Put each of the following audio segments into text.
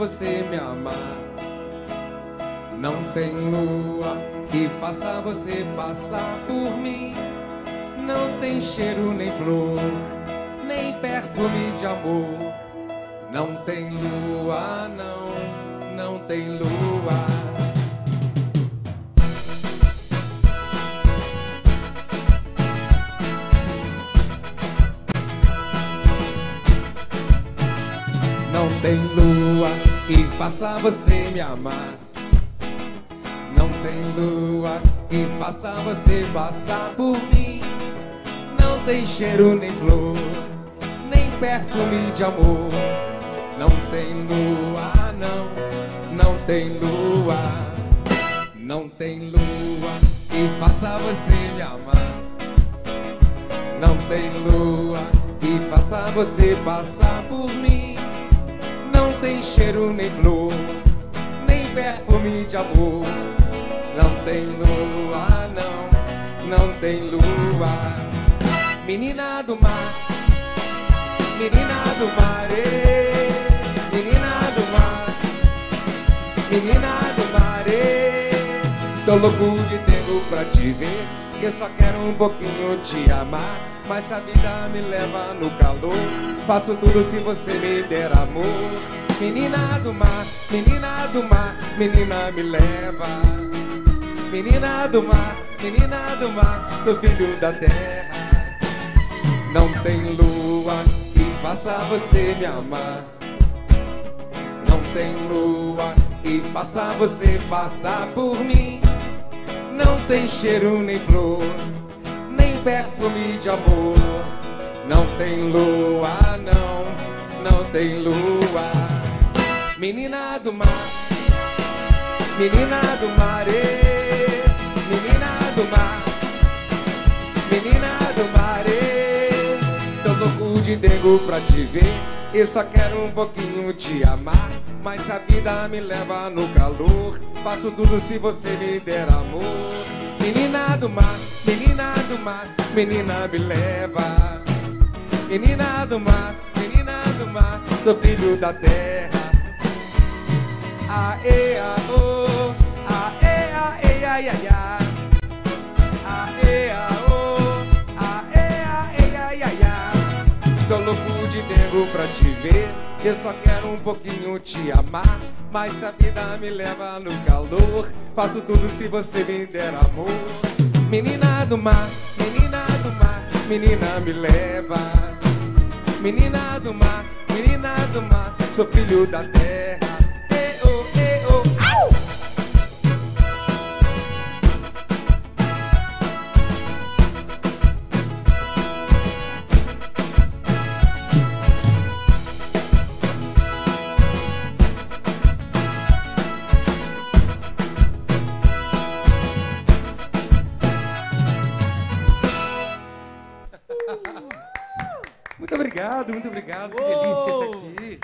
você me amar. Não tem lua que faça você passar por mim. Não tem cheiro nem flor, nem perfume de amor. Não tem lua, não, não tem lua. Faça você me amar. Não tem lua que faça você passar por mim. Não tem cheiro nem flor, nem perfume de amor. Não tem lua, não, não tem lua. Não tem lua que faça você me amar. Não tem lua que faça você passar por mim. Tem cheiro nem flor, nem perfume de amor. Não tem lua, não, não tem lua. Menina do mar, menina do mar, ê, menina do mar, menina do mar, ê. Tô louco de tempo pra te ver, que só quero um pouquinho te amar. Mas a vida me leva no calor, faço tudo se você me der amor. Menina do mar, menina do mar, menina me leva. Menina do mar, menina do mar, sou filho da terra. Não tem lua que faça você me amar. Não tem lua que faça você passar por mim. Não tem cheiro nem flor, perfume de amor. Não tem lua, não, não tem lua. Menina do mar, menina do mar, ê, menina do mar, menina do mar, ê. Tô louco de dengo pra te ver, eu só quero um pouquinho te amar. Mas a vida me leva no calor, faço tudo se você me der amor. Menina do mar, menina do mar, menina me leva. Menina do mar, menina do mar, sou filho da terra. Aê, aô, aê, aê, ai, ai, ai. Aê, aô, aê, aê, ai, ai, ai. Tô louco de tempo pra te ver, eu só quero um pouquinho te amar. Mas se a vida me leva no calor, faço tudo se você me der amor. Menina do mar, menina do mar, menina me leva. Menina do mar, menina do mar, sou filho da terra. Obrigado, muito obrigado. Que delícia estar aqui.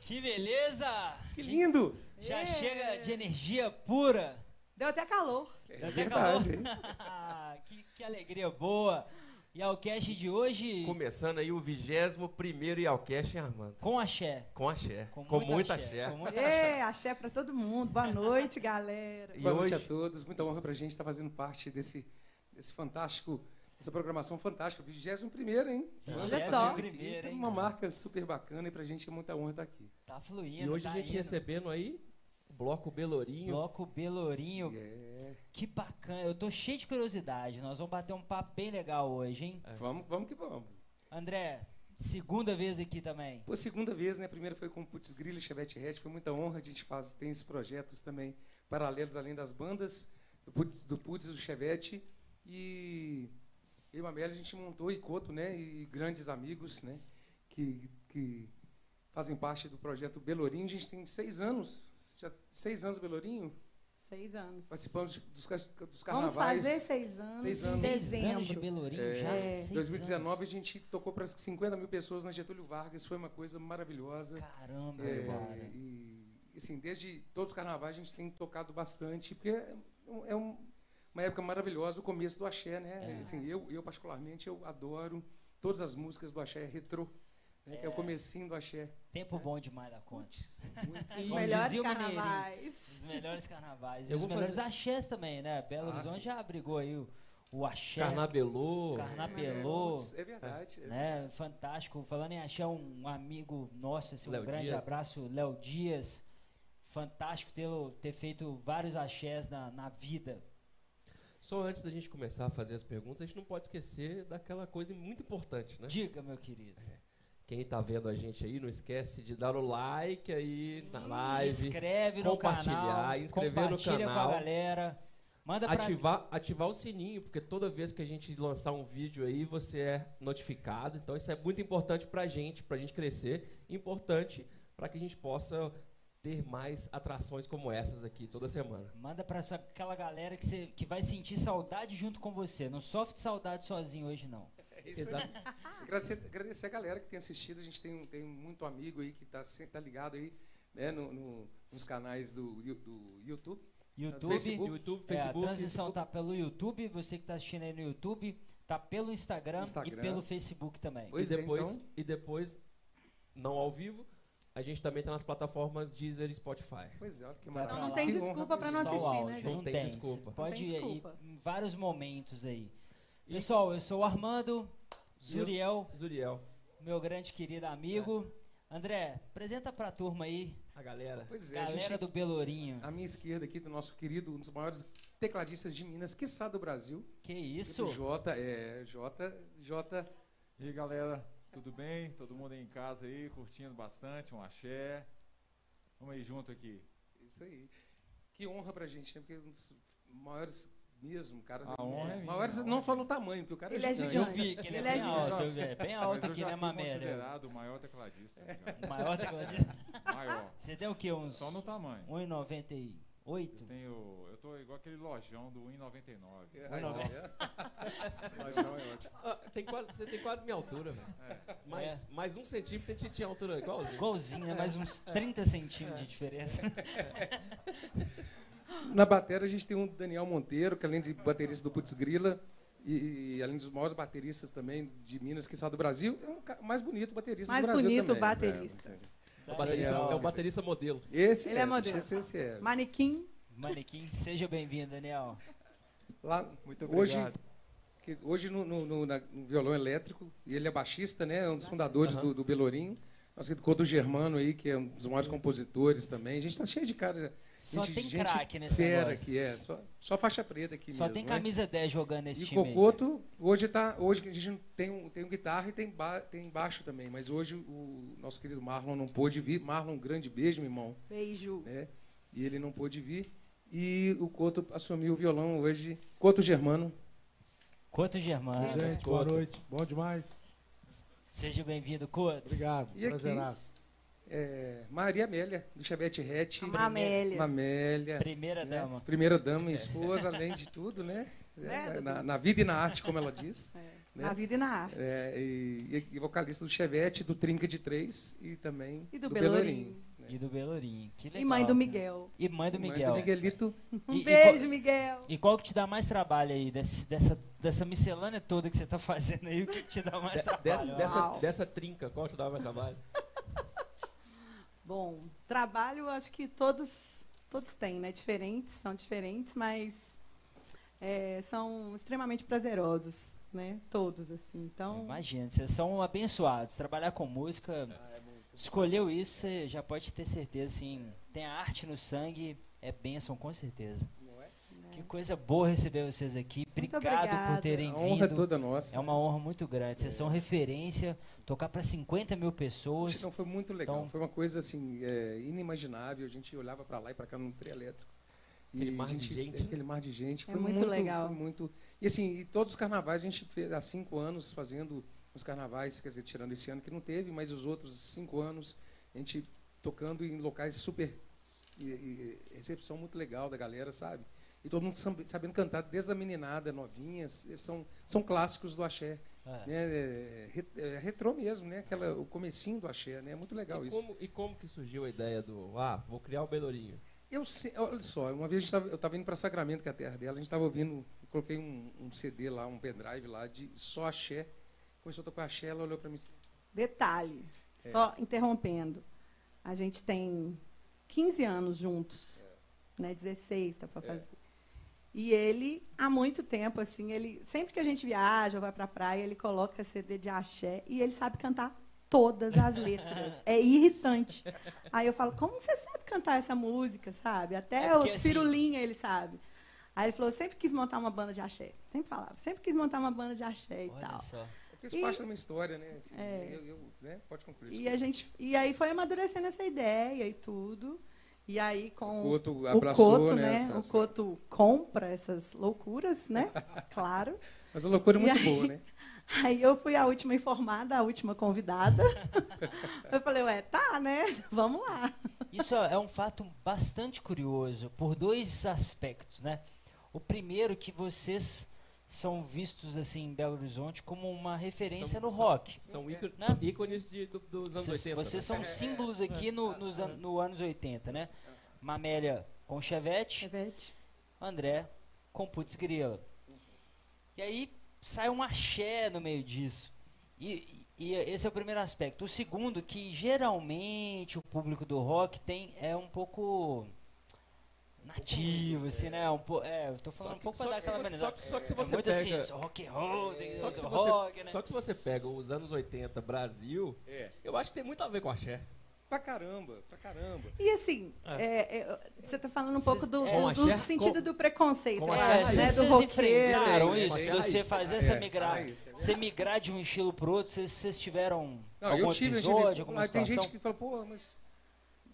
Que beleza! Que lindo. Já É. chega de energia pura. Deu até calor. É Deu até verdade. calor. que, que alegria boa. E ao cast de hoje Começando aí o 21 Ialcast, hein, Armando? com axé. Com axé. Com, Com, muito axé. Com muita axé. É, axé pra todo mundo. Boa noite, galera. E Boa noite hoje- a todos. Muita honra pra gente estar fazendo parte desse, desse fantástico, dessa programação fantástica. 21 hein? Olha só. Isso é uma marca super bacana e pra gente é muita honra estar aqui. Tá fluindo. E hoje tá a gente indo. recebendo aí o Bloco Belourinho. Bloco Belourinho. É. Que bacana. Eu tô cheio de curiosidade. Nós vamos bater um papo bem legal hoje, hein? Vamos, vamos que vamos. André, segunda vez aqui também. Pô, segunda vez, né? A primeira foi com o Putz Grilo e Chevette Red. Foi muita honra. A gente faz, tem esses projetos também paralelos, além das bandas, do Putz, do Putz e do Chevette. E eu e a Amélia, a gente montou Icoto, né? E grandes amigos, né? Que, que fazem parte do projeto Belourinho. A gente tem seis anos. Já seis anos Belourinho. Seis anos. Participamos dos, dos Vamos carnavais. fazer seis anos Seis anos. Seis anos de dezembro. Belourinho É. já? É. Em 2019 a gente tocou para 50 mil pessoas na Getúlio Vargas, foi uma coisa maravilhosa. anos. Caramba, É, cara. e assim, desde todos os carnavais a gente tem tocado bastante, porque é, é um- uma época maravilhosa, o começo do axé, né? É. Assim, eu, eu particularmente eu adoro todas as músicas do axé retrô, né, que é o comecinho do axé. Tempo bom demais da conta. Os melhores carnavais. Os melhores carnavais. E Eu os vou melhores fazer- axés também, né? Belo Ah, Horizonte sim. já abrigou aí o, o axé. Carnabelô. Carnabelô. É, é verdade. é né? Fantástico. Falando em axé, um amigo nosso, assim, um Léo grande Dias. abraço, Léo Dias. Fantástico tê-lo- ter feito vários axés na, na vida. Só antes da gente começar a fazer as perguntas, a gente não pode esquecer daquela coisa muito importante, né? Diga, meu querido. Quem tá vendo a gente aí, não esquece de dar o like aí na live. Inscreve no compartilhar, canal. inscrever no canal. com a galera. Manda. Ativar, ativar o sininho, porque toda vez que a gente lançar um vídeo aí, você é notificado. Então isso é muito importante pra gente, pra gente crescer. Importante para que a gente possa ter mais atrações como essas aqui toda semana. Manda pra sua- aquela galera que, você, que vai sentir saudade junto com você. Não sofre saudade sozinho hoje, não. É isso aí. Agradecer, agradecer a galera que tem assistido. A gente tem, tem muito amigo aí que está tá ligado aí né, no- no- nos canais do, do YouTube. YouTube, Facebook, YouTube, é, a Facebook, transmissão tá pelo YouTube. Você que tá assistindo aí no YouTube, tá pelo Instagram, Instagram. e pelo Facebook também. Pois e é, depois, então. e depois, não ao vivo, a gente também tá nas plataformas Deezer e Spotify. Pois é, olha que pra maravilha. lá. Não tem desculpa pra não assistir, né, Não Não tem tem desculpa. Pode tem ir aí em vários momentos aí. E- Pessoal, eu sou o Armando Zuriel, Zuriel, meu grande querido amigo. André, apresenta pra turma aí, a galera. Pois é, a galera gente, do Belourinho. à minha esquerda aqui, do nosso querido, um dos maiores tecladistas de Minas, quiçá do Brasil. Que isso? Jota, é, Jota, Jota, E aí, galera, tudo bem? Todo mundo aí em casa aí, curtindo bastante, um axé. Vamos aí junto aqui. isso aí. Que honra pra gente, né? Porque um dos maiores mesmo, cara. A honra é minha, maiores a honra não é só no tamanho, porque o cara Ele é é gigante. Eu gigante. vi que ele, Ele é é bem alto, gigante. eu vi, é bem alto eu aqui, né, Mamélia? considerado o maior tecladista. O maior tecladista. maior. Você tem o quê? Uns Só no tamanho. 1,98? Eu tenho. Eu tô igual aquele lojão do 1,99. É, Um noventa. é. Lojão é ótimo. Ah, tem quase, você tem quase minha altura, velho. É. Mais, mais um centímetro, a gente tinha altura igualzinho. Igualzinho, né? Mais uns 30 centímetros de diferença. Na bateria a gente tem um Daniel Monteiro, que além de baterista do Putz Grila, e, e além dos maiores bateristas também de Minas, que saiu do Brasil, é um mais bonito baterista Mais do Brasil bonito também. baterista. É o baterista, é o baterista modelo. Esse Ele é modelo. Esse, esse é. Manequim. Manequim, seja bem-vindo, Daniel. Lá, Muito hoje, obrigado. que hoje no, no- no- na- no violão elétrico, e ele é baixista, né? É um dos fundadores Aham. do, do Belourinho. Nosso querido Couto Germano aí, que é um dos maiores compositores também. A gente tá cheio de cara. Só gente, tem gente craque nesse fera negócio. que é. Só, só faixa preta aqui Só mesmo. tem né? camisa 10 jogando nesse E o time aí. Cocoto, hoje tá. Hoje a gente tem, um, tem um guitarra e tem, ba, tem baixo também. Mas hoje o nosso querido Marlon não pôde vir. Marlon, um grande beijo, meu irmão. Beijo. Né? E ele não pôde vir. E o Coto assumiu o violão hoje. Coto Germano. Couto Germano. Gente, boa noite. Bom demais. Seja bem-vindo, Couto. Obrigado. E aqui? É, Maria Amélia, do Chevette Hatch. Mamélia. Mamélia. Primeira né? dama. Primeira dama e esposa, além de tudo, né? Né, É, na, na vida e na arte, como ela diz. É, Né? Na vida e na arte. É, e, e vocalista do Chevette, do Trinca de Três e também E do Belourinho. Belourinho. né? E do Belourinho. Que legal. E mãe do. Miguel. E mãe do Mãe Miguel. Miguelito. Um E- e beijo, qual- Miguel. E qual que te dá mais trabalho aí? Desse- dessa, dessa miscelânea toda que você tá fazendo aí, o que te dá mais De- trabalho? dessa, dessa, dessa trinca, qual te dava mais trabalho? Bom, trabalho acho que todos, todos têm, né? Diferentes, são diferentes, mas é, são extremamente prazerosos, né? Todos, assim. Então, Imagina, vocês são abençoados. Trabalhar com música, escolheu isso, você já pode ter certeza, assim, tem a arte no sangue, é bênção com certeza. É? Que coisa boa receber vocês aqui. Muito Obrigado por terem A honra é vindo. toda nossa. É uma honra muito grande. Vocês são referência, tocar para 50 mil pessoas. Então foi muito legal. Então- foi uma coisa assim é, inimaginável. A gente olhava para lá e para cá no trio elétrico. E Aquele mar a de gente, gente. Aquele mar de gente. É Foi muito legal. Foi muito. E assim, e todos os carnavais a gente fez há cinco anos fazendo os carnavais, quer dizer, tirando esse ano que não teve, mas os outros cinco anos a gente tocando em locais super e, e recepção muito legal da galera, sabe? E todo mundo sab- sabendo cantar, desde a meninada, novinhas, são, são clássicos do axé. É. Né? É, re- é retrô mesmo, né? Aquela, o comecinho do axé, né? É muito legal e, isso. como, e como que surgiu a ideia do, ah, vou criar o Belourinho? Eu se- olha só, uma vez a gente tava, eu estava indo para Sacramento, que é a terra dela, a gente estava ouvindo, eu coloquei um, um CD lá, um pendrive lá de só axé. Começou a tocar axé, ela olhou para mim e disse, Detalhe, É. só interrompendo. A gente tem 15 anos juntos, né? 16 tá para É. fazer. E ele, há muito tempo, assim, ele sempre que a gente viaja ou vai pra praia, ele coloca CD de axé e ele sabe cantar todas as letras. É irritante. Aí eu falo, como você sabe cantar essa música, sabe? Até É porque, os assim, firulinha ele sabe. Aí ele falou, sempre quis montar uma banda de axé. Sempre falava, sempre quis montar uma banda de axé e Olha tal. só. Porque E- isso parte da minha história, né? Assim, É. eu, eu- né? Pode concluir. E a gente e aí foi amadurecendo essa ideia e tudo. E aí com O Couto o abraçou, Couto, né, né? essa- O Couto compra essas loucuras, né? claro. Mas a loucura é muito aí- boa, né? Aí eu fui a última informada, a última convidada. eu falei, ué, tá, né? Vamos lá. Isso é um fato bastante curioso por dois aspectos, né? O primeiro que vocês são vistos assim em Belo Horizonte como uma referência São- no são- rock. São ícones, Né? ícones de- do- dos anos Vocês, 80. vocês né? são símbolos aqui no, nos an- no anos 80, né? Mamélia com Chevette, Chevette. André com Putz Grila. E aí sai um axé no meio disso. E, e esse é o primeiro aspecto. O segundo, que geralmente o público do rock tem é um pouco nativo, assim, né? Um po, é, eu tô falando que, um pouco só, pra dar que, aquela só, que- só que se É você muito pega... assim, rock and roll, tem que Só que, se rock, você, né? só que se você pega os anos 80 Brasil, É. eu acho que tem muito a ver com axé. Pra caramba, pra caramba. E assim, é, é, você está falando um pouco do, é, do- do axé, sentido com- do preconceito, com eu axé, acho, É, né? Do vocês roqueiro. enfrentaram é, isso, é, de é você fazer é, essa é, migrar, é é você migrar de um estilo pro outro, vocês, vocês tiveram Não, algum eu tive, eu tive- episódio, alguma ah, tem gente que fala, pô, mas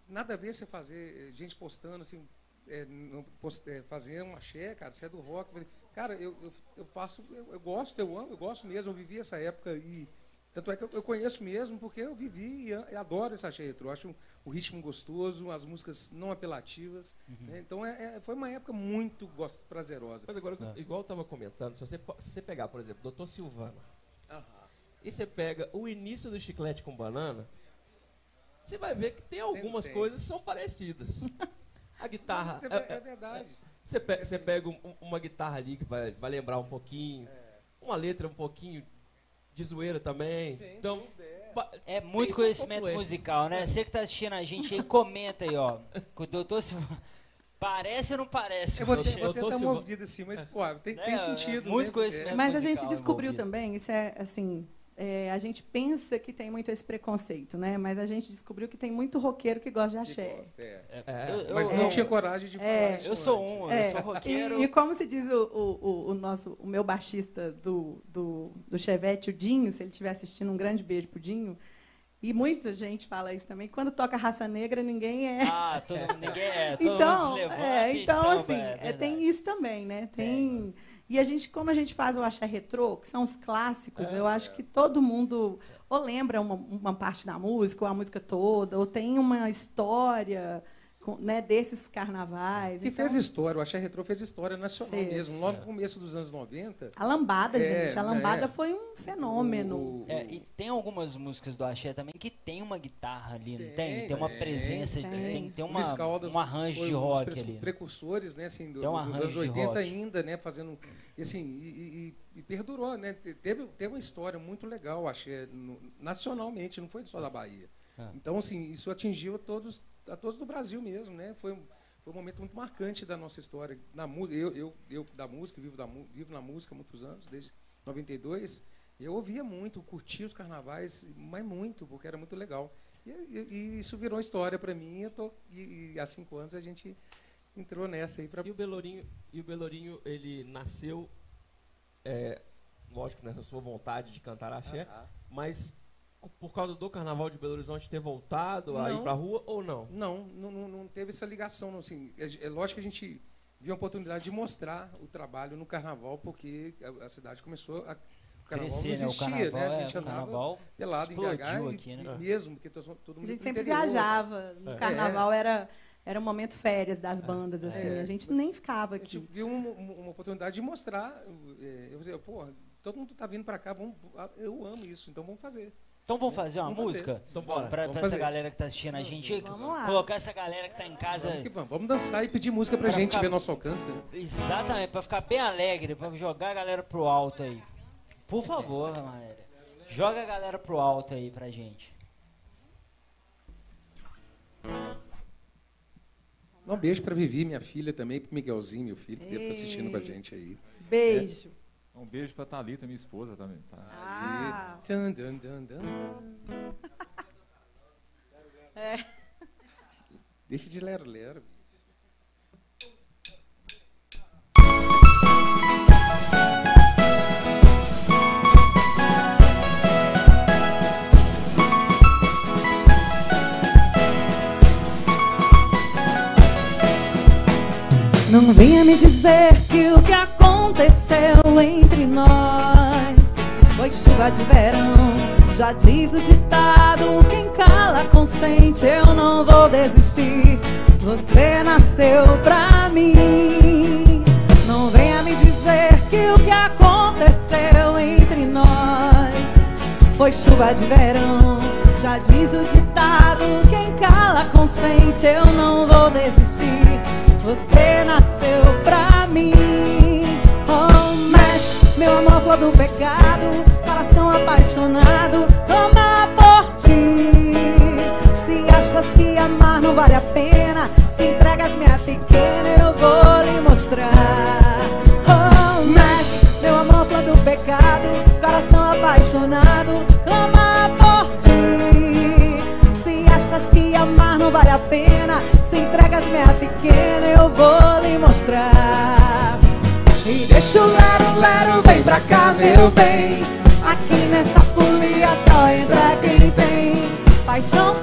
nada a ver você fazer, eh, gente postando assim, é, não é, fazer uma axé, cara, você é do rock. Eu falei, Cara, eu, eu, eu faço, eu, eu gosto, eu amo, eu gosto mesmo, eu vivi essa época e tanto é que eu, eu conheço mesmo porque eu vivi e, e adoro essa axé retro. Eu acho o ritmo gostoso, as músicas não apelativas. né? Então é, é- foi uma época muito gos- prazerosa. Mas agora, É. igual eu tava comentando, se você, se você pegar, por exemplo, Dr. Silvana, e você pega o início do chiclete com banana, você vai ver que tem algumas tem. coisas que são parecidas. A guitarra. Mas é, é- é é- verdade. Você pega, você pega um- uma guitarra ali que vai, vai lembrar um pouquinho, uma letra um pouquinho de zoeira também. Sem então, dúvida, é. É muito conhecimento musical, né? Você que tá assistindo a gente aí, comenta aí, ó. Que o doutor. Parece ou não parece? Eu vou ter, Rocher? vou Silva- uma ouvida assim, mas pô, tem, Né, tem é sentido. muito né? conhecimento. É. Mas a gente musical descobriu envolvido. também, isso é assim, é, a gente pensa que tem muito esse preconceito, né? Mas a gente descobriu que tem muito roqueiro que gosta de Que axé. gosta, é. É, Eu- eu- Mas eu- não tinha coragem de falar É, isso Eu sou antes. um, É, eu sou roqueiro. E, e como se diz o, o, o- nosso, o meu baixista do, do, do Chevette, o Dinho, se ele estiver assistindo, um grande beijo pro Dinho. E muita gente fala isso também. Quando toca raça negra, ninguém é. Ah, todo mundo, ninguém é. Todo então, é, então assim, é é, tem isso também, né? Tem. E a gente, como a gente faz o axé retrô, que são os clássicos, É, eu acho que todo mundo ou lembra uma, uma parte da música, ou a música toda, ou tem uma história né, desses carnavais. E Então, fez história, o Axé Retrô fez história nacional Fez. mesmo. Logo no começo dos anos 90. A lambada, É, gente, a lambada é. foi um fenômeno. o- o- É, e tem algumas músicas do Axé também que tem uma guitarra ali, não tem? Tem, Tem uma tem, presença, tem. tem, tem o uma, um arranjo foi de um dos rock ali. né? precursores, né, assim, do- Tem um dos anos de 80 rock. ainda, né, fazendo, e assim, e, e- e perdurou, né, te- teve, teve uma história muito legal, achei, no- nacionalmente, não foi só da Bahia. Ah. Então, assim, isso atingiu a todos, a todos do Brasil mesmo, né, foi, um- foi um momento muito marcante da nossa história. Na, mu- eu, eu, eu, da música, vivo, da, vivo na música há muitos anos, desde 92, eu ouvia muito, curtia os carnavais, mas muito, porque era muito legal. E, e- e isso virou história para mim, eu tô, e, e há cinco anos a gente entrou nessa aí para E o Belourinho, e o Belourinho ele nasceu, é, lógico, nessa sua vontade de cantar axé, Ah, mas co- por causa do Carnaval de Belo Horizonte ter voltado a ir Não. pra rua ou não? Não, não, não, não teve essa ligação. Não, assim, é, é lógico que a gente viu a oportunidade de mostrar o trabalho no carnaval, porque a, a cidade começou a. O carnaval Crescer, não né? Existia, carnaval, né? A é, gente o andava pelado em BH e, aqui, né? e mesmo, porque todo, todo A mundo gente sempre interior. viajava. No É. carnaval era, era um momento férias das bandas, assim. É. A gente nem ficava A gente aqui. viu uma, uma- uma oportunidade de mostrar. é, eu falei, pô, todo mundo está vindo para cá, vamos, eu amo isso, então vamos fazer. Então vamos fazer uma Vamos fazer. música? Então bora. Pra, Vamos pra essa fazer. galera que tá assistindo a gente. Vamos lá. Colocar essa galera que tá em casa. Vamos que vamos. Vamos dançar e pedir música pra Pra gente ficar- ver nosso alcance. Né? Exatamente, pra ficar bem alegre, pra jogar a galera pro alto aí. Por favor, Maéria. Joga a galera pro alto aí pra gente. Um beijo pra Vivi, minha filha também, pro Miguelzinho, meu filho, que deve estar assistindo com a gente aí. Beijo. Um beijo pra Thalita, minha esposa também. Tá? Ah. Tchan, tchan, tchan, tchan. É. Deixa de lero, Não venha me dizer que o que aconteceu entre nós foi chuva de verão. Já diz o ditado: quem cala consente. Eu não vou desistir. Você nasceu pra mim. Não venha me dizer que o que aconteceu entre nós foi chuva de verão. Já diz o ditado: quem cala consente. Eu não vou desistir. Você nasceu pra mim. Oh, mexe, meu amor, flor do pecado. Coração apaixonado, toma por ti. Se achas que amar não vale a pena, se entregas, minha pequena, eu vou lhe mostrar. Oh, mexe, meu amor, flor do pecado. Coração apaixonado, toma por ti. Se achas que amar não vale a pena, se entregas, minha pequena, eu vou lhe mostrar. E deixa o lero, lero, vem pra cá, meu bem. Aqui nessa folia só entra quem tem paixão,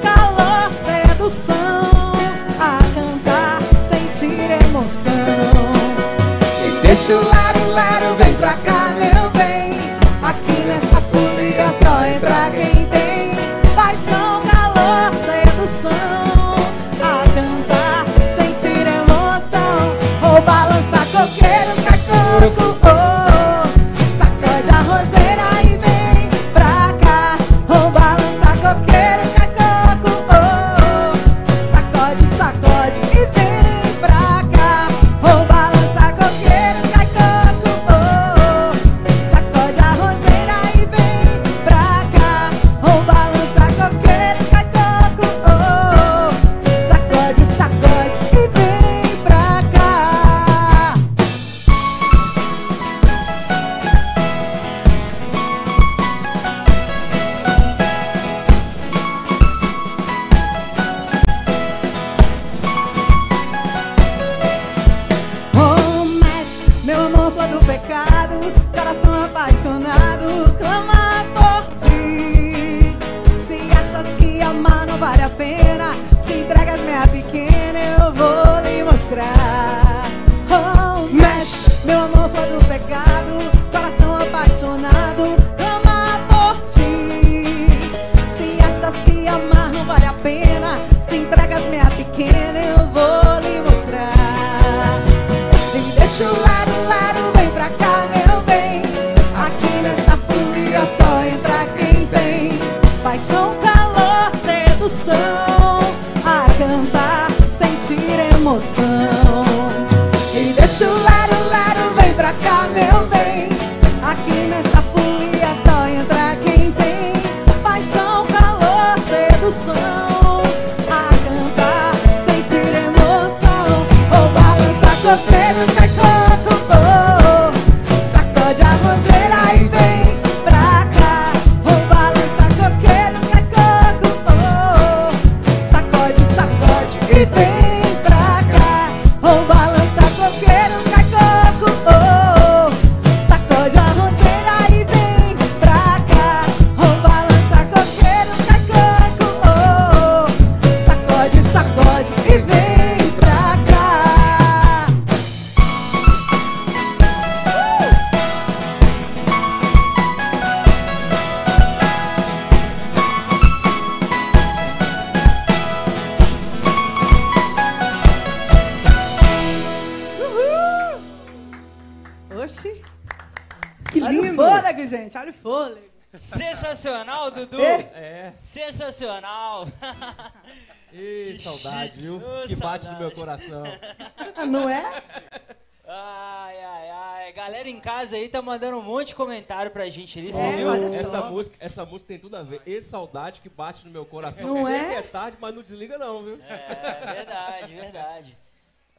comentário pra gente ali. Você É, viu? Essa música, essa música tem tudo a ver. E saudade que bate no meu coração. Não Sei é? que é tarde, mas não desliga não, viu? É, verdade, verdade.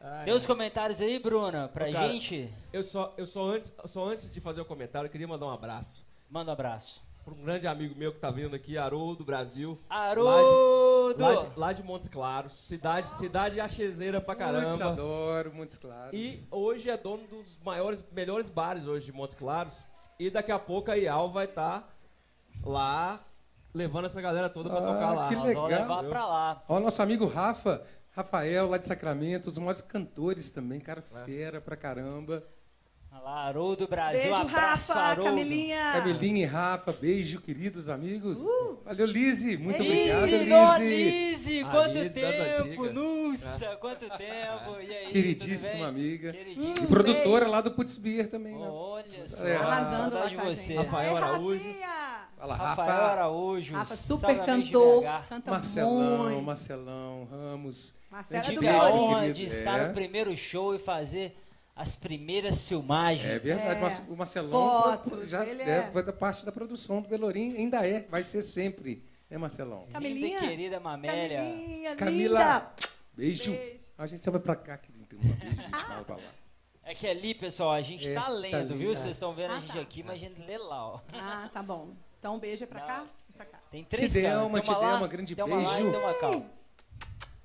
Ai, Tem os comentários aí, Bruna, pra Ô, cara, gente? Eu só, eu só antes, só antes de fazer o comentário, eu queria mandar um abraço Manda um abraço. para um grande amigo meu que tá vindo aqui, Haroldo Brasil. Haroldo! Lá de, lá de Montes Claros, cidade, cidade achezeira pra caramba. adoro, muitos claros. E hoje é dono dos maiores, melhores bares hoje de Montes Claros. E daqui a pouco a Ial vai estar lá levando essa galera toda pra Ah, tocar lá. que Nós vamos legal, levar viu? pra lá. Ó, nosso amigo Rafa, Rafael, lá de Sacramento, os maiores cantores também, cara É. fera pra caramba. Lá, Haroldo Brasil. Beijo, abraço, Rafa, Haroldo. Camilinha. Camilinha e Rafa, beijo, queridos amigos. Uh! Valeu, Lise, muito Lise, obrigado, Lise. Lise, A quanto Lise tempo, antigas. nossa, quanto tempo, e aí, Queridíssima amiga. Queridíssima. E produtora lá do Putz Beer também, né? Olha só, É, Arrasando lá de você. Rafael Ei, Araújo. Fala, Rafael Rafa, Araújo, Rafa, super cantor, canta Marcelão, muito. Marcelão, Ramos. Marcela Gente, do Tive a beijo, honra de estar É. no primeiro show e fazer as primeiras filmagens. É verdade, É. O Marcelão Fotos, já é, é. foi da parte da produção do Belorim, ainda é, vai ser sempre, né, Marcelão? Camilinha. Linda e querida Mamélia. Camilinha, Camila. linda. Beijo. Beijo. A gente só vai pra cá, que tem uma beijo, a gente fala pra lá. É que ali, pessoal, a gente É, tá tá lendo, viu? lendo. Vocês estão vendo a Ah, gente tá. aqui, mas a gente lê lá, ó. Ah, tá bom. Então, um beijo é pra Não. cá e pra cá. Tem três Te Delma, tem uma Te lá, grande tem uma lá e beijo. tem uma cá.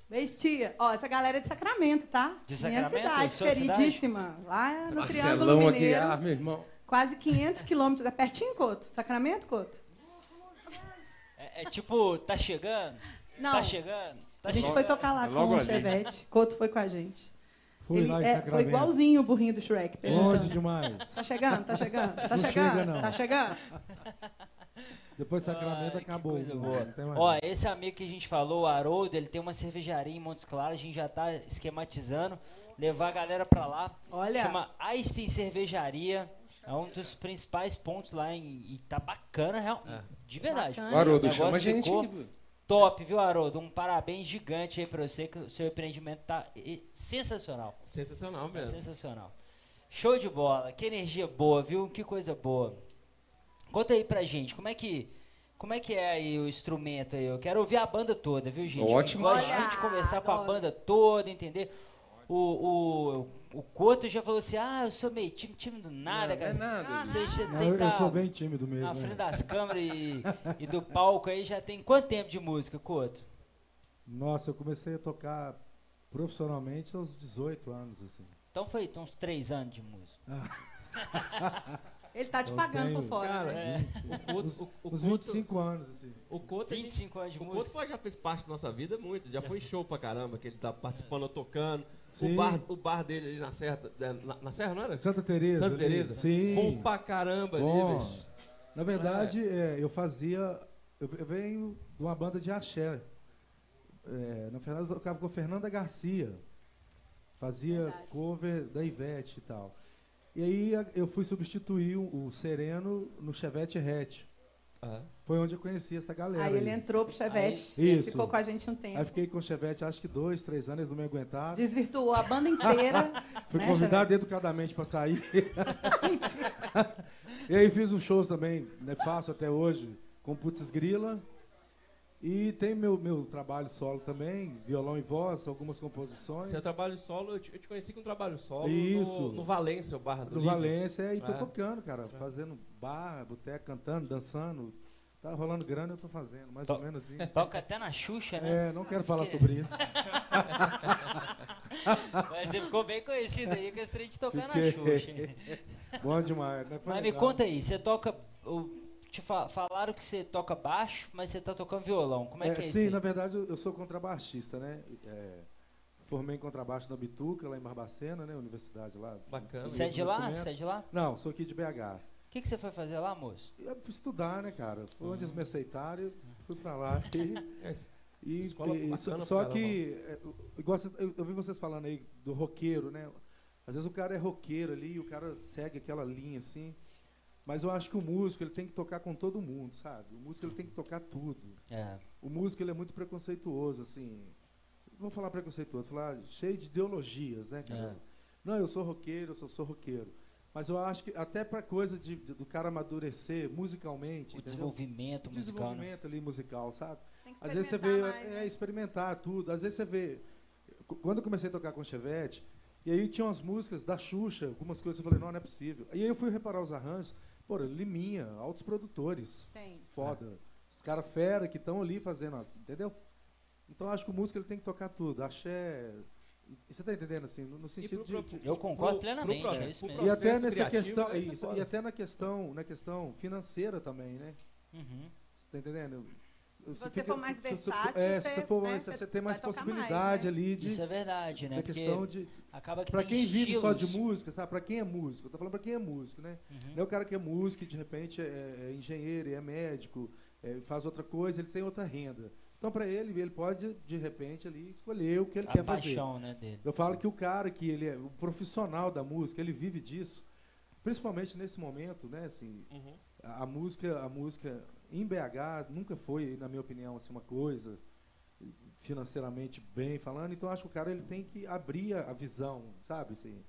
Beijo, tia. Ó, essa galera é de Sacramento, tá? De Minha Sacramento? cidade, Sua cidade? queridíssima. Lá no Triângulo Marcelão Mineiro. Aguiar, meu irmão. Quase 500 quilômetros. É pertinho, Couto? Sacramento, Couto? É, é tipo, tá chegando? Não. Tá chegando? Tá A gente chegando. foi tocar lá É com o ali. Chevette. Couto foi com a gente. Fui Ele lá em é, foi igualzinho o burrinho do Shrek. Longe demais. Tá chegando, tá chegando, tá Não chegando, chega, não. tá chegando. Depois Sacramento Ai, que acabou. Ó, esse amigo que a gente falou, o Haroldo, ele tem uma cervejaria em Montes Claros, a gente já tá esquematizando, levar a galera pra lá. Olha. Chama Einstein Cervejaria, é um dos principais pontos lá em, e tá bacana, real, de verdade. Bacana. O Haroldo, chama a gente. Top, viu, Haroldo? Um parabéns gigante aí pra você, que o seu empreendimento tá sensacional. Sensacional mesmo. sensacional. Show de bola, que energia boa, viu? Que coisa boa. Conta aí pra gente, como é que como é que é aí o instrumento aí? Eu quero ouvir a banda toda, viu, gente? Ótimo. Gosto Olha, de conversar com a banda toda, entender? O, o, o Couto já falou assim, ah, eu sou meio tímido, tímido nada, Não, cara. não é nada. Você, você Não, tem eu, eu tá sou bem tímido mesmo. na né? frente das câmeras e, e do palco aí, já tem quanto tempo de música, Couto? Nossa, eu comecei a tocar profissionalmente aos 18 anos, assim. Então foi uns três anos de música. Ele tá te Eu pagando tenho- por fora, Cara, né? O Couto, o, o Couto- 25 anos, assim. o Couto, a gente- 25 anos de O música. Couto já fez parte da nossa vida muito, já foi show pra caramba, que ele tá participando, tocando. Sim. O bar, o bar dele ali na Serra, é, na, na Serra, não era? Santa Teresa. Santa. Teresa? Sim. Bom pra caramba Bom. ali, bicho. Na verdade, é, eu fazia. Eu, eu venho de uma banda de axé. É, na verdade, eu tocava com Fernanda Garcia. Fazia cover da Ivete e tal. E aí eu fui substituir o, Sereno no Chevette Hatch. Ah. Foi onde eu conheci essa galera. Aí ele entrou pro Chevette. Aí- ele Isso. ficou com a gente um Aí tempo. fiquei com o Chevette acho que dois, três anos, eles não me aguentaram. Desvirtuou a banda inteira. Fui né, convidado educadamente para sair. e aí fiz uns shows também, né, faço até hoje, com Putz Grila. E tem meu, meu trabalho solo também, violão e voz, algumas composições. Seu trabalho solo, eu te, eu te conheci com um trabalho solo Isso. No, no Valência, o bar do No Livre. Valência, e tô É. tocando, cara, fazendo bar, boteco, cantando, dançando. Tá rolando grana, eu tô fazendo, mais To- ou menos assim. Toca até na Xuxa, né? É, não quero falar Que- sobre isso. Mas você ficou bem conhecido aí com esse trem de tocar Fiquei. na Xuxa. Bom demais, né? Mas me legal. conta aí, você toca. o- te fa- falaram que você toca baixo, mas você tá tocando violão. Como é, que é isso? sim, na verdade eu, eu sou contrabaixista, né? É, formei em contrabaixo na Bituca, lá em Barbacena, né? Universidade lá. Bacana. Você é de lá? Você é de lá? Não, sou aqui de BH. O que, que você foi fazer lá, moço? E Eu fui estudar, né, cara? Foi onde eles Uhum. me aceitaram, eu fui pra lá. E, É, e- Escola e- bacana só pra que, é, eu- igual vocês- eu, eu vi vocês falando aí do roqueiro, né? Às vezes o cara é roqueiro ali e o cara segue aquela linha assim. Mas eu acho que o músico ele tem que tocar com todo mundo, sabe? O músico ele tem que tocar tudo. É. O músico ele é muito preconceituoso, assim. Não vou falar preconceituoso, vou falar cheio de ideologias, né, cara? É. Não, eu sou roqueiro, eu sou, sou roqueiro. Mas eu acho que até para coisa de, de- do cara amadurecer musicalmente, O entendeu? desenvolvimento O musical. né? desenvolvimento ali musical, sabe? Tem que Às vezes você vê, experimentar mais, é, né? experimentar tudo. Às vezes você vê. qu- Quando eu comecei a tocar com Chevette, e aí tinha umas músicas da Xuxa, algumas coisas, eu falei, não, não é possível. E aí eu fui reparar os arranjos, pô, Liminha, altos produtores, Tem. foda. Os caras fera que estão ali fazendo, ó, entendeu? Então eu acho que o músico ele tem que tocar tudo. Axé. Você tá entendendo assim? No, no sentido pro- de- de, Eu concordo Pro- plenamente, pro é proce- isso pro mesmo. e até processo nessa criativo, questão, isso, foda. e até na questão, na questão financeira também, né? Uhum. Você tá entendendo? Se você for mais versátil, é, você, se você for, né, você, você tem mais possibilidade mais, né? ali de Isso é verdade, né? Porque questão de acaba que quem vive só de estilos. música, sabe? Para quem é músico, eu tô falando para quem é músico, né? Uhum. Não é o cara que é músico e de repente é, é engenheiro, é médico, é, faz outra coisa, ele tem outra renda. Então para ele, ele pode de repente ali escolher o que ele A quer fazer. paixão, né, dele. Eu falo que o cara que ele é o profissional da música, ele vive disso, principalmente nesse momento, né? Assim, Uhum. A, a música, a música em BH nunca foi, na minha opinião, assim, uma coisa financeiramente bem falando. Então acho que o cara ele tem que abrir a, a visão, sabe? Assim,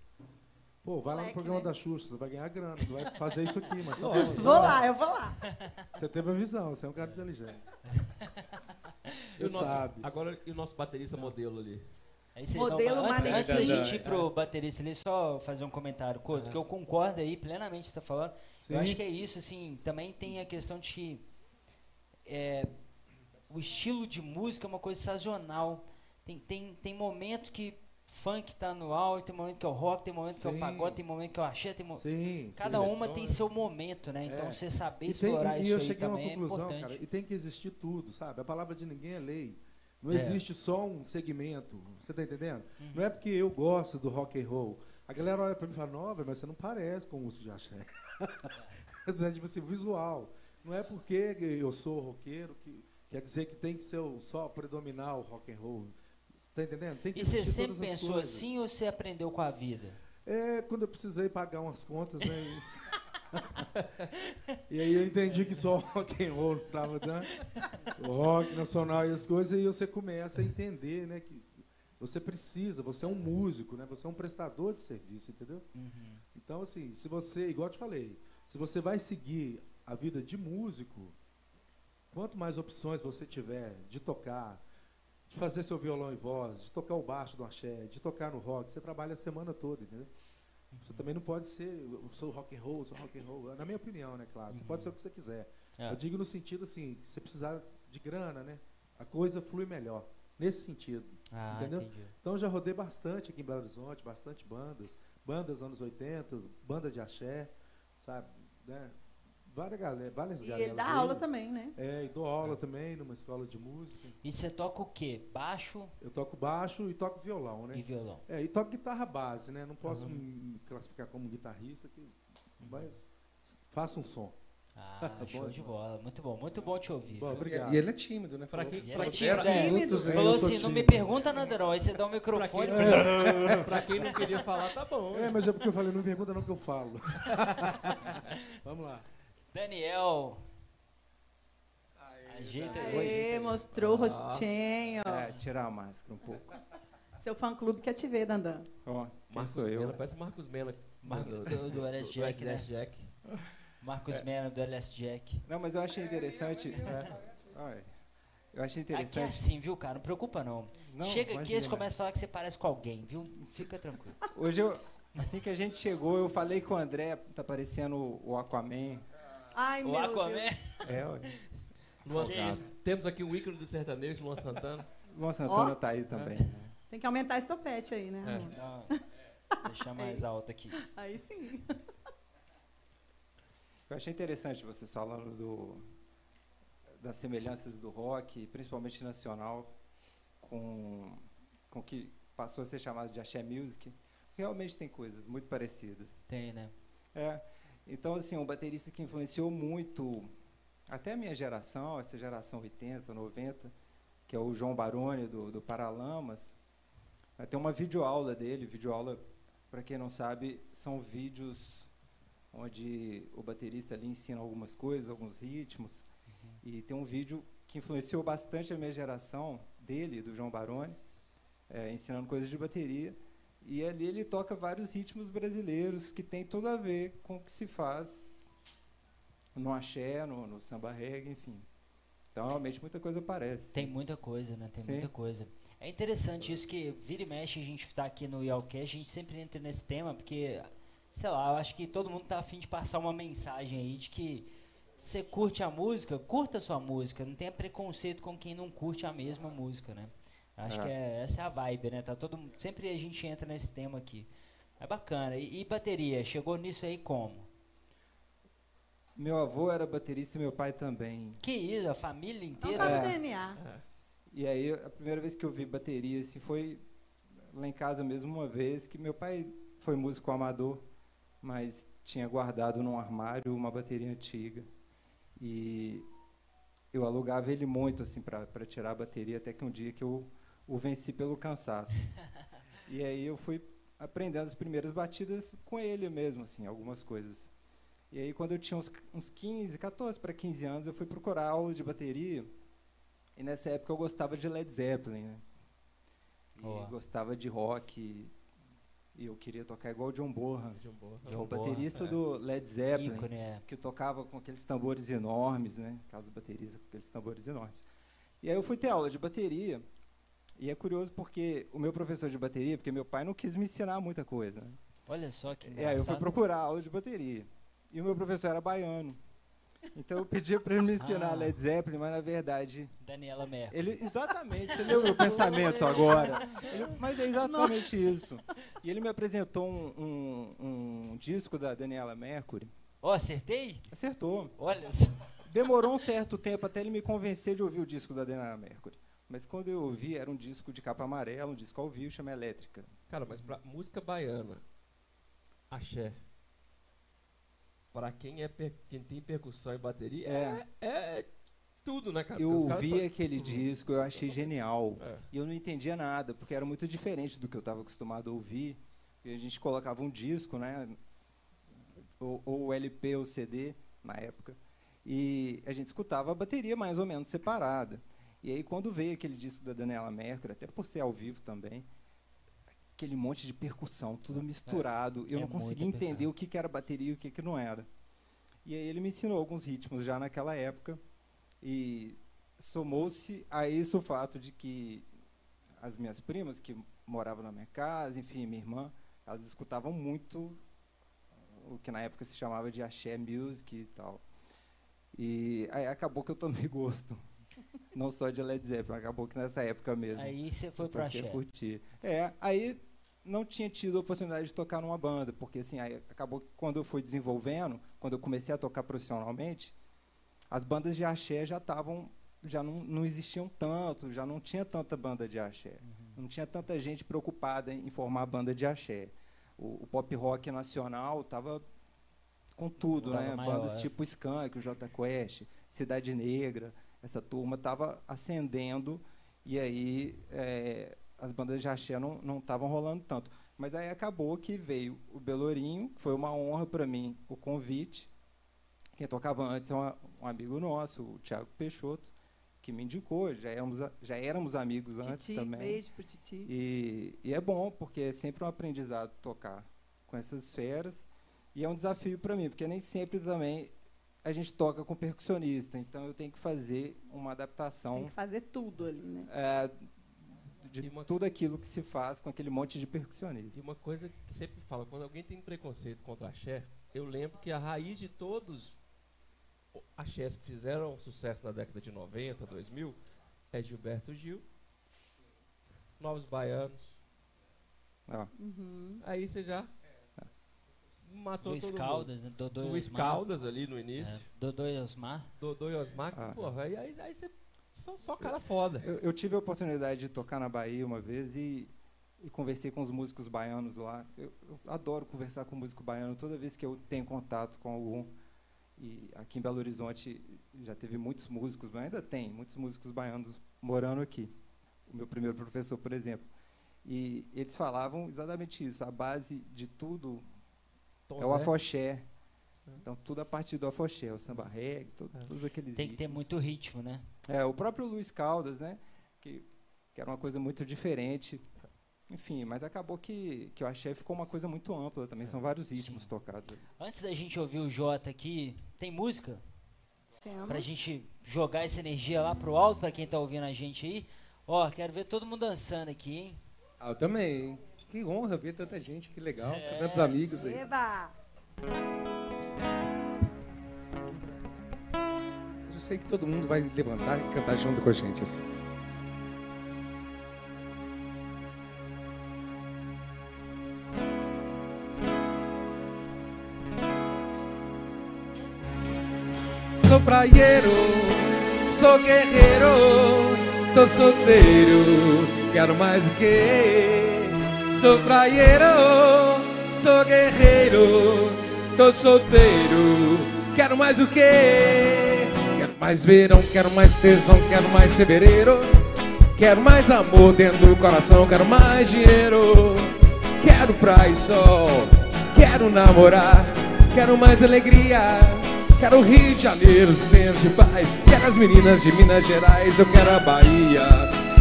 pô, vai lá no programa né? da Xuxa, você vai ganhar grana, você vai fazer isso aqui, mas tá Lógico. Vou lá, eu vou lá. Você teve a visão, você é um cara inteligente. E o Você nosso, sabe. agtá e o nosso baterista modelo ali? Aí Modelo não, antes, manequim. antes da gente ir É. pro baterista ali, só fazer um comentário, Couto, que eu concordo aí plenamente com o que você tá falando. Eu Sim. acho que é isso, assim, também tem a questão de que é, o estilo de música é uma coisa sazonal. Tem, tem, tem momento que funk tá no alto, tem momento que é o rock, tem momento que é o Sim. pagode, tem momento que é o axé, tem mo- Sim, Cada sim. uma tem seu momento, né? Então É. você saber E, tem, explorar e isso eu aí cheguei a uma também é conclusão, importante. cara, e tem que existir tudo, sabe? A palavra de ninguém é lei. Não É. existe só um segmento. Você tá entendendo? Uhum. Não é porque eu gosto do rock and roll. A galera olha pra mim e fala, velho, mas você não parece com músico de axé. É tipo assim, visual. Não é porque eu sou roqueiro que quer dizer que tem que ser o- só predominar o rock and roll. Você tá entendendo? E você sempre pensou coisas. assim ou você aprendeu com a vida? É, quando eu precisei pagar umas contas, né? e aí eu entendi que só o rock and roll tava dando. O rock nacional e as coisas, e você começa a entender, né? Que você precisa, você é um músico, né? Você é um prestador de serviço, entendeu? Então, assim, se você, igual eu te falei, se você vai seguir a vida de músico, quanto mais opções você tiver de tocar, de fazer seu violão e voz, de tocar o baixo do axé, de tocar no rock, você trabalha a semana toda, entendeu? Você também não pode ser, eu sou rock and roll, sou rock and roll, na minha opinião, né, claro. Você pode ser o que você quiser. É. Eu digo no sentido assim, que você precisar de grana, né? A coisa flui melhor. Nesse sentido. Ah, Entendeu? entendi. Então eu já rodei bastante aqui em Belo Horizonte, bastante bandas, bandas anos 80, banda de axé, sabe? Né? Várias galera, várias E ele dá aula também, né? É, e dou aula também numa escola de música. E você toca o quê? Baixo Eu toco baixo e toco violão, né? e violão. É, e toco guitarra base, né? Não posso Uhum. me classificar como guitarrista, que, mas faço um som. Ah, Bom show de bola. Muito bom, muito bom te ouvir. Bom, obrigado. E ele é tímido, né? Pra E falou ela é tímida, 10 é. minutos, É, Falou assim, não me tímido. pergunta nada não, aí você dá o Pra quem, microfone. não, pra quem não queria falar, tá bom. É, mas é porque eu falei, não pergunta não que eu falo. Vamos lá. Daniel. Ajeita aí. Aê, mostrou o rostinho. É, tirar a máscara um pouco. Seu fã-clube quer te ver, Dandan. Ó, quem Marcos sou eu? Mena, parece Marcos Mena. Marcos do, do, do LS Jack, né? Jack. Marcos Mena do LS Jack. Não, mas eu achei interessante. Olha, eu achei Aqui é interessante. assim, viu, cara? Não preocupa não. Não, Chega aqui, imagina. eles começam a falar que você parece com alguém, viu? Fica tranquilo. Hoje eu, assim que a gente chegou, eu falei com o André, tá parecendo o Aquaman. Ai, O meu Aquaman. Deus. É, ó, Luan, temos aqui um ícone do sertanejo, Luan Santana. Luan Santana Ó. tá aí também. né? Tem que aumentar esse topete aí, né? É. Não, deixar mais alto aqui. Aí sim. Eu achei interessante vocês falando do, das semelhanças do rock, principalmente nacional, com com o que passou a ser chamado de axé music. Realmente tem coisas muito parecidas. Tem, né? É. Então, assim, um baterista que influenciou muito até a minha geração, essa geração 80, 90, que é o João Baroni, do, do Paralamas. Ter uma videoaula dele. Videoaula, para quem não sabe, são vídeos onde o baterista ali ensina algumas coisas, alguns ritmos. E tem um vídeo que influenciou bastante a minha geração, dele, do João Baroni, é, ensinando coisas de bateria. E ali ele toca vários ritmos brasileiros que tem tudo a ver com o que se faz no axé, no, no samba reggae, enfim. Então, realmente, muita coisa aparece. Tem muita coisa, né? Tem Sim. muita coisa. É interessante isso que vira e mexe a gente tá aqui no Yalcast, a gente sempre entra nesse tema, porque, sei lá, eu acho que todo mundo tá afim de passar uma mensagem aí de que você curte a música, curta a sua música, não tenha preconceito com quem não curte a mesma música, né? Acho É. que é, essa é a vibe, né? Tá todo, mundo- sempre a gente entra nesse tema aqui. É bacana. E, e bateria, chegou nisso aí como? Meu avô era baterista e meu pai também. Que isso, a família Então inteira? tá É. no DNA. E aí, a primeira vez que eu vi bateria, assim, foi lá em casa mesmo uma vez, que meu pai foi músico amador, mas tinha guardado num armário uma bateria antiga. E eu alugava ele muito, assim, para tirar a bateria, até que um dia que eu o venci pelo cansaço. e aí eu fui aprendendo as primeiras batidas com ele mesmo, assim, algumas coisas. E aí, quando eu tinha uns, uns 15, 14 para 15 anos, eu fui procurar aula de bateria. E nessa época eu gostava de Led Zeppelin, né? E Boa. gostava de rock. E eu queria tocar igual o John Bonham, John Bonham. que é o baterista é. do Led Zeppelin, Ícone, é. que tocava com aqueles tambores enormes, né? Caso baterista com aqueles tambores enormes. E aí eu fui ter aula de bateria. E é curioso porque o meu professor de bateria, porque meu pai não quis me ensinar muita coisa, né? Olha só que É, aí eu fui engraçado. procurar aula de bateria. E o meu professor era baiano. Então eu pedia para ele me ensinar Ah. Led Zeppelin, mas na verdade Daniela Merkel. ele, exatamente, você leu meu pensamento agora. Ele- mas é exatamente isso. E ele me apresentou um, um- um disco da Daniela Mercury. Ó, acertei? Acertou. Olha só. Demorou um certo tempo até ele me convencer de ouvir o disco da Daniela Mercury. Mas quando eu ouvi, era um disco de capa amarela, um disco ao vivo, chama Elétrica. Cara, mas pra música baiana, axé, pra quem, é per- quem tem percussão e bateria, é, é tudo, né, cara? Eu ouvi só- aquele disco, eu achei genial. É. E eu não entendia nada, porque era muito diferente do que eu estava acostumado a ouvir. E a gente colocava um disco, né? Ou, ou LP ou CD, na época. E a gente escutava a bateria mais ou menos separada. E aí, quando veio aquele disco da Daniela Mercury, até por ser ao vivo também, aquele monte de percussão, tudo misturado. Eu É não conseguia entender o que, que era bateria e o que, que não era. E aí ele me ensinou alguns ritmos já naquela época. E somou-se a isso o fato de que as minhas primas, que moravam na minha casa, enfim, minha irmã, elas escutavam muito o que na época se chamava de axé music e tal. E aí acabou que eu tomei gosto. Não só de Led Zeppelin, acabou que nessa época mesmo. Aí você foi eu pro passei a axé. curtir. É, aí não tinha tido a oportunidade de tocar numa banda, porque assim, aí acabou que quando eu fui desenvolvendo, quando eu comecei a tocar profissionalmente, as bandas de axé já estavam, já não, não existiam tanto, já não tinha tanta banda de axé. Uhum. Não tinha tanta gente preocupada em formar banda de axé. O, o pop rock nacional estava com tudo, né? maior, Bandas é. tipo Skank, o J Quest, Cidade Negra, essa turma estava ascendendo e aí é, as bandas de axé não estavam rolando tanto. Mas aí acabou que veio o Belourinho, foi uma honra para mim o convite. Quem tocava antes é um amigo nosso, o Thiago Peixoto, que me indicou, já éramos, já éramos amigos antes Titi, também. beijo pro Titi. E, e é bom, porque é sempre um aprendizado tocar com essas feras. E é um desafio para mim, porque nem sempre também a gente toca com percussionista. Então eu tenho que fazer uma Tem adaptação que fazer tudo ali, né? é, de uma- tudo aquilo que se faz com aquele monte de percussionista. E uma coisa que sempre fala, quando alguém tem preconceito contra axé, eu lembro que a raiz de todos os axés que fizeram sucesso na década de 90, 2000, é Gilberto Gil, Novos Baianos. Ó, Uhum. Aí você já matou Luiz todo Caldas, né? Dodô mundo. e Luiz Osmar. Caldas ali no início, É, Dodô e Osmar. Dodô e Osmar, que, Ah. porra, aí, aí, aí você só, só cara foda. eu, eu tive a oportunidade de tocar na Bahia uma vez e, e conversei com os músicos baianos lá. Eu, eu adoro conversar com músico baiano toda vez que eu tenho contato com algum. E aqui em Belo Horizonte já teve muitos músicos, mas ainda tem muitos músicos baianos morando aqui. O meu primeiro professor, por exemplo. E eles falavam exatamente isso. A base de tudo Tom é o Zé. afoxé. Então, tudo a partir do afoxé, o samba reggae, to- É. todos aqueles Tem que ter ritmos. muito ritmo, né? É, o próprio Luiz Caldas, né? Que, que era uma coisa muito diferente. Enfim, mas acabou que, que o axé ficou uma coisa muito ampla também, são vários ritmos Sim. tocados. Antes da gente ouvir o Jota aqui, tem música? Temos. Pra gente jogar essa energia lá pro alto, pra quem tá ouvindo a gente aí. Ó, quero ver todo mundo dançando aqui, hein? Ah, eu também. hein? Que honra ver tanta gente, que legal. É. Tantos amigos aí. Eba! Eu sei que todo mundo vai levantar e cantar junto com a gente assim. Sou praieiro, sou guerreiro, tô solteiro, quero mais que? Sou praieiro, sou guerreiro, tô solteiro, quero mais o que? Quero mais verão, quero mais tesão, quero mais fevereiro, quero mais amor dentro do coração, quero mais dinheiro, quero praia e sol, quero namorar, quero mais alegria. Quero Rio de Janeiro, os tempos de paz. Quero as meninas de Minas Gerais, eu quero a Bahia.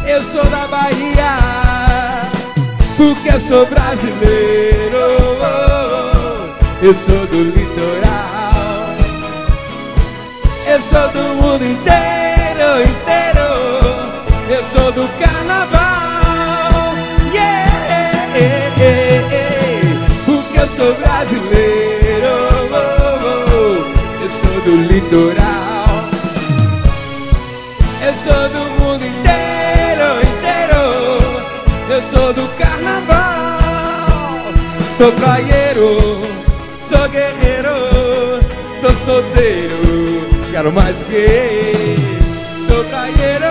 Eu sou da Bahia, porque eu sou brasileiro. Eu sou do litoral, eu sou do mundo inteiro, inteiro. Eu sou do carnaval, yeah, porque eu sou brasileiro. Eu sou do litoral. Sou praieiro, sou guerreiro, tô solteiro, quero mais que. Sou praieiro,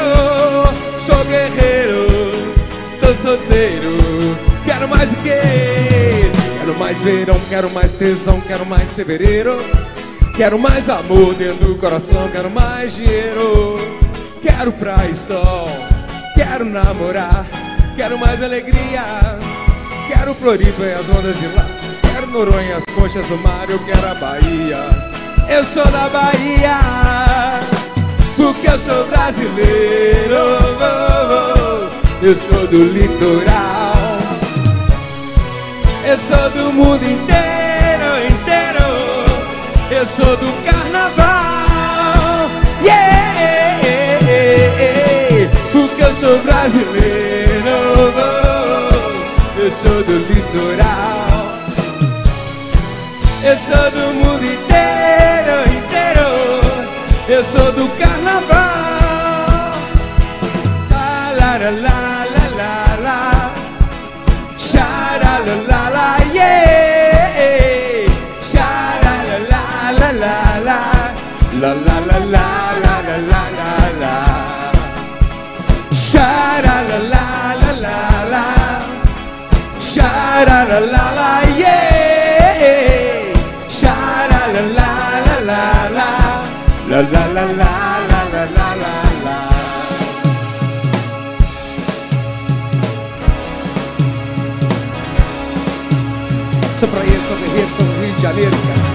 sou guerreiro, tô solteiro, quero mais que? Quero mais verão, quero mais tesão, quero mais fevereiro. Quero mais amor dentro do coração, quero mais dinheiro. Quero praia e sol, quero namorar, quero mais alegria. Quero Floripa e as ondas de lá, quero Noronha as conchas do mar, eu quero a Bahia. Eu sou da Bahia, porque eu sou brasileiro. Eu sou do litoral, eu sou do mundo inteiro, inteiro. Eu sou do carnaval, yeah, porque eu sou brasileiro sou do litoral. Eu sou do mundo inteiro, inteiro. Eu sou do carnaval. Lá, lá, lá, lá, lá, lá, lá. lá, lá, lá, lá, lá, lá, lá, lá, lá, lá, lá. Lá, lá, lá, lá, lá, lá, lá, lá. Xará. Janeiro, cara.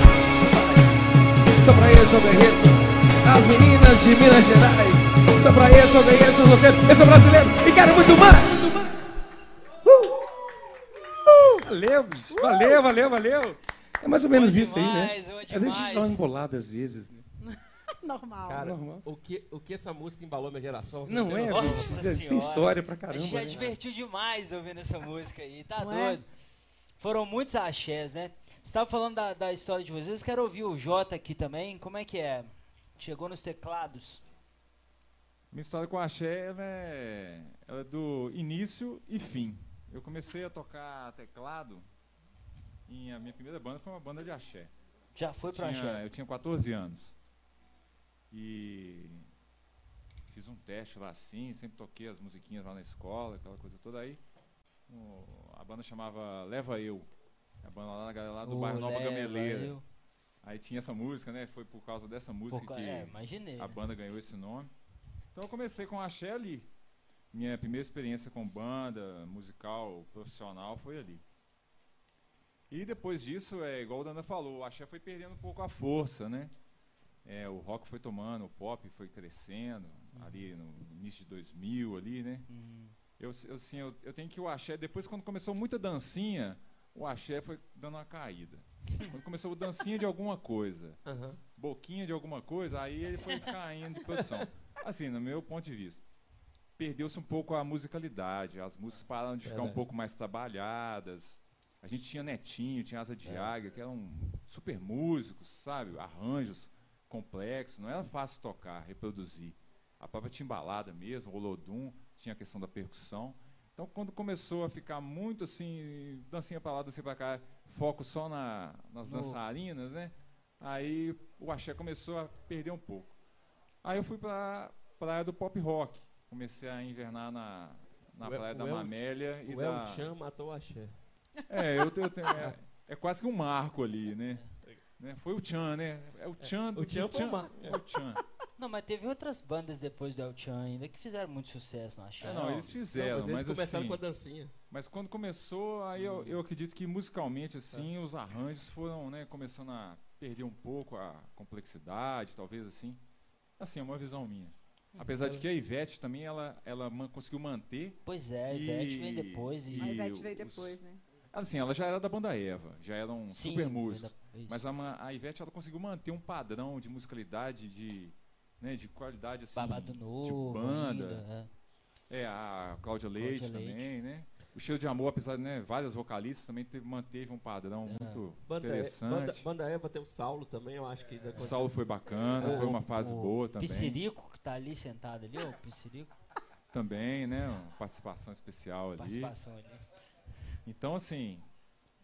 Praia, sou guerreiro, sou as meninas de Minas Gerais. Praia, sou guerreiro, sou solteiro, eu sou brasileiro e quero muito mais. Uh! Uh! Valeu, bicho. valeu, valeu, valeu. É mais ou menos isso aí, né? demais, Às vezes a gente demais. dá uma embolada às vezes. Né? Normal. Cara, normal. o que, o que essa música embalou minha geração? Não tem é? Nossa bicho? Tem Senhora. história pra A caramba. gente já né? divertiu demais ouvindo essa música aí, tá Não é? doido? Foram muitos axés, né? Você tava falando da, da história de vocês, quero ouvir o Jota aqui também, como é que é? Chegou nos teclados? Minha história com a axé ela é, ela é do início e fim. Eu comecei a tocar teclado e a minha primeira banda foi uma banda de axé. Já foi Tinha- axé? eu tinha 14 anos. E fiz um teste lá assim, sempre toquei as musiquinhas lá na escola, aquela coisa toda aí. o- a banda chamava Leva Eu. A banda lá, da galera lá do Ô, bairro Nova leva Gameleira. Aí tinha essa música, né? Foi por causa dessa música Por que é, imaginei. a né? banda ganhou esse nome. Então eu comecei com axé ali. Minha primeira experiência com banda, musical, profissional foi ali. E depois disso, é igual o Dana falou, o axé foi perdendo um pouco a força, né? É, o rock foi tomando, o pop foi crescendo, ali no início de 2000 ali, né? Hum. Eu, eu, assim, eu, eu tenho que o axé, depois quando começou muita dancinha, o axé foi dando uma caída. Quando começou dancinha de alguma coisa, Aham. boquinha de alguma coisa, aí ele foi caindo de produção. Assim, no meu ponto de vista. Perdeu-se um pouco a musicalidade, as músicas pararam de ficar um Verdade. pouco mais trabalhadas. A gente tinha Netinho, tinha Asa de É. Águia, que eram super músicos, sabe? Arranjos complexos, não era fácil tocar, reproduzir. A própria timbalada mesmo, o Olodum, tinha a questão da percussão. Então, quando começou a ficar muito assim, dancinha pra lá, dancinha pra cá, foco só na, nas No- dançarinas, né? Aí o axé começou a perder um pouco. Aí eu fui pra praia do pop rock. Comecei a invernar na, na O praia da o El- Mamélia e O da... El Chan matou o axé. É, eu, eu tenho, é, é quase que um marco ali, né? Né? Foi o Chan, né? É o Chan do o Chan foi um marco, É o Chan. Não, mas teve outras bandas depois do El Chan ainda que fizeram muito sucesso no axé. É, não, eles fizeram, Não, mas eles mas, começaram assim, com a dancinha. mas quando começou, aí eu, eu acredito que musicalmente, assim, os arranjos foram, né, começando a perder um pouco a complexidade, talvez assim. Assim, é uma visão minha. Apesar de que a Ivete também, ela, ela man- conseguiu manter. Pois é, a E- Ivete vem depois e. A Ivete veio depois, né? Assim, ela já era da banda Eva, já eram Sim, super isso. Mas a, a Ivete ela conseguiu manter um padrão de musicalidade, de, né, de qualidade assim. Babado novo, banda. ainda, É, a Cláudia Cláudia Leite Leite. também, né? O Cheiro de Amor, apesar de né, várias vocalistas, também teve, manteve um padrão É. muito Banda, banda, interessante. banda Eva tem o Saulo também, eu acho que. ainda O Saulo foi bacana, O- foi uma fase o boa também. Piscirico, que tá ali sentado ali, ó, o Piscirico, Também, né? Uma participação especial ali. participação ali. Então, assim,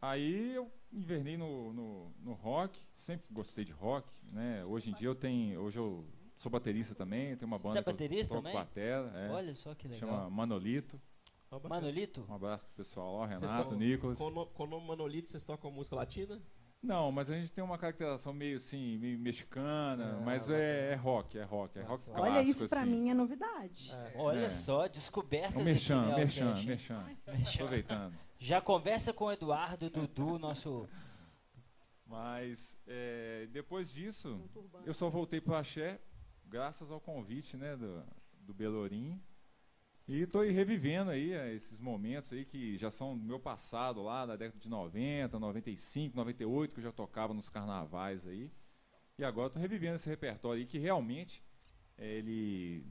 aí eu invernei no, no, no rock, sempre gostei de rock, né? Hoje em dia eu tenho, hoje eu sou baterista também, tenho uma banda é que eu baterista também? batera, é, Olha só que legal. chama Manolito. Manolito? Um abraço pro pessoal Renato, tocam- Nicolas. Com, o no- com o nome Manolito, vocês tocam música latina? Não, mas a gente tem uma caracterização meio assim, meio mexicana, Ah, mas é, é rock, é rock, é rock Nossa. clássico. Olha, isso pra assim. mim é novidade. Olha É. só, É aqui, merchan, né, merchan, Alceste? merchan. Merchan. Aproveitando. Já conversa com o Eduardo, Dudu, nosso... Mas é, depois disso, eu só voltei pro axé graças ao convite né, do, do Belorim. E estou revivendo aí eh, esses momentos aí que já são do meu passado lá, da década de 90, 95, 98, que eu já tocava nos carnavais aí. E agora estou revivendo esse repertório aí que realmente eh, ele,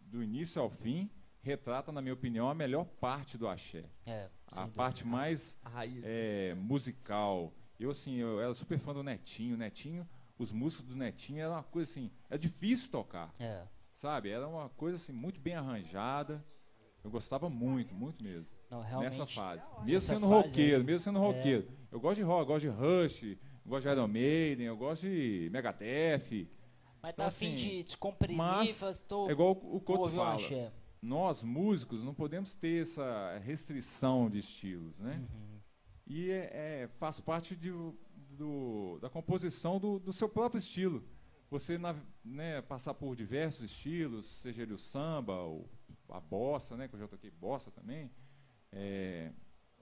do início ao fim, retrata, na minha opinião, a melhor parte do axé. É, A dúvida. parte mais A raiz. é, musical. Eu, assim, eu era super fã do Netinho. Netinho, os músicos do Netinho era uma coisa assim, é difícil tocar, É. sabe? Era uma coisa assim, muito bem arranjada. Eu gostava muito, muito mesmo. Não, realmente. Nessa fase. Mesmo Essa sendo fase roqueiro, aí, mesmo sendo é. roqueiro. Eu gosto de rock, gosto de Rush, eu gosto de Iron Maiden, eu gosto de Megadeth. Mas Então, tá assim, de descomprimir, mas tô, É igual o Couto um fala. axé. Nós, músicos, não podemos ter essa restrição de estilos, né? Uhum. e é, é- faz parte de, do- da composição do, do seu próprio estilo. Você na- né, passar por diversos estilos, seja ele o samba, o, a bossa, né, que eu já toquei bossa também, é,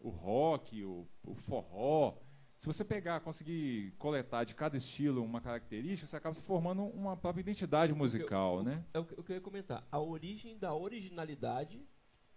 o rock, o, o forró. Se você pegar, conseguir coletar de cada estilo uma característica, você acaba se formando uma própria identidade musical, o- né? É o que eu ia comentar. A origem da originalidade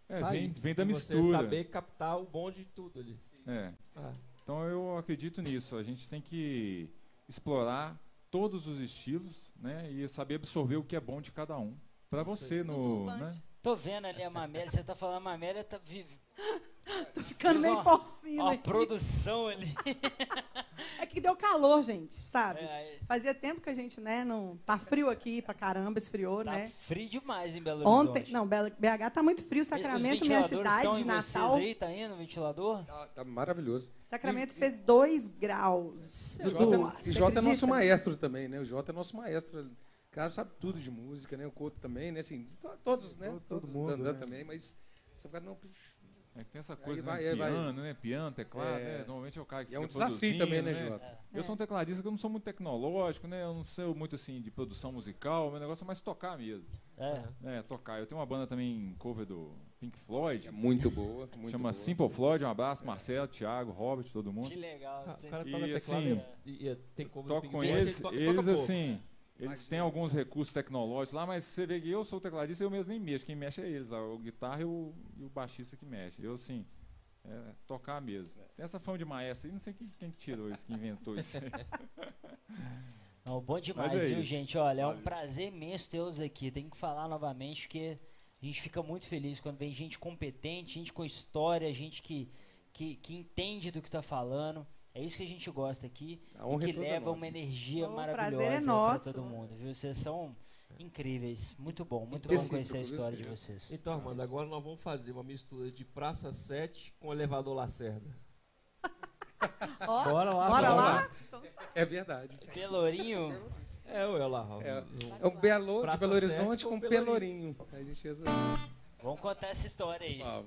É, tá vem, aí. vem da De Você mistura. saber captar o bom de tudo ali. É. Ah, Então eu acredito nisso. A gente tem que explorar todos os estilos, né, e saber absorver o que é bom de cada um. Para você no, né? Tô vendo ali a Mamélia, você tá falando a Mamélia, tá vi- Tô ficando meio uma- porcina uma aqui. produção ali. É que deu calor, gente, sabe? É, aí Fazia tempo que a gente, né, não... Tá frio aqui pra caramba, esfriou, tá né? frio demais em Belo Ontem, Horizonte. não, Belo- BH tá muito frio, Sacramento, minha cidade, estão em vocês Natal. aí, tá indo o ventilador? Tá, tá maravilhoso. Sacramento fez 2 graus. O Jota, é- o Jota é nosso maestro também, né? O Jota é nosso maestro. O cara sabe tudo de música, né? O Couto também, né? Assim, to- todos, né? Todo- todo todos, mundo, né? também, mas você fica, não, puxa, É que tem essa coisa, vai, né? aí vai. piano, né? Piano, teclado, É. né? Normalmente é o cara que e é um fica desafio produzindo, também, né, Jota? Eu sou um tecladista que eu não sou muito tecnológico, né? Eu não sou muito assim de produção musical, meu negócio é mais tocar mesmo. É. É, tocar. Eu tenho uma banda também cover do Pink Floyd, É muito boa, muito chama boa. Simple Floyd, um abraço, Marcelo, Thiago, Robert, todo mundo. Que legal. Ah, o cara E, toca teclado assim, e, e tem como Toco com Floyd, eles, toca- eles toca pouco. Eles têm alguns recursos tecnológicos lá, mas você vê que eu sou o tecladista e eu mesmo nem mexo. Quem mexe é eles, a, o guitarra e o, e o baixista que mexe. Eu, assim, é, tocar mesmo. Tem essa fama de maestro aí, não sei quem, quem que tirou isso, quem inventou isso aí. Não, bom demais, é viu, isso. gente? Olha, é um Valeu. prazer imenso tê-los aqui. Tem que falar novamente porque a gente fica muito feliz quando vem gente competente, gente com história, gente que, que, que entende do que tá falando. É isso que a gente gosta aqui. A e honra é que toda leva nossa. uma energia O maravilhosa é pra nosso. todo mundo, viu? Vocês são incríveis. Muito bom, muito bom Recíproco, conhecer a história de vocês. Então, Armando, agora nós vamos fazer uma mistura de Praça 7 com Elevador Lacerda. Ó, Bora lá, bora bora lá. É verdade. Pelourinho, É, olha lá. É, é um Belo, de Belo Horizonte com com Pelourinho. Pelourinho. A gente resolveu. vamos contar essa história aí. Ó,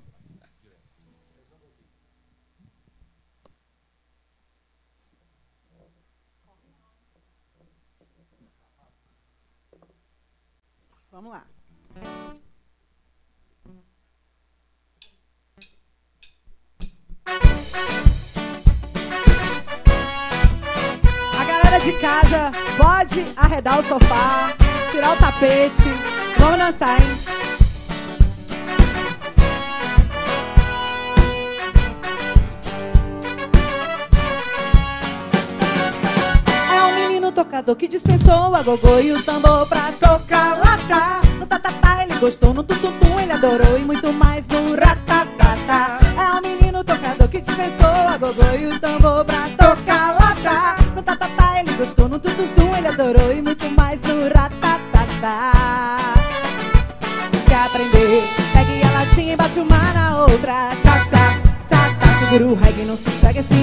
Vamos lá. A galera de casa pode arredar o sofá, tirar o tapete. Vamos dançar, hein? É tocador que dispensou a gogô e o tambor pra tocar lata. No tatatá ele gostou, no tututum ele adorou e muito mais no ratatatá. É um menino tocador que dispensou a gogô e o tambor pra tocar lata. No tatatá ele gostou, no tututum ele adorou e muito mais no ratatatá. Quer aprender? Pegue a latinha e bate uma na outra. Tchá, tchá, tchá, tchá. Segura o reggae, não sossega, se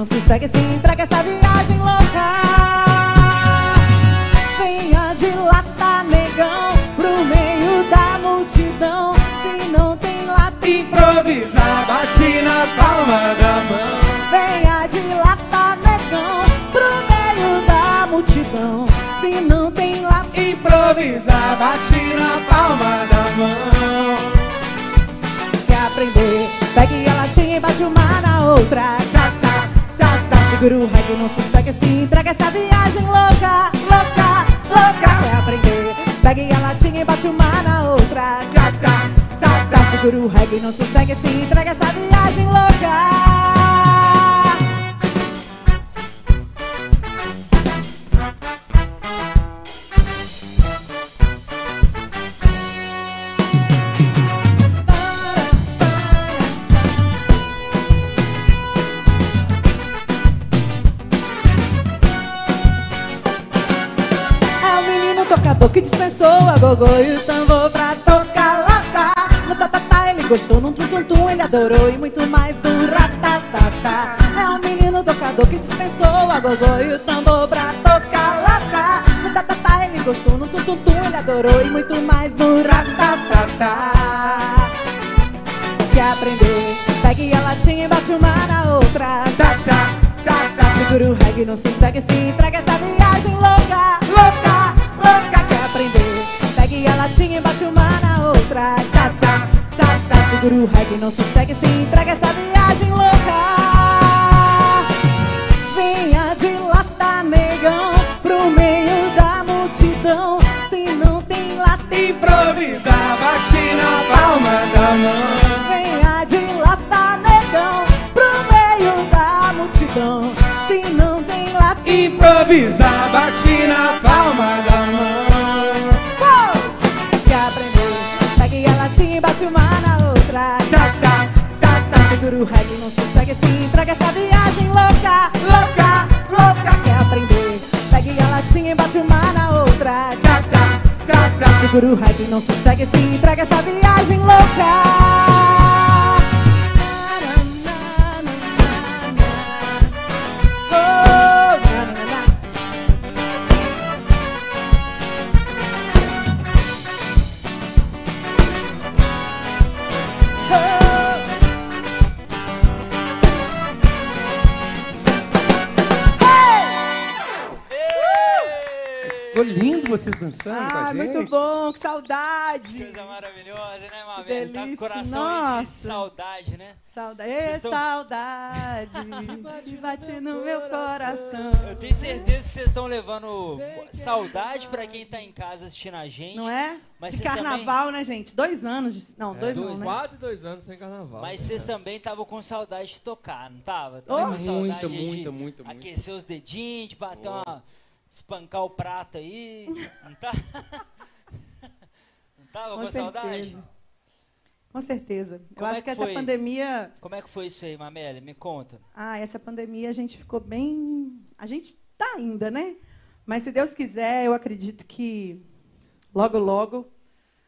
Não sossega, se entrega essa viagem louca. Venha de lata, negão, pro meio da multidão. Se não tem lata, Improvisar, bate na palma da mão. Venha de lata, negão, pro meio da multidão. Se não tem lá, Improvisar, bate na palma da mão. quer aprender? Pegue a latinha e bate uma na outra. Segura o reggae, não sossega, se entrega essa viagem louca, louca, louca. Quer aprender? Pegue a latinha e bate uma na outra. Tchá, tchá, tchá, tchá. Segura o reggae, não sossega, se entrega essa gogô e o tambor pra tocar lata. No tatatá ele gostou, no tum-tum-tum ele adorou e muito mais do ratatatá. É o menino tocador que dispensou a gogô e o tambor pra tocar lata. No tatatá ele gostou, no tum-tum-tum ele adorou e muito mais do ratatatá. Quer aprender? Pegue a latinha e bate uma na outra. Tchá, tchá, tchá, tchá. Segura o reggae, não sossega, se entrega o reggae, não sossega, se entrega essa viagem louca. Venha de lata, negão, pro meio da multidão. Se não tem lata, Improvisar, bate na palma da mão. Venha de lata, negão, pro meio da multidão. Se não tem lata, Improvisar, bate Segura o reggae, não sossega, se entrega essa viagem louca. Ficou lindo vocês dançando com Ah, a gente. muito bom, que saudade. Coisa maravilhosa, né, Mabel? Tá com o coração aí de nossa. saudade, né? Saudade. Tão- saudade. bate no meu coração. Eu tenho certeza que vocês estão levando saudade pra quem tá em casa assistindo a gente. Não é? Mas de carnaval, né, gente? Dois anos. de- Não, dois, dois, não, né? Quase dois anos sem carnaval. Mas né? vocês também estavam com saudade de tocar, não tava? Oh, muita, de muita, muita. Aquecer os dedinhos, de bater uma. espancar o prato aí. Não tá? Tava com, Com saudade? certeza. Com certeza. Eu Como é acho que que essa foi? pandemia. Como é que foi isso aí, Mamele? Me conta. Ah, essa pandemia a gente ficou bem. A gente tá ainda, né? Mas se Deus quiser, eu acredito que logo, logo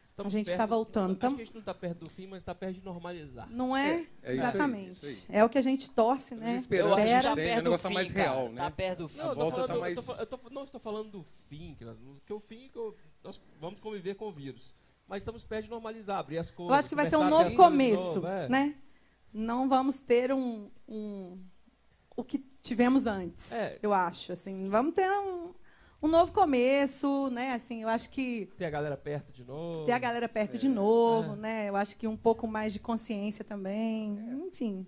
Estamos a gente perto- tá voltando. Acho que a gente não está perto do fim, mas está perto de normalizar. Não é? É, é isso aí, Exatamente. isso aí. É o que a gente torce, né? Eu a gente que tem, tá o perto do negócio tá fim, mais cara. real, né? Tá perto do fim. Não, eu tô volta falando, tá eu mais- tô fa- eu tô- não estou falando do fim, que, que o fim que eu- nós vamos conviver com o vírus. Mas estamos perto de normalizar, abrir as coisas. Eu acho que vai ser um novo começo, novo, é. né? Não vamos ter um, um- o que tivemos antes, É. eu acho. Assim, vamos ter um, um novo começo, né? Assim, eu acho que Ter a galera perto de novo. ter a galera perto de novo, né? Eu acho que um pouco mais de consciência também, enfim.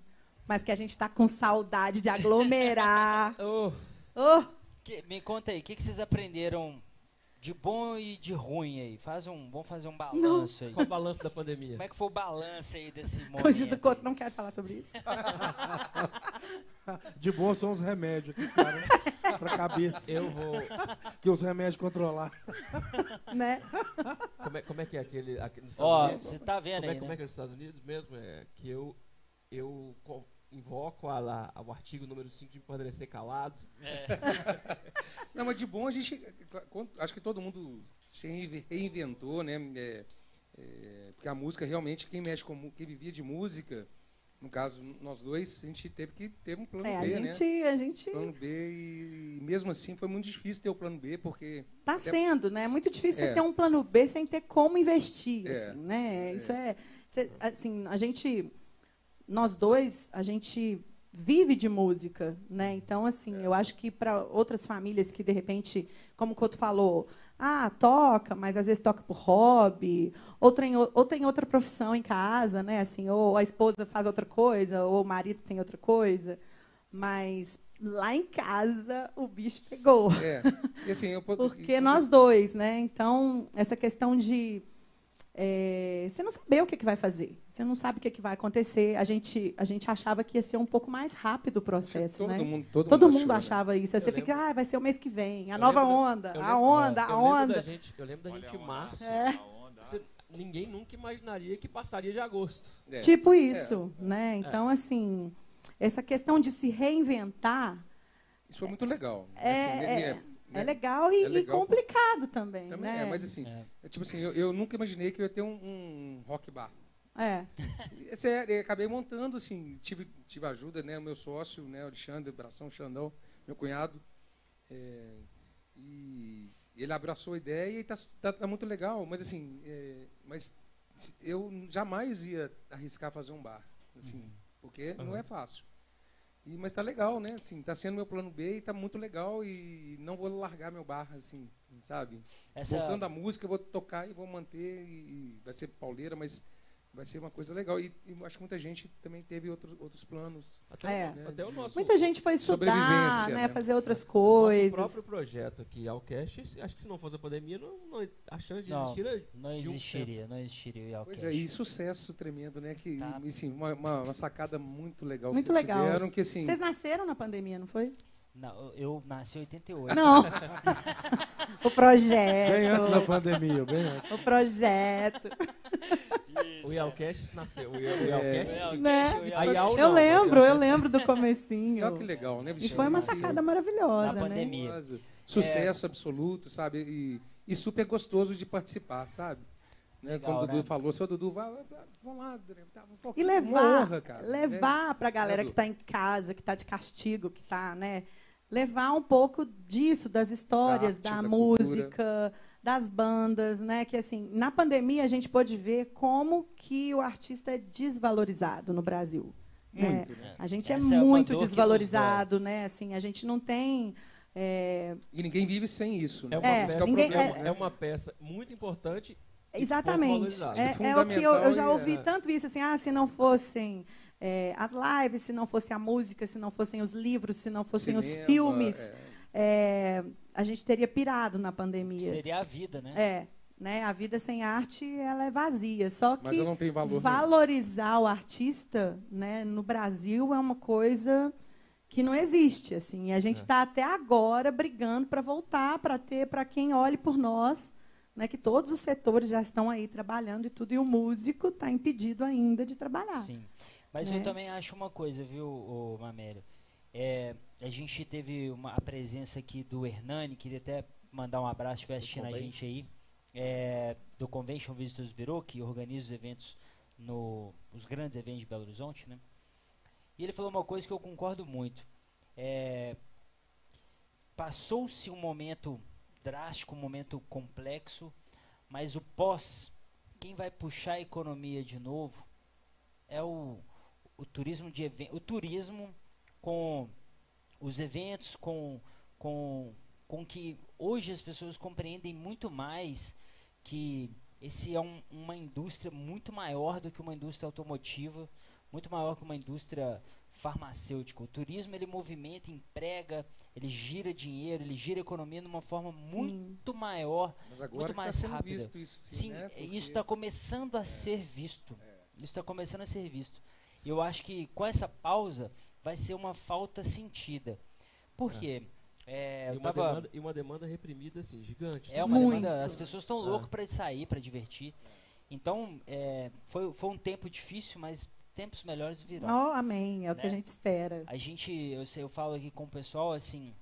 Mas que a gente está com saudade de aglomerar. Oh, oh, Que- me conta aí, o que, que vocês aprenderam de bom e de ruim aí? Faz um, vamos fazer um balanço aí. qual o balanço da pandemia? Como é que foi o balanço aí desse momento? como diz o Couto, não quero falar sobre isso. De bom são os remédios aqui, cara, né? pra cabeça. Eu vou. Que os remédios controlar. né? Como é, como é que é aquele. aqui nos Estados Ó, Unidos? você tá vendo Como é, aí, como né? é que é nos Estados Unidos mesmo? É que eu, eu invoco a lá, ao artigo número 5 de permanecer calado. Não, mas de bom a gente. Acho que todo mundo se reinve- reinventou, né? É, é, porque a música realmente, quem mexe com quem vivia de música, no caso, nós dois, a gente teve que ter um plano É, a B, gente, né? a gente Plano B e, mesmo assim foi muito difícil ter o plano B, porque Tá sendo, né? É muito difícil É. você ter um plano B sem ter como investir, É. assim, né? É. Isso é, cê- assim, a gente, nós dois, a gente vive de música, né? Então, assim, É. eu acho que para outras famílias que de repente, como o Couto falou, ah, toca, mas às vezes toca por hobby, ou tem, ou tem outra profissão em casa, né? Assim, ou a esposa faz outra coisa, ou o marido tem outra coisa, mas lá em casa o bicho pegou. é. E assim, eu, Porque nós dois, né? Então, essa questão de é, você não saber o que, que vai fazer, você não sabe o que, que vai acontecer. A gente, a gente achava que ia ser um pouco mais rápido o processo, todo né? mundo, todo, Todo mundo, mundo achou, né? achava isso. Aí Eu você fica, lembro- ah, vai ser o mês que vem, a Eu nova lembro da- onda, eu a lembro- onda, eu a lembro onda. Da gente, eu lembro da Olha gente em março. É. a onda. Você- ninguém nunca imaginaria que passaria de agosto. É. Tipo isso, né? Então, assim, essa questão de se reinventar Isso foi muito legal. É, Assim, é, é legal e, É legal e complicado também, Também né? é, mas assim, É. é tipo assim, eu, eu nunca imaginei que eu ia ter um, um rock bar. É. É sério, eu acabei montando, assim, tive, tive ajuda, né? O meu sócio, né? O Alexandre, abração, Xandão, meu cunhado. é, e ele abraçou a ideia e tá, tá, tá muito legal, mas assim, é, mas eu jamais ia arriscar fazer um bar, assim, porque não é fácil. E, mas tá legal, né? Assim, tá sendo meu plano B e tá muito legal e não vou largar meu bar, assim, sabe? Essa, Voltando à música, eu vou tocar e vou manter, e vai ser pauleira, mas vai ser uma coisa legal. E, e acho que muita gente também teve outros, outros planos. Até, É. o, até o nosso. Muita gente foi estudar, né? né? Fazer outras Nosso coisas. próprio projeto aqui, Alcast, acho que se não fosse a pandemia, não, não- a chance de Não. existir não de um existiria, não existiria o Pois Yalcast. é, e sucesso tremendo, né? Que, Tá. assim, uma, uma, uma sacada muito legal Muito vocês legal. tiveram, que assim... Vocês nasceram na pandemia, não foi? Não, eu nasci em 88. Não. o projeto. Bem antes da pandemia, bem antes. O projeto. O Yalcast nasceu. O Yalcast, É, sim. Né? Eu lembro, eu Yalcast- lembro do comecinho. Olha que legal, né? E foi uma sacada maravilhosa, Na né? pandemia. maravilhosa. Sucesso absoluto, sabe? E, e super gostoso de participar, sabe? Né? Legal, Quando o Dudu né? falou, seu Dudu, vai, vai, vamos lá, André, tá, pô, E levar, honra, cara, né? levar para a galera que está em casa, que está de castigo, que está, né? Levar um pouco disso, das histórias, Da da, arte, da música, das bandas, né? Que assim, na pandemia a gente pôde ver como que o artista é desvalorizado no Brasil. né? Muito, né? A gente Essa é é uma muito desvalorizado, né? Assim, a gente não tem É, E ninguém vive sem isso, né? É uma, É, peça, ninguém- é uma- é- é uma peça muito importante. Exatamente. É, é o que eu, eu já ouvi é. tanto isso, assim, ah, se não fossem é, as lives, se não fosse a música, se não fossem os livros, se não fossem os Cinema, filmes, é. é, a gente teria pirado na pandemia. Seria a vida, né? É, né? A vida sem arte, ela é vazia. Só Mas que ela não tem valor nenhum. valorizar o artista, né, no Brasil é uma coisa que não existe, assim. E a gente está até agora brigando para voltar, para ter, para quem olhe por nós, né, que todos os setores já estão aí trabalhando e tudo, e o músico está impedido ainda de trabalhar. Sim. Mas Né? eu também acho uma coisa, viu, Mamério? É, a gente teve uma, a presença aqui do Hernani, queria até mandar um abraço, se estiver assistindo a gente aí, é, do Convention Visitors Bureau, que organiza os eventos, no, os grandes eventos de Belo Horizonte, né? E ele falou uma coisa que eu concordo muito. É, Passou-se um momento drástico, um momento complexo, mas o pós, quem vai puxar a economia de novo é o, o turismo de even- o turismo com os eventos, com, com, com que hoje as pessoas compreendem muito mais que esse é um- uma indústria muito maior do que uma indústria automotiva, muito maior que uma indústria farmacêutica. O turismo ele movimenta, emprega, ele gira dinheiro, ele gira economia de uma forma muito maior Mas agora muito tá mais sendo rápida. visto isso, sim, Sim, né? isso Porque- está começando a ser visto. Isso está começando a ser visto. E eu acho que com essa pausa vai ser uma falta sentida. Por quê? É, E uma, tava- demanda, e uma demanda reprimida, assim, gigante. é uma Muito. demanda. As pessoas estão É. loucas para sair, para divertir. Então, é, foi, foi um tempo difícil, mas tempos melhores virão. Oh, amém, é o que a Né? gente espera. A gente, eu, sei, eu falo aqui com o pessoal, assim,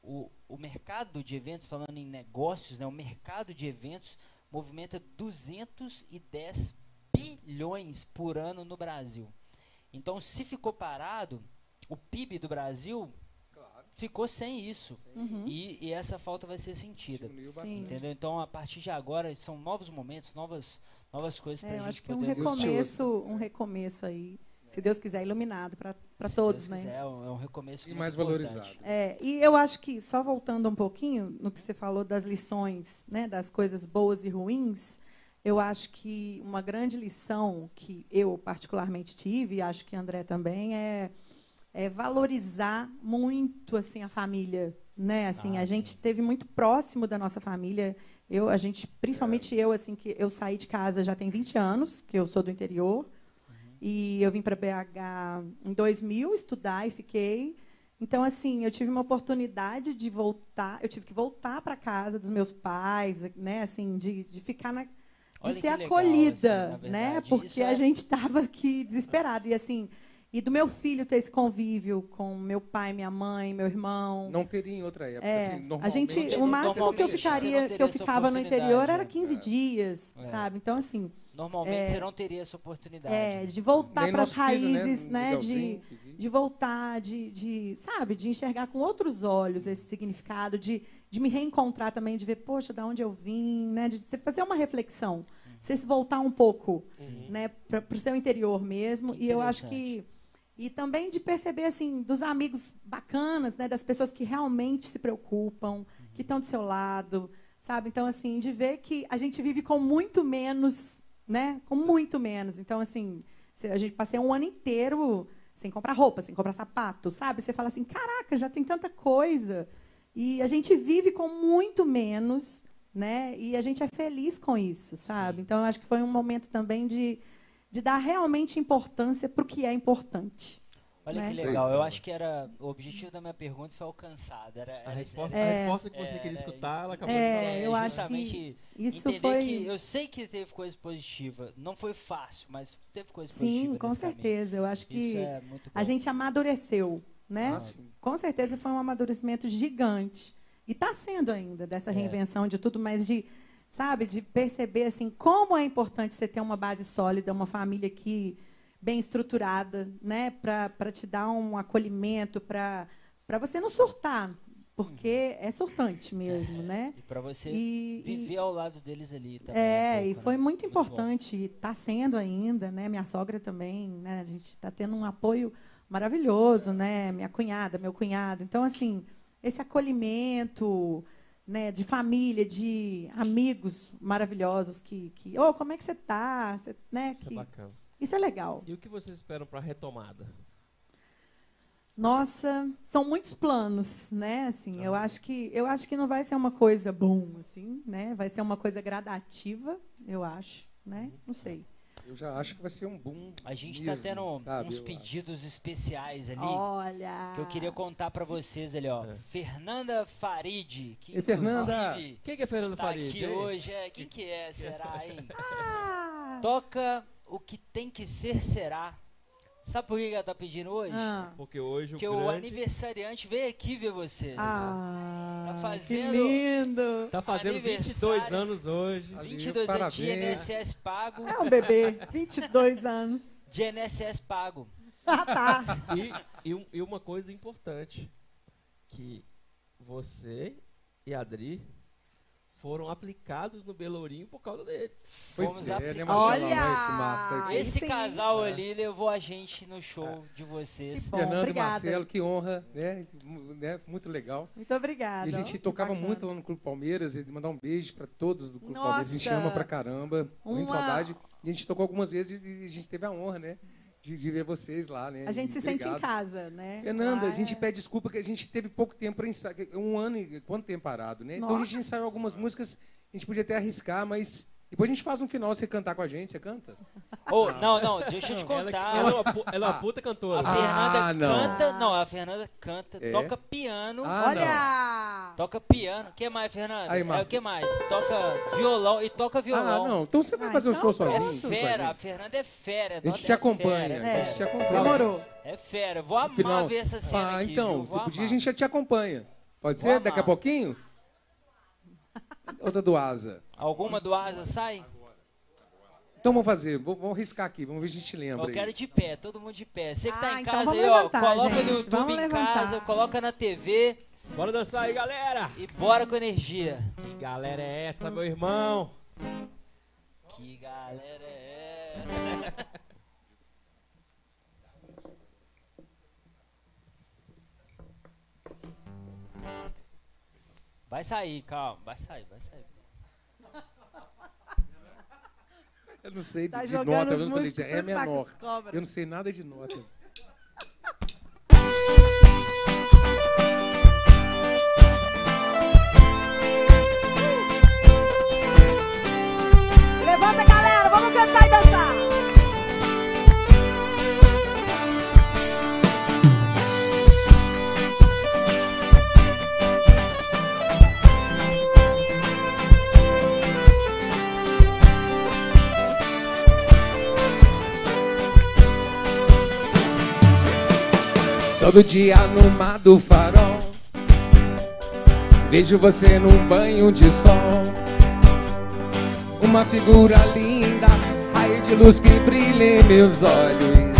o, o mercado de eventos, falando em negócios, né, o mercado de eventos movimenta 210 bilhões por ano no Brasil. Então, se ficou parado, o PIB do Brasil Claro, ficou sem isso. Uhum. E, e essa falta vai ser sentida. Entendeu? Então, a partir de agora, são novos momentos, novas, novas coisas É, para eu a acho gente que um poder... recomeço, um recomeço aí, se Deus quiser, iluminado para todos, Se né? Deus quiser, é um, é um recomeço E muito mais valorizado. É, e eu acho que, só voltando um pouquinho no que você falou das lições, né, das coisas boas e ruins, eu acho que uma grande lição que eu particularmente tive, e acho que André também, é, é valorizar muito assim a família. Né? Assim, Ah, a gente sim. teve muito próximo da nossa família. Eu, a gente, principalmente eu, assim, que eu saí de casa já tem 20 anos, que eu sou do interior. E eu vim para BH em 2000 estudar e fiquei. Então, assim, eu tive uma oportunidade de voltar. Eu tive que voltar para casa dos meus pais, né? Assim, de, de ficar na. De Olha ser que legal, acolhida, assim, né? verdade. Porque Isso a é- gente estava aqui desesperado. E assim, e do meu filho ter esse convívio com meu pai, minha mãe, meu irmão. Não teria em outra época. É, assim, a normalmente, gente, Normalmente, o máximo que eu ficaria, que eu ficava no interior era né? 15 É. dias, É. sabe? Então assim, Normalmente É. você não teria essa oportunidade. é, de voltar para as nosso filho, raízes, né? De, de voltar, de, de, sabe, de enxergar com outros olhos esse significado, de, de me reencontrar também, de ver, poxa, da onde eu vim, né? De você fazer uma reflexão, você se voltar um pouco, né, para o seu interior mesmo. E eu acho que e também de perceber assim dos amigos bacanas, né, das pessoas que realmente se preocupam, que estão do seu lado, sabe? Então assim, de ver que a gente vive com muito menos, né? Com muito menos. Então assim, a gente passei um ano inteiro sem comprar roupa, sem comprar sapato, sabe? Você fala assim, caraca, já tem tanta coisa. E a gente vive com muito menos, né? E a gente é feliz com isso, sabe? Sim. Então eu acho que foi um momento também de de dar realmente importância para o que é importante. Olha né? que legal. Eu acho que era o objetivo da minha pergunta foi alcançado. Era, A era- resposta, era- a resposta que você é, queria é, escutar, ela acabou é, de falar. eu acho justamente Isso foi. que eu sei que teve coisa positiva. Não foi fácil, mas teve coisa Sim, positiva. com nesse caminho. certeza. Eu acho que é a gente amadureceu, né? Ah, sim. Com certeza foi um amadurecimento gigante. E está sendo ainda dessa É. reinvenção de tudo, mas de, sabe, de perceber assim como é importante você ter uma base sólida, uma família que bem estruturada, né, para te dar um acolhimento, para para você não surtar, porque é surtante mesmo, né? E pra você E, e- viver ao lado deles ali também. É, e pouco, foi né? muito importante, está sendo ainda, né? Minha sogra também, né? A gente está tendo um apoio maravilhoso, né? Minha cunhada, meu cunhado. Então, assim, esse acolhimento, né, de família, de amigos maravilhosos que, que oh, como é que você está, né, Isso é que bacana. isso é legal. E o que vocês esperam para a retomada? Nossa, são muitos planos, né? Assim, eu acho que eu acho que não vai ser uma coisa bom, assim, né? Vai ser uma coisa gradativa, eu acho, né? Não sei. Eu já acho que vai ser um boom. A gente tá mesmo, tendo sabe? uns pedidos especiais ali. Olha. Que eu queria contar pra vocês ali, ó. É. Fernanda Farid. Que Ei, Fernanda! inclusive Quem que é Fernando Tá Farid? aqui hoje. É, quem que é, será, hein? Ah, Toca o que tem que ser, será. Sabe por que que ela tá pedindo hoje? ah, Porque hoje Porque o o grande aniversariante veio aqui ver vocês. ah, Tá que fazendo- lindo. tá fazendo aniversário. 22 anos hoje. Ali, 22 anos de. INSS pago. É um bebê, 22 anos. De INSS pago. Ah, tá. E, e, e uma coisa importante, que você e a Adri foram aplicados no Belourinho por causa dele. Fomos é, é. Olha! massa. Esse sim. casal É. ali levou a gente no show de vocês. Que bom, Fernando e obrigada. Marcelo, que honra, né? Né? Muito legal. Muito obrigada. E a gente tocava bacana. muito lá no Clube Palmeiras, e mandar um beijo pra todos do Clube Nossa! Palmeiras. A gente ama pra caramba, muita Uma- saudade. E a gente tocou algumas vezes e a gente teve a honra, né? De, de ver vocês lá, né? A gente se Obrigado. sente em casa, né? Fernanda, Lá a gente é- pede desculpa que a gente teve pouco tempo para ensaiar, um ano e quanto tempo parado, né? Então a Nossa. gente ensaiou algumas músicas, a gente podia até arriscar, mas depois a gente faz um final, você cantar com a gente, você canta? Ô, não, não, deixa eu te Ela, contar. ela é uma, pu- ela é uma puta cantora. A Fernanda Ah, não. canta. Não, a Fernanda canta, É? toca piano. Ah, Olha! Toca piano. O que mais, Fernanda? Aí, é, o Márcio. que mais? Toca violão e toca violão. Ah, não. Então você vai Ah, fazer um então show pronto. sozinho? É junto com fera, a gente? Fernanda é fera. A gente te é acompanha, fera, a gente é. te acompanha. Demorou. É fera. Vou amar Final- ver essa cena Ah, aqui. então, viu? se podia, a gente já te acompanha. Pode Vou ser? Daqui a amar. pouquinho? Outra do Asa. Alguma do Asa sai? Então vamos fazer, vou- vamos riscar aqui, vamos ver se a gente lembra. Eu quero aí. de pé, todo mundo de pé. Você que tá Ah, em então casa aí, ó, coloca gente, no YouTube em levantar. casa, coloca na TV Bora dançar aí, galera! e bora com energia. Que galera é essa, meu irmão? Que galera é essa? Vai sair, calma, vai sair, vai sair. Eu não sei Tá de nota, eu não falei, é menor. Eu não sei nada de nota. Levanta, galera, vamos cantar e Todo dia no mar do farol Vejo você num banho de sol. Uma figura linda Raio de luz que brilha em meus olhos.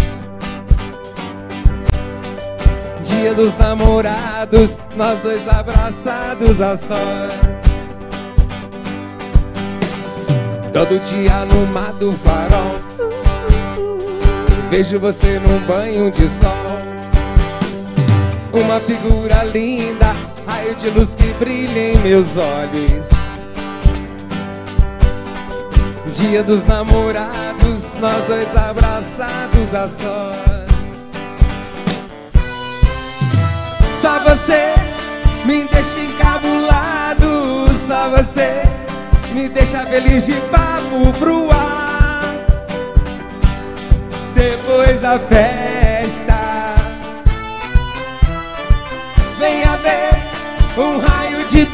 Dia dos namorados Nós dois abraçados a sós. Todo dia no mar do farol Vejo você num banho de sol uma figura linda, raio de luz que brilha em meus olhos. Dia dos namorados, nós dois abraçados a sós. Só você me deixa encabulado, só você me deixa feliz de papo pro ar. Depois da festa.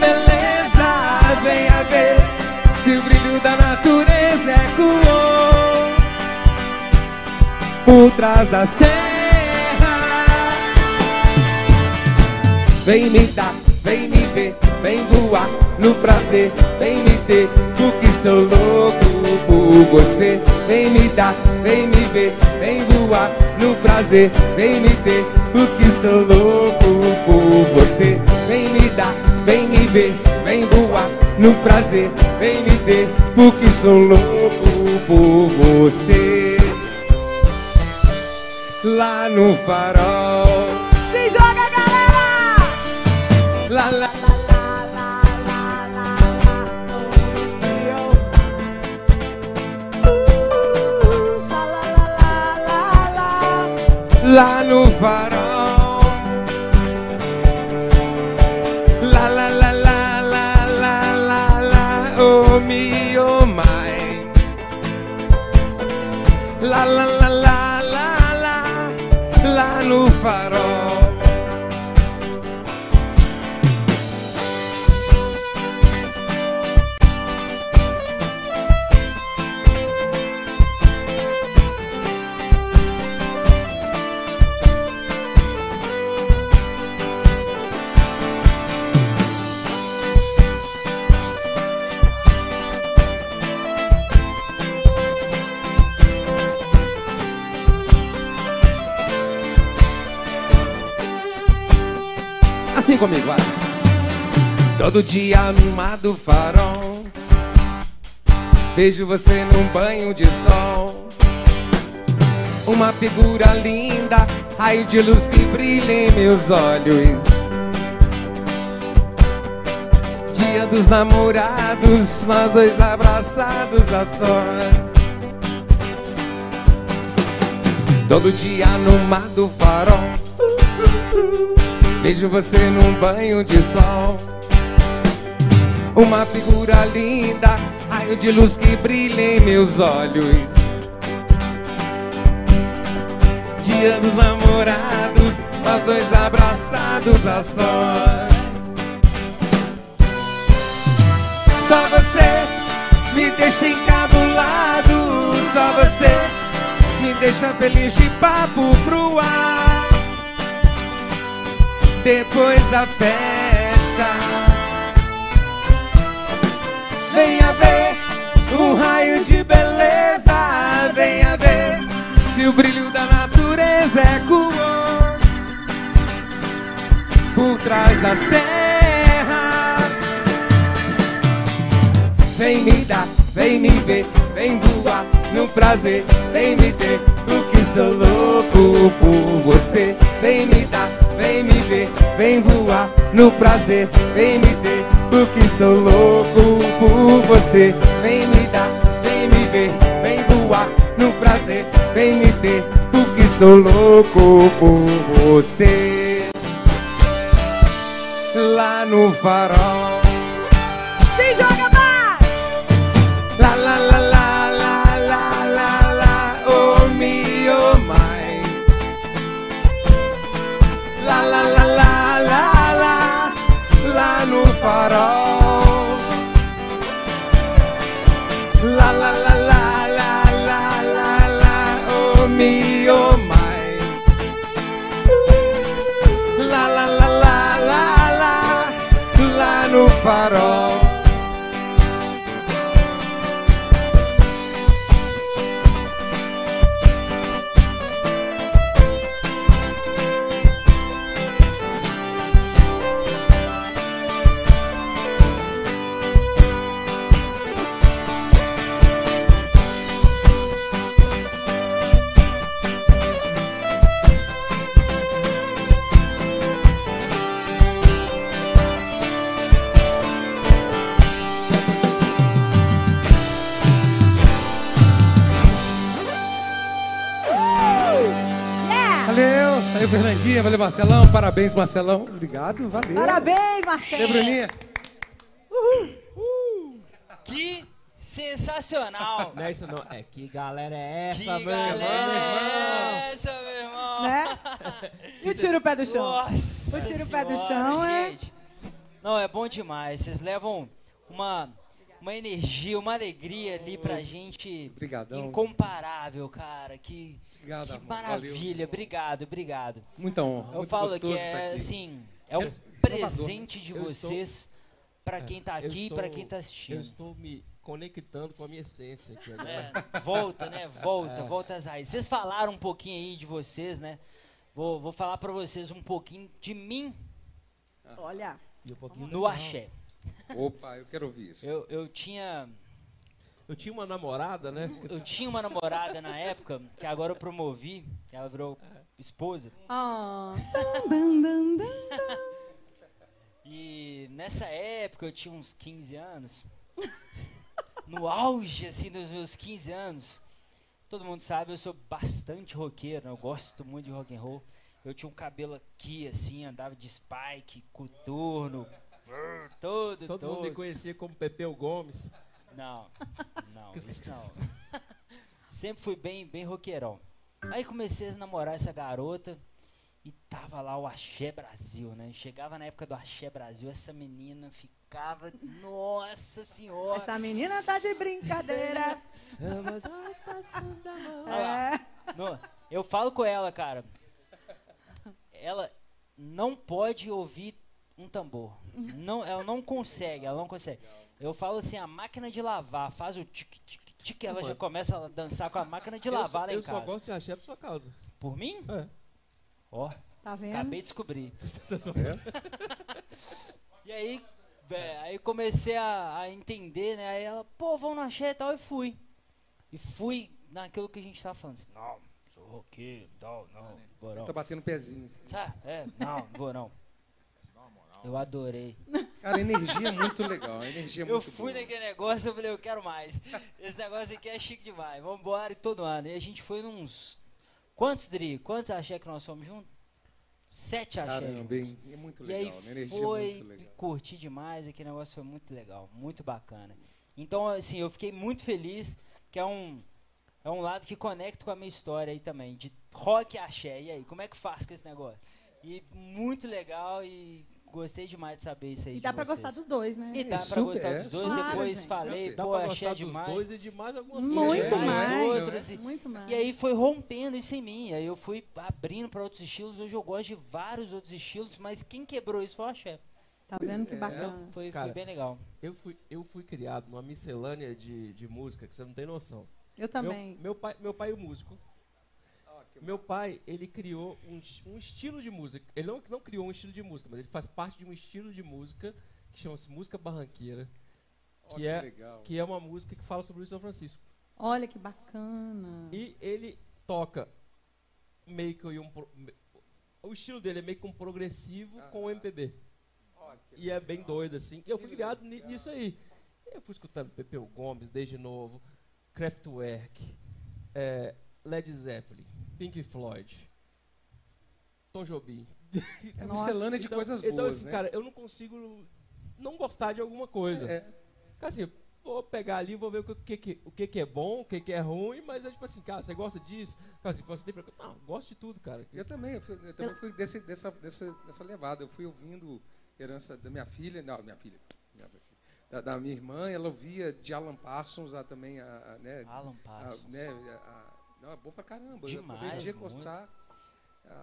Beleza. Venha ver se o brilho da natureza ecoou por trás da serra. Vem me dar, vem me ver, vem voar no prazer, vem me ter, porque sou louco por você. Vem me dar, vem me ver, vem voar no prazer, vem me ter, porque sou louco por você. Vem me dar, vem me ver, vem voar no prazer, vem me ter, porque sou louco por você. Lá no farol. Se joga, galera! La la lá no farol. Comigo, vai. Todo dia no mar do farol. Vejo você num banho de sol. Uma figura linda, raio de luz que brilha em meus olhos. Dia dos namorados, nós dois abraçados a sós. Todo dia no mar do farol. Vejo você num banho de sol. Uma figura linda, raio de luz que brilha em meus olhos. Dia dos namorados, nós dois abraçados a sós. Só você me deixa encabulado, só você me deixa feliz de papo pro ar depois da festa. Venha ver um raio de beleza, venha ver se o brilho da natureza é por trás da serra. Vem me dar, vem me ver, vem voar no prazer, vem me ter, porque sou louco por você. Vem me dar, vem me ver, vem voar no prazer, vem me ter, porque sou louco por você. Vem me dar, vem me ver, vem voar no prazer, vem me ter, porque sou louco por você. Lá no farol. Farol La la la la la la la la. Oh me oh my. La la la la la la. Lá no farol Marcelão, parabéns Marcelão, obrigado, valeu. Parabéns, Marcelo! Valeu Bruninha. Que sensacional! Não é isso não. É que galera é essa, que meu galera irmão? é essa, meu irmão? Né? E o tiro o pé do chão? Nossa O tiro o pé do chão é- gente. Não, é bom demais. Vocês levam uma, uma energia, uma alegria ali pra gente Obrigadão. incomparável, cara. Que, Obrigado, que amor, maravilha. Obrigado, obrigado. Muita honra, Eu muito falo que estar é aqui. assim, é um Eu- presente de Eu estou- vocês pra quem tá Eu aqui e pra quem tá Eu assistindo. estou me conectando com a minha essência aqui agora. É, volta, né? Volta, É. volta às raízes. Vocês falaram um pouquinho aí de vocês, né? Vou, vou falar pra vocês um pouquinho de mim Olha, E um pouquinho no axé. Opa, eu quero ouvir isso. Eu, eu tinha Eu tinha uma namorada, né? eu tinha uma namorada na época que agora eu promovi, ela virou esposa. ah, dan, dan, dan, dan. E nessa época eu tinha uns 15 anos. No auge, assim, dos meus 15 anos. Todo mundo sabe, eu sou bastante roqueiro, né? eu gosto muito de rock and roll. Eu tinha um cabelo aqui, assim, andava de spike, coturno, brrr, todo, Todo mundo me conhecia como Pepeu Gomes. Não, não, isso não. Sempre fui bem, bem roqueirão. Aí comecei a namorar essa garota e tava lá o Axé Brasil, né? Chegava na época do Axé Brasil, essa menina ficava, nossa senhora. Essa menina tá de brincadeira. Lá. É. No- eu falo com ela, cara. Ela não pode ouvir um tambor. Não, ela não consegue, ela não consegue. Eu falo assim, a máquina de lavar faz o tic tic tic, ela já começa a dançar com a máquina de lavar só, lá em eu só casa. gosto de axé por sua causa. Por mim? É. Ó, Tá vendo? acabei de descobrir. Você só- E aí, é, aí comecei a, a entender, né? Aí ela, pô, vamos no axé e tal, e fui. E fui naquilo que a gente tava falando. Assim, não, sou roqueiro, tal, não, vou não. Você tá batendo pezinho. assim. Tá, é, não, não vou não. Eu adorei. Cara, a energia é muito legal. Energia é Eu muito fui boa. naquele negócio eu falei, eu quero mais. Esse negócio aqui é chique demais. Vambora e todo ano. E a gente foi nos. Quantos, Dri? Quantos axé que nós fomos juntos? Sete axé. Caramba, juntos. hein? é muito E aí legal. A energia é foi, muito legal. curti demais, aquele negócio foi muito legal, muito bacana. Então, assim, eu fiquei muito feliz, que é um, é um lado que conecta com a minha história aí também, de rock e axé. E aí, como é que faz com esse negócio? E muito legal e gostei demais de saber isso aí E dá pra vocês. gostar dos dois, né? E dá Super, pra gostar é, dos dois, claro, depois gente. falei, Dá pô, achei gostar dos demais. dois e de mais algumas Muito coisas. É, mais. outras, e- Muito mais. E aí foi rompendo isso em mim. Aí eu fui abrindo pra outros estilos. Hoje eu gosto de vários outros estilos, mas quem quebrou isso foi o Axé. Tá vendo que é. bacana? Foi, Cara, foi bem legal. Eu fui, eu fui criado numa miscelânea de, de música que você não tem noção. Eu também. Meu, meu pai, meu pai é músico. Meu pai, ele criou um, um estilo de música. Ele não, não criou um estilo de música, mas ele faz parte de um estilo de música que chama-se música barranqueira, Ó, que é- legal. que é uma música que fala sobre o São Francisco. Olha que bacana. E ele toca meio que um. O estilo dele é meio que um progressivo com MPB. E é bem doido, assim. Eu fui Que criado legal. nisso aí. Eu fui escutando Pepeu Gomes desde novo, Kraftwerk, é, Led Zeppelin, Pink Floyd, Tom Jobim. É Nossa. miscelânea de Então- coisas então, boas, assim, né? cara, eu não consigo não gostar de alguma coisa. É. Cara, assim, vou pegar ali, vou ver o que, que- o que, que é bom, o que, que é ruim, mas é tipo assim, cara, você gosta disso? Cara, assim, você tem pra... Não, gosto de tudo, cara. Eu também, eu, fui- eu também fui desse- dessa, dessa, dessa levada. Eu fui ouvindo herança da minha filha, não, minha filha, minha filha, da, da minha irmã, ela ouvia de Alan Parsons, a, também, a, a, né, Alan a, Parsons. né, a- não, é bom pra caramba. Demais, eu aprendi a muito. gostar.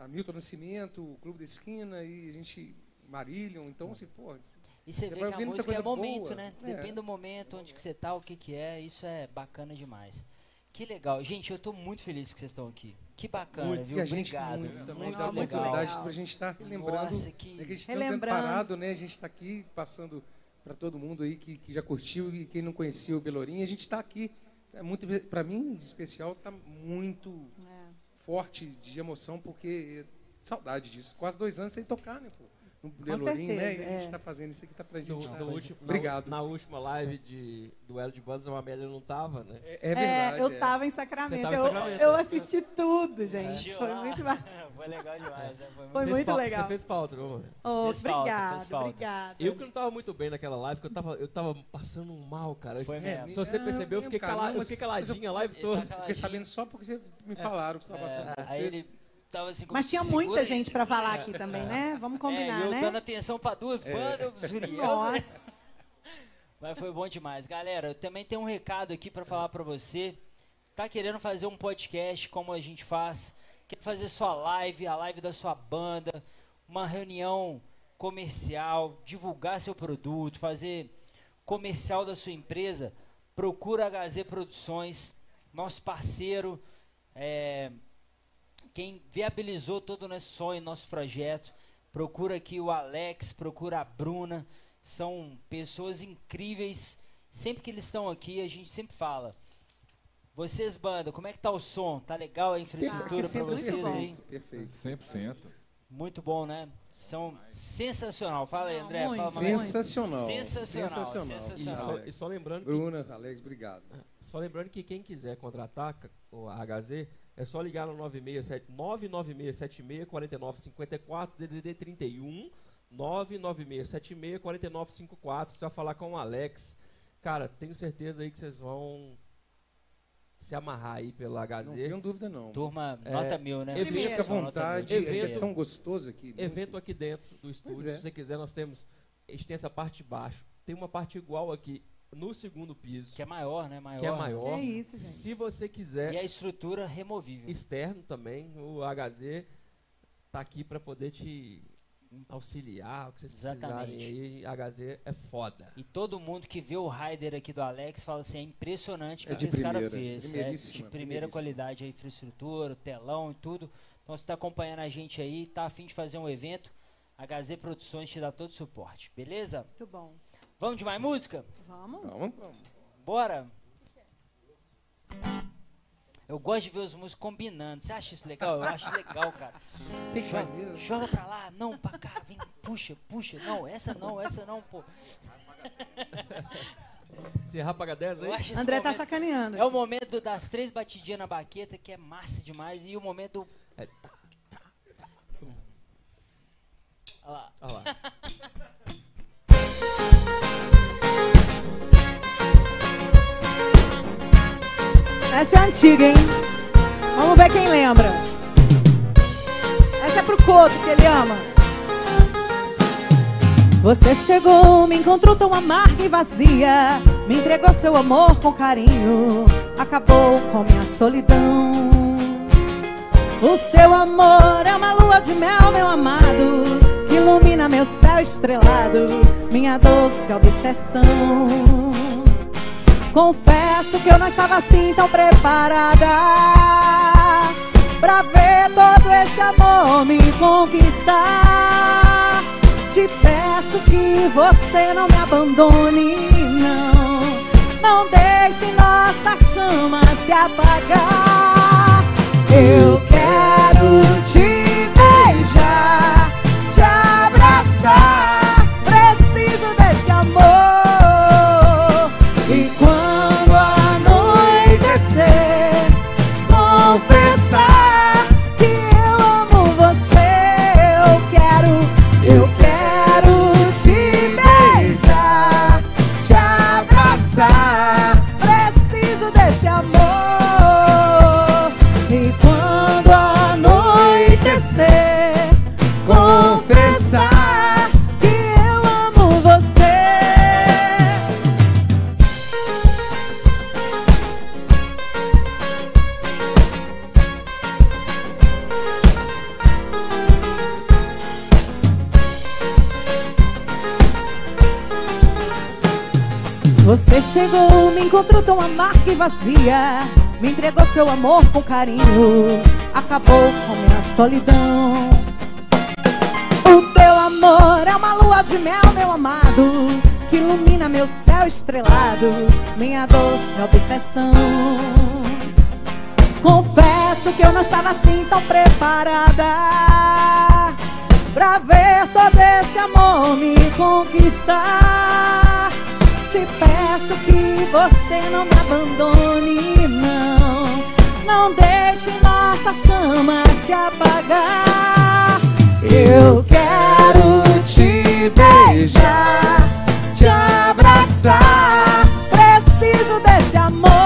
A Milton Nascimento, o Clube da Esquina, e a gente, Marillion, então assim, pô, E você Você vê vai que a música é momento, boa. né? É. Depende do momento, onde que você tá, o que que é. Isso é bacana demais. Que legal. Gente, eu tô muito feliz que vocês estão aqui. Que bacana, muito, viu? a gente Obrigado. muito também, muito dá legal. oportunidade legal. pra gente estar lembrando Nossa, que... É que a gente Relembrando. parado, né? A gente está aqui passando para todo mundo aí que, que já curtiu e quem não conhecia o Belourinho. A gente está aqui, é muito para mim, em especial, está muito É. forte de emoção, porque saudade disso. Quase dois anos sem tocar, né? Pô? No Belourinho, né? certeza, E a gente é. está fazendo isso aqui, tá pra No, gente. no tá- último, Obrigado. Na, na última live de duelo de bandas, a Amélia não tava, né? É, é verdade. eu é. tava em Sacramento. Tava em eu, Sacramento, eu né? assisti tudo, gente. Assistiu Foi muito bacana. Foi legal demais, né? Foi muito Foi muito legal. Você fez falta, não? Oh, Fez obrigado, falta. obrigada. Eu que não tava muito bem naquela live, porque eu tava, eu tava passando mal, cara. Foi É, mesmo. Se você É, percebeu, eu fiquei, cara, cala- não, eu mas- fiquei mas eu- caladinho a live Ele toda. tá Fiquei sabendo só porque você me falaram que você estava É, passando. aí ele tava assim... Mas tinha muita aí. gente pra falar aqui também, né? Vamos É, combinar, e eu né? dando atenção pra duas É. bandas, né? Nossa. Mas foi bom demais. Galera, eu também tenho um recado aqui pra falar pra você. Tá querendo fazer um podcast como a gente faz? Quer fazer sua live, a live da sua banda, uma reunião comercial, divulgar seu produto, fazer comercial da sua empresa? Procura a HZ Produções, nosso parceiro, é, quem viabilizou todo o nosso sonho, nosso projeto. Procura aqui o Alex, procura a Bruna. São pessoas incríveis. Sempre que eles estão aqui, a gente sempre fala. Vocês, banda, como é que tá o som? Tá legal a infraestrutura pra sempre muito vocês aí? Perfeito, perfeito. 100%. Muito bom, né? São sensacional. Fala aí, André. Fala mais. Sensacional. Sensacional, Sensacional. E sensacional. só, e só lembrando que Bruna, Alex, obrigado. Só lembrando que quem quiser contratar o HZ, é só ligar no 967 99676 4954 DDD 31 99676 4954. Você vai falar com o Alex. Cara, tenho certeza aí que vocês vão se amarrar aí Não HZ. tenho dúvida, não. Turma, É, nota mil, né? evento- Fica à vontade, Evento- é tão gostoso aqui. Evento aqui dentro do estúdio, é. se você quiser, nós temos. A gente tem essa parte de baixo. Tem uma parte igual aqui no segundo piso, Que é maior, né? Maior. que é maior. É isso, gente. Se você quiser E a estrutura removível. externo também, o HZ tá aqui para poder te auxiliar, o que vocês Exatamente. precisarem aí. HZ é foda. E todo mundo que vê o rider aqui do Alex fala assim, é impressionante o É que esse cara primeira, fez. É de primeira qualidade a infraestrutura, o telão e tudo. Então você está acompanhando a gente aí, tá afim de fazer um evento, HZ Produções te dá todo o suporte, beleza? Muito bom. Vamos de mais música? Vamos? Vamos. Bora! Eu gosto de ver os músicos combinando. Você acha isso legal? Eu acho legal, cara. Joga, joga pra lá, não, pra cá, vem, puxa, puxa. Não, essa não, essa não, pô. Serrar paga 10 Eu aí? André tá momento- sacaneando. É o momento das três batidinhas na baqueta, que é massa demais, e o momento do. É, tá, Olha lá. Olha lá. Essa é antiga, hein? Vamos ver quem lembra. Essa é pro Couto, que ele ama. Você chegou, me encontrou tão amarga e vazia. Me entregou seu amor com carinho. Acabou com minha solidão. O seu amor é uma lua de mel, meu amado. Que ilumina meu céu estrelado. Minha doce obsessão. Confesso que eu não estava assim tão preparada Pra ver todo esse amor me conquistar. Te peço que você não me abandone, não. Não deixe nossa chama se apagar. Eu quero te beijar, amarga e vazia. Me entregou seu amor com carinho. Acabou com minha solidão. O teu amor é uma lua de mel, meu amado. Que ilumina meu céu estrelado. Minha doce obsessão. Confesso que eu não estava assim tão preparada Pra ver todo esse amor me conquistar Te peço que você não me abandone, não. Não deixe nossa chama se apagar. Eu quero te beijar, te abraçar. Preciso desse amor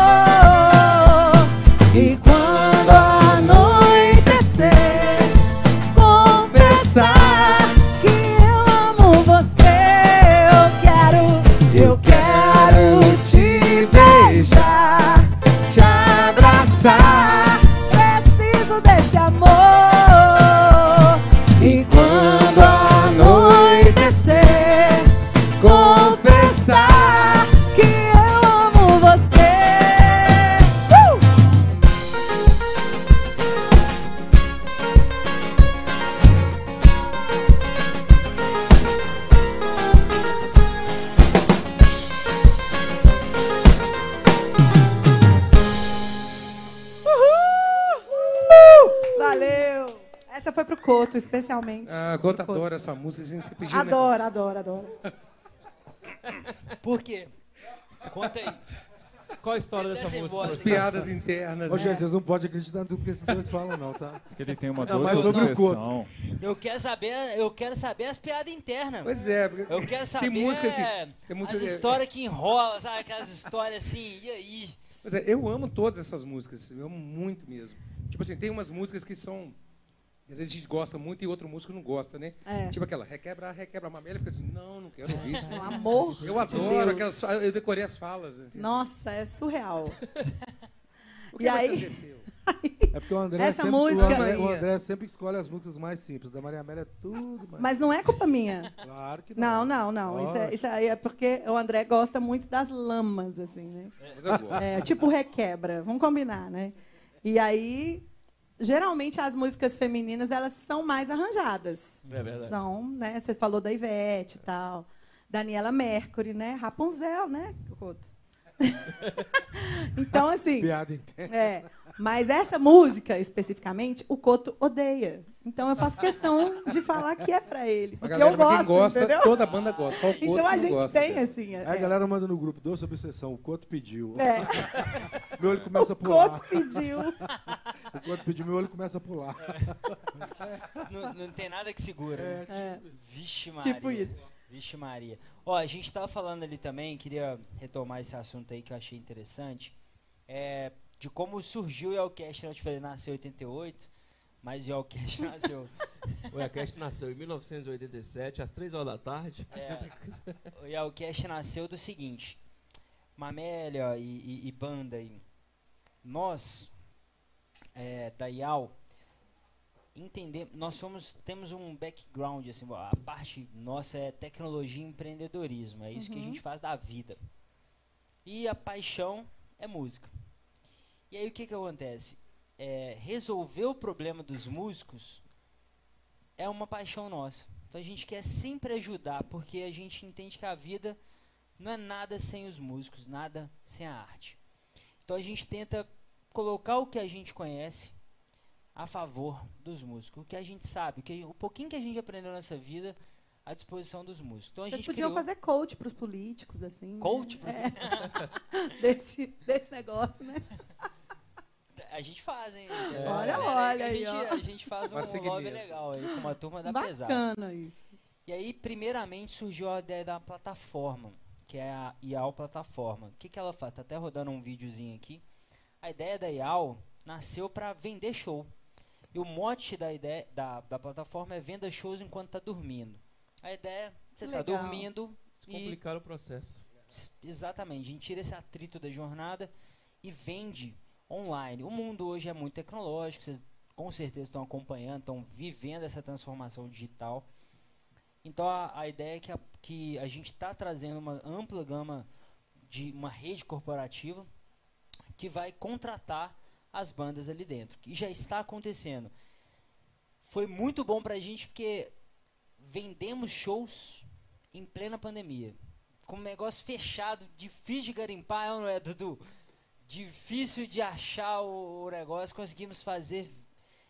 especialmente. Ah, Gota adora essa música, assim, você pediu, né? Adoro, adoro, adoro. Por quê? Conta aí. Qual a história dessa música? voz, As piadas internas. Ô, né? gente, vocês não podem acreditar em tudo que esses dois falam, não, tá? Que ele tem uma Não, doce mas sobre o obsessão. Eu quero saber, eu quero saber as piadas internas. Pois é, porque Eu quero saber tem música assim. Tem música as assim, histórias que enrolam, sabe? Aquelas histórias assim, e aí? Pois é, eu amo todas essas músicas, eu amo muito mesmo. Tipo assim, tem umas músicas que são. Às vezes a gente gosta muito e outro músico não gosta, né? É. Tipo aquela, requebra, requebra a mamela, fica assim, não, não quero ouvir isso. Um amor. Eu de adoro Deus. aquelas falas, eu decorei as falas. Né? Nossa, é surreal. O que e aí- aconteceu? É porque o André, Essa sempre, música- o André, o. André sempre escolhe as músicas mais simples. Da Maria Amélia é tudo mais. Mas não é culpa minha. Claro que Não, não. não, não. Isso, é, isso aí é porque o André gosta muito das lamas, assim, né? Mas eu gosto. É, tipo requebra, vamos combinar, né? E aí, geralmente as músicas femininas, elas são mais arranjadas. É verdade. São, né? Você falou da Ivete e tal. Daniela Mercury, né? Rapunzel, né? Então, assim, Piada interna. é. Mas essa música, especificamente, o Coto odeia. Então eu faço questão de falar que é pra ele. A Porque galera, eu gosto, gosta, entendeu? toda a banda gosta. Só o Couto Então a gente gosta, tem, cara. assim... Aí a é. galera manda no grupo, doce obsessão, o Coto pediu. É, Meu olho começa a o pular. Coto pediu. O Coto pediu, meu olho começa a pular. Não, não tem nada que segura. né? É, Vixe Maria. tipo isso. Vixe Maria. Ó, a gente tava falando ali também, queria retomar esse assunto aí que eu achei interessante. É, de como surgiu o Yelcast, né? Eu te falei, nasceu em 88, mas o Yelcast nasceu. O Yacast nasceu em 1987, às 3 horas da tarde. É, o Yelcast nasceu do seguinte: Mamélia e, e- e banda aí. Nós, é, da IAL, entendemos, nós somos, temos um background, assim, a parte nossa é tecnologia e empreendedorismo, é isso que a Uhum. gente faz da vida. E a paixão é música. E aí o que que acontece? É, resolver o problema dos músicos é uma paixão nossa. Então a gente quer sempre ajudar, porque a gente entende que a vida não é nada sem os músicos, nada sem a arte. Então a gente tenta colocar o que a gente conhece a favor dos músicos, o que a gente sabe, o, que, o pouquinho que a gente aprendeu nessa vida à disposição dos músicos. Então a Vocês gente podiam criou fazer coach pros políticos, assim. né? coach, pros- É. desse, desse negócio, né? a gente faz, hein? Olha, A galera- olha a aí, gente, ó. a gente faz um lobby legal aí com uma turma da pesada. Bacana isso. E aí, primeiramente, surgiu a ideia da plataforma, que é a IAL Plataforma. O que, que ela faz? Tá até rodando um videozinho aqui. A ideia da IAL nasceu para vender show. E o mote da ideia da, da plataforma é venda shows enquanto tá dormindo. A ideia você tá dormindo Se e complicar o processo. Exatamente, a gente tira esse atrito da jornada e vende online. O mundo hoje é muito tecnológico, vocês com certeza estão acompanhando, estão vivendo essa transformação digital. Então a, a ideia é que a, que a gente está trazendo uma ampla gama de uma rede corporativa que vai contratar as bandas ali dentro. E já está acontecendo. Foi muito bom pra gente porque vendemos shows em plena pandemia com um negócio fechado, difícil de garimpar, não é, Dudu? Difícil de achar o, o negócio. Conseguimos fazer.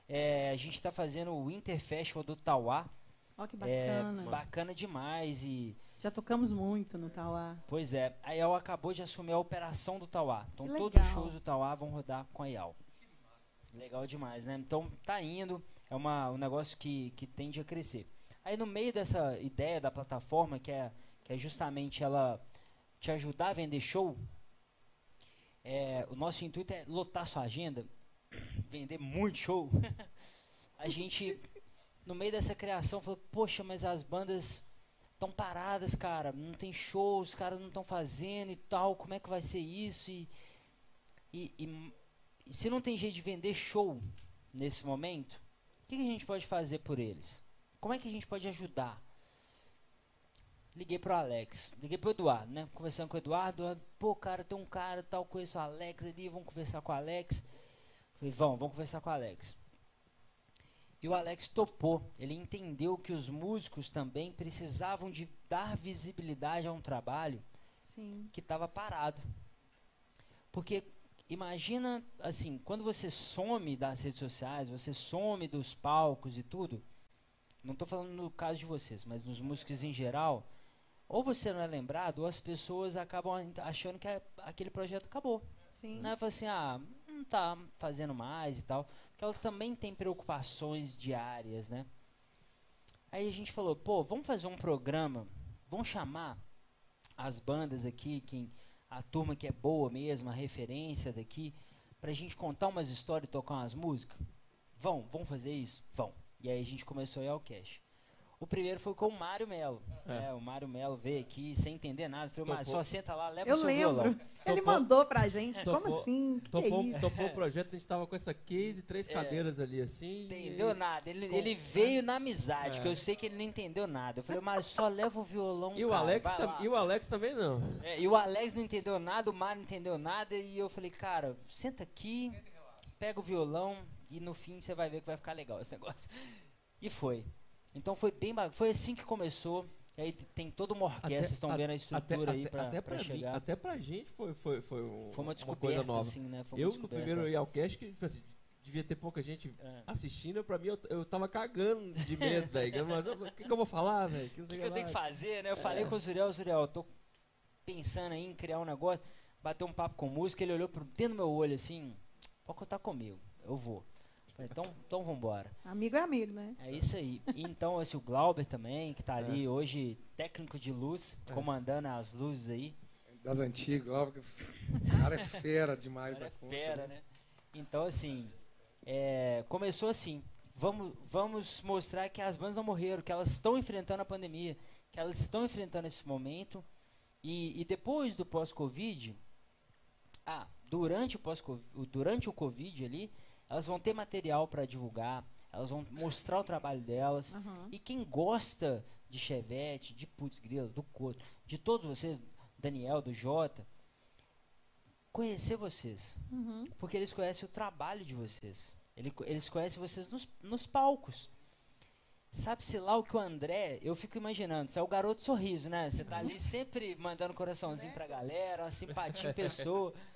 é, a gente está fazendo o Winter Festival do Tauá. Ó, que É bacana. bacana demais. E, Já tocamos muito no Tauá. pois é, a IAL acabou de assumir a operação do Tauá. Então Que todos os legal. shows do Tauá vão rodar com a IAL. Legal demais, né? Então tá indo. É uma, um negócio que, que tende a crescer. Aí no meio dessa ideia da plataforma, que é, que é justamente ela te ajudar a vender show, é, o nosso intuito é lotar sua agenda, vender muito show. a gente, no meio dessa criação, falou, poxa, mas as bandas estão paradas, cara, não tem show, os caras não estão fazendo e tal, como é que vai ser isso? E, e, e- e se não tem jeito de vender show nesse momento, o que, que a gente pode fazer por eles? Como é que a gente pode ajudar? Liguei pro Alex, liguei pro Eduardo, né? Conversando com o Eduardo, Eduardo, pô, cara, tem um cara tal, conheço o Alex ali, vamos conversar com o Alex. Falei, vamos, vamos conversar com o Alex. E o Alex topou. Ele entendeu que os músicos também precisavam de dar visibilidade a um trabalho Sim. que estava parado. Porque imagina, assim, quando você some das redes sociais, você some dos palcos e tudo, não tô falando no caso de vocês, mas nos músicos em geral, ou você não é lembrado, ou as pessoas acabam achando que a- aquele projeto acabou. Sim. Né? Fala assim, ah, não tá fazendo mais e tal. Porque elas também têm preocupações diárias, né? Aí a gente falou, pô, vamos fazer um programa, vamos chamar as bandas aqui, quem, a turma que é boa mesmo, a referência daqui, pra gente contar umas histórias e tocar umas músicas? Vão, vão fazer isso? Vão. E aí a gente começou a ir. O primeiro foi com o Mário Melo. É. É, o Mário Melo veio aqui sem entender nada. Falei, Mário, Topou. só senta lá, leva Eu o seu lembro. violão. Ele Topou- mandou pra gente. Como topou- assim? Que que é Topou, isso? topou o projeto, a gente tava com essa case e três É. cadeiras ali, assim. Entendeu e- nada. Ele, Com- ele veio na amizade, É. que eu sei que ele não entendeu nada. Eu falei, Mário, só leva o violão. E o, cara, Alex tam- lá." e o Alex também não. É, e o Alex não entendeu nada, o Mário não entendeu nada. E eu falei, cara, senta aqui, pega o violão e no fim você vai ver que vai ficar legal esse negócio. E foi. Então foi bem Foi assim que começou. E aí tem toda uma orquestra, vocês estão vendo a estrutura aí pra, até pra mim- chegar. até pra gente foi, foi, foi, um- foi uma uma descoberta, coisa nova. assim, né? Foi eu, no primeiro Yalcast, que tipo assim, devia ter pouca gente É. assistindo, pra mim eu, eu tava cagando de medo, velho. Mas O que, que eu vou falar, velho? Que O sei que, que eu lá. tenho que fazer, né? Eu falei com o Zuriel, Zuriel, eu tô pensando aí em criar um negócio, bater um papo com música, ele olhou pro dentro do meu olho assim, pode contar comigo, eu vou. Então, então vambora. Amigo é amigo, né? É isso aí. E então, assim, o Glauber também, que tá É. ali hoje, técnico de luz, comandando as luzes aí. Das antigas, logo que o cara é fera demais Cara, da é conta. fera, né? Então, assim, é, começou assim. Vamos, vamos mostrar que as bandas não morreram, que elas estão enfrentando a pandemia, que elas estão enfrentando esse momento. E, e depois do pós-Covid, ah, durante o, pós durante o Covid ali, elas vão ter material para divulgar, elas vão mostrar o trabalho delas. Aham. E quem gosta de Chevette, de Putz Grila, do Couto, de todos vocês, Daniel, do Jota, conhecer vocês. Uhum. Porque eles conhecem o trabalho de vocês. Ele- eles conhecem vocês nos, nos palcos. Sabe-se lá o que o André, eu fico imaginando, você é o garoto sorriso, né? Você tá ali sempre mandando coraçãozinho pra galera, uma simpatia em pessoa.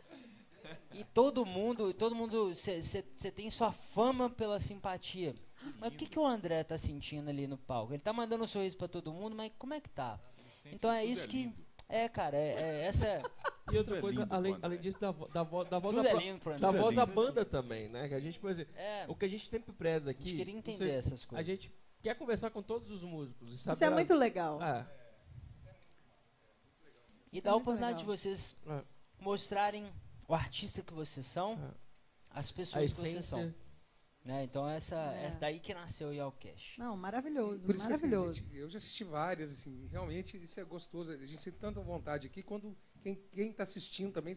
E todo mundo, todo mundo, você tem sua fama pela simpatia. Mas o que, que o André tá sentindo ali no palco? Ele tá mandando um sorriso pra todo mundo, mas como é que tá? Então é isso que. É, cara, é, é- essa. é- E outra é coisa, pro além, além disso, da, vo- da, vo- da voz Tudo da, é lindo da voz da lindo. banda também, né? Que a gente, por exemplo, É, o que a gente sempre preza a aqui. gente queria entender sei, essas A coisas. gente quer conversar com todos os músicos. E saber Isso é as- muito legal. É, E dá é a oportunidade de legal. vocês É. mostrarem o artista que vocês são, É. as pessoas que vocês são. Né? Então essa, É. essa daí que nasceu o Yalcast. Não, maravilhoso, Por isso que, assim, maravilhoso. gente, eu já assisti várias, assim, realmente isso é gostoso. A gente sente tanta vontade aqui quando quem está assistindo também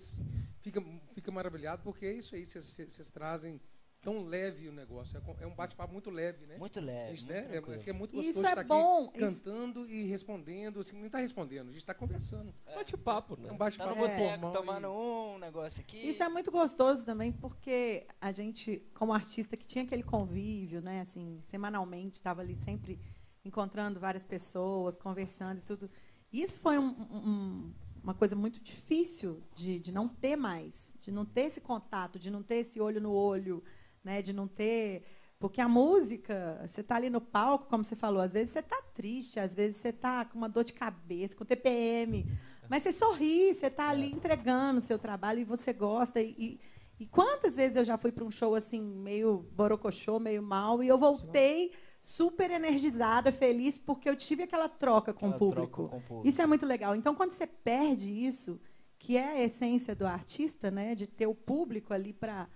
fica, fica maravilhado, porque é isso aí, vocês trazem tão leve o negócio. É É um bate-papo muito leve, né? Muito leve, Isso, muito né? É, é é muito gostoso isso é estar aqui bom. Isso, cantando e respondendo. Assim, não está respondendo, a gente está conversando. Bate-papo, né? É um Tá bate-papo boteco formal. tomando e- um negócio aqui. isso é muito gostoso também, porque a gente, como artista que tinha aquele convívio, né, assim, semanalmente, estava ali sempre encontrando várias pessoas, conversando e tudo. Isso foi um- um- uma coisa muito difícil de, de não ter mais, de não ter esse contato, de não ter esse olho no olho, né, de não ter. Porque a música, você está ali no palco, como você falou, às vezes você está triste, às vezes você está com uma dor de cabeça, com TPM, mas você sorri, você está ali entregando o seu trabalho e você gosta. E, e, e quantas vezes eu já fui para um show assim, meio borocochô, meio mal, e eu voltei super energizada, feliz, porque eu tive aquela troca com Aquela o público. troca com o público. Isso é muito legal. Então, quando você perde isso, que é a essência do artista, né, de ter o público ali para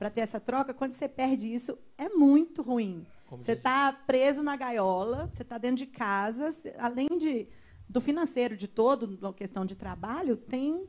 para ter essa troca, quando você perde isso, é muito ruim. Como Você está preso na gaiola, você está dentro de casa, além de, do financeiro, de todo, da questão de trabalho, tem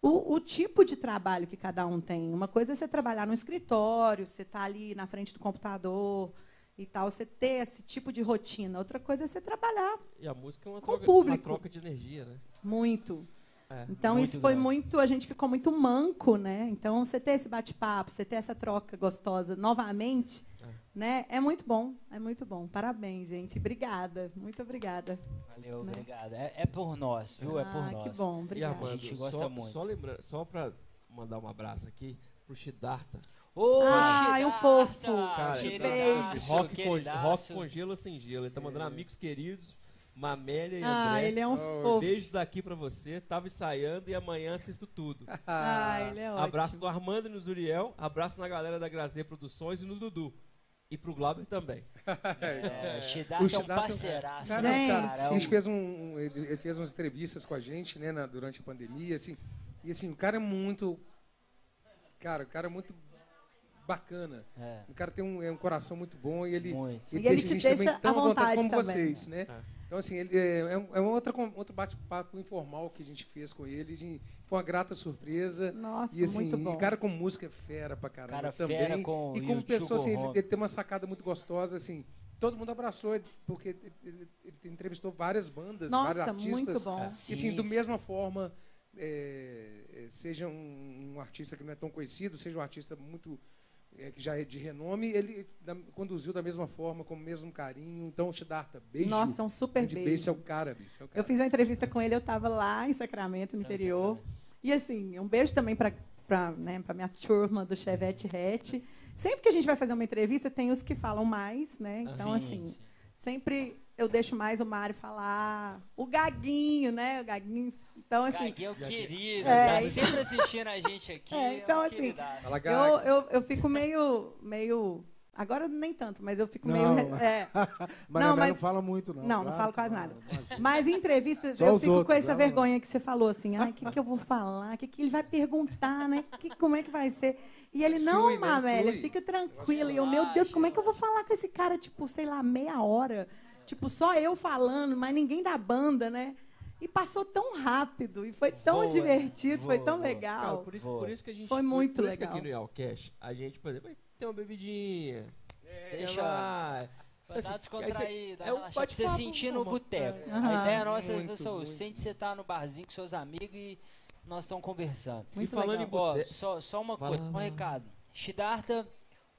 o, o tipo de trabalho que cada um tem. Uma coisa é você trabalhar no escritório, você está ali na frente do computador e tal, você ter esse tipo de rotina. Outra coisa é você trabalhar E a música é uma com troca, público. uma troca de energia, né? muito. É. Então isso foi grande. muito, a gente ficou muito manco, né? Então você ter esse bate-papo, você ter essa troca gostosa novamente, É. né? É muito bom, é muito bom. Parabéns, gente. Obrigada, muito obrigada. Valeu, né? obrigado. É, é por nós, viu? é por ah, nós. que bom, E obrigada. A gente gosta só, muito. só lembrando, só para mandar um abraço aqui pro Shidarta. Ô, Ai, um Shidarta, fofo. Cara, Beijo. Rock, com, rock com gelo sem gelo. Ele tá mandando amigos queridos, Mamélia e Ah, André. ele é um Oh, fofo. Beijos daqui pra você. Tava ensaiando e amanhã assisto tudo. Ah, ele é ótimo. Abraço do Armando e no Zuriel. Abraço na galera da Grazer Produções e no Dudu. E pro Glauber também. É, O Shidarta é um é um- parceiraço. Cara, Gente. cara, é a um- gente fez um, um- ele, ele fez umas entrevistas com a gente, né, na- durante a pandemia, assim, e assim, o cara é muito, cara, o cara é muito bacana. É, O cara tem um, é um coração muito bom e ele, muito. E ele deixa te a gente também deixa tão à vontade vontade como também. vocês, né? É. Então, assim, ele, é, é um, é outra, outro bate-papo informal que a gente fez com ele, de- foi uma grata surpresa. Nossa, E assim, muito bom. e cara com música é fera pra caramba Cara também. fera com e como pessoa, assim, ele, ele tem uma sacada muito gostosa, assim. Todo mundo abraçou ele, porque ele, ele- ele entrevistou várias bandas, vários Nossa, artistas. muito bom. E assim, do mesma forma, é, é, seja um, um artista que não é tão conhecido, seja um artista muito é, que já é de renome, ele da- conduziu da mesma forma, com o mesmo carinho. Então, Shidarta, beijo. Nossa, um super beijo. Esse é o cara, bicho. É o cara. Eu fiz uma entrevista com ele, eu estava lá em Sacramento, no interior. E assim, um beijo também para para né, pra minha turma do Chevette Hatch. Sempre que a gente vai fazer uma entrevista, tem os que falam mais, né? Então, Ah, Sim, assim, sim. sempre eu deixo mais o Mário falar. O Gaguinho, né? O Gaguinho. Então, assim, Gaguinho é o querido, É, tá sempre assistindo a gente aqui. É, então, um assim, eu, eu, eu fico meio. meio Agora nem tanto, mas eu fico Não. meio. é. Mas Não, não, mas- não fala muito, não. Não, não Claro falo que quase não, nada. imagina. Mas em entrevistas Só eu fico com outros, essa não. vergonha que você falou assim, ai, o que, que eu vou falar? O que, que ele vai perguntar, né? Que, como é que vai ser? E ele, Mas não, flui, né? Mamélia, fica tranquila. E eu, meu Deus, como é que eu vou falar com esse cara, tipo, sei lá, meia hora? Tipo, só eu falando, mas ninguém da banda, né? E passou tão rápido, e foi tão Voa, divertido, foi tão voa. Cara, legal. por, isso, por isso que a gente. Foi por- muito por isso que legal. aqui no Yalcast, a gente, por exemplo, tem uma bebidinha. Deixa- lá. Pra Assim, dar descontraída, é um pra você sentir no boteco. É. A ideia nossa é Muito, pessoal, muito. sente você tá no barzinho com seus amigos e nós estamos conversando. Muito e falando legal. em boteco. só, só uma Vai coisa, lá, um recado. Shidarta,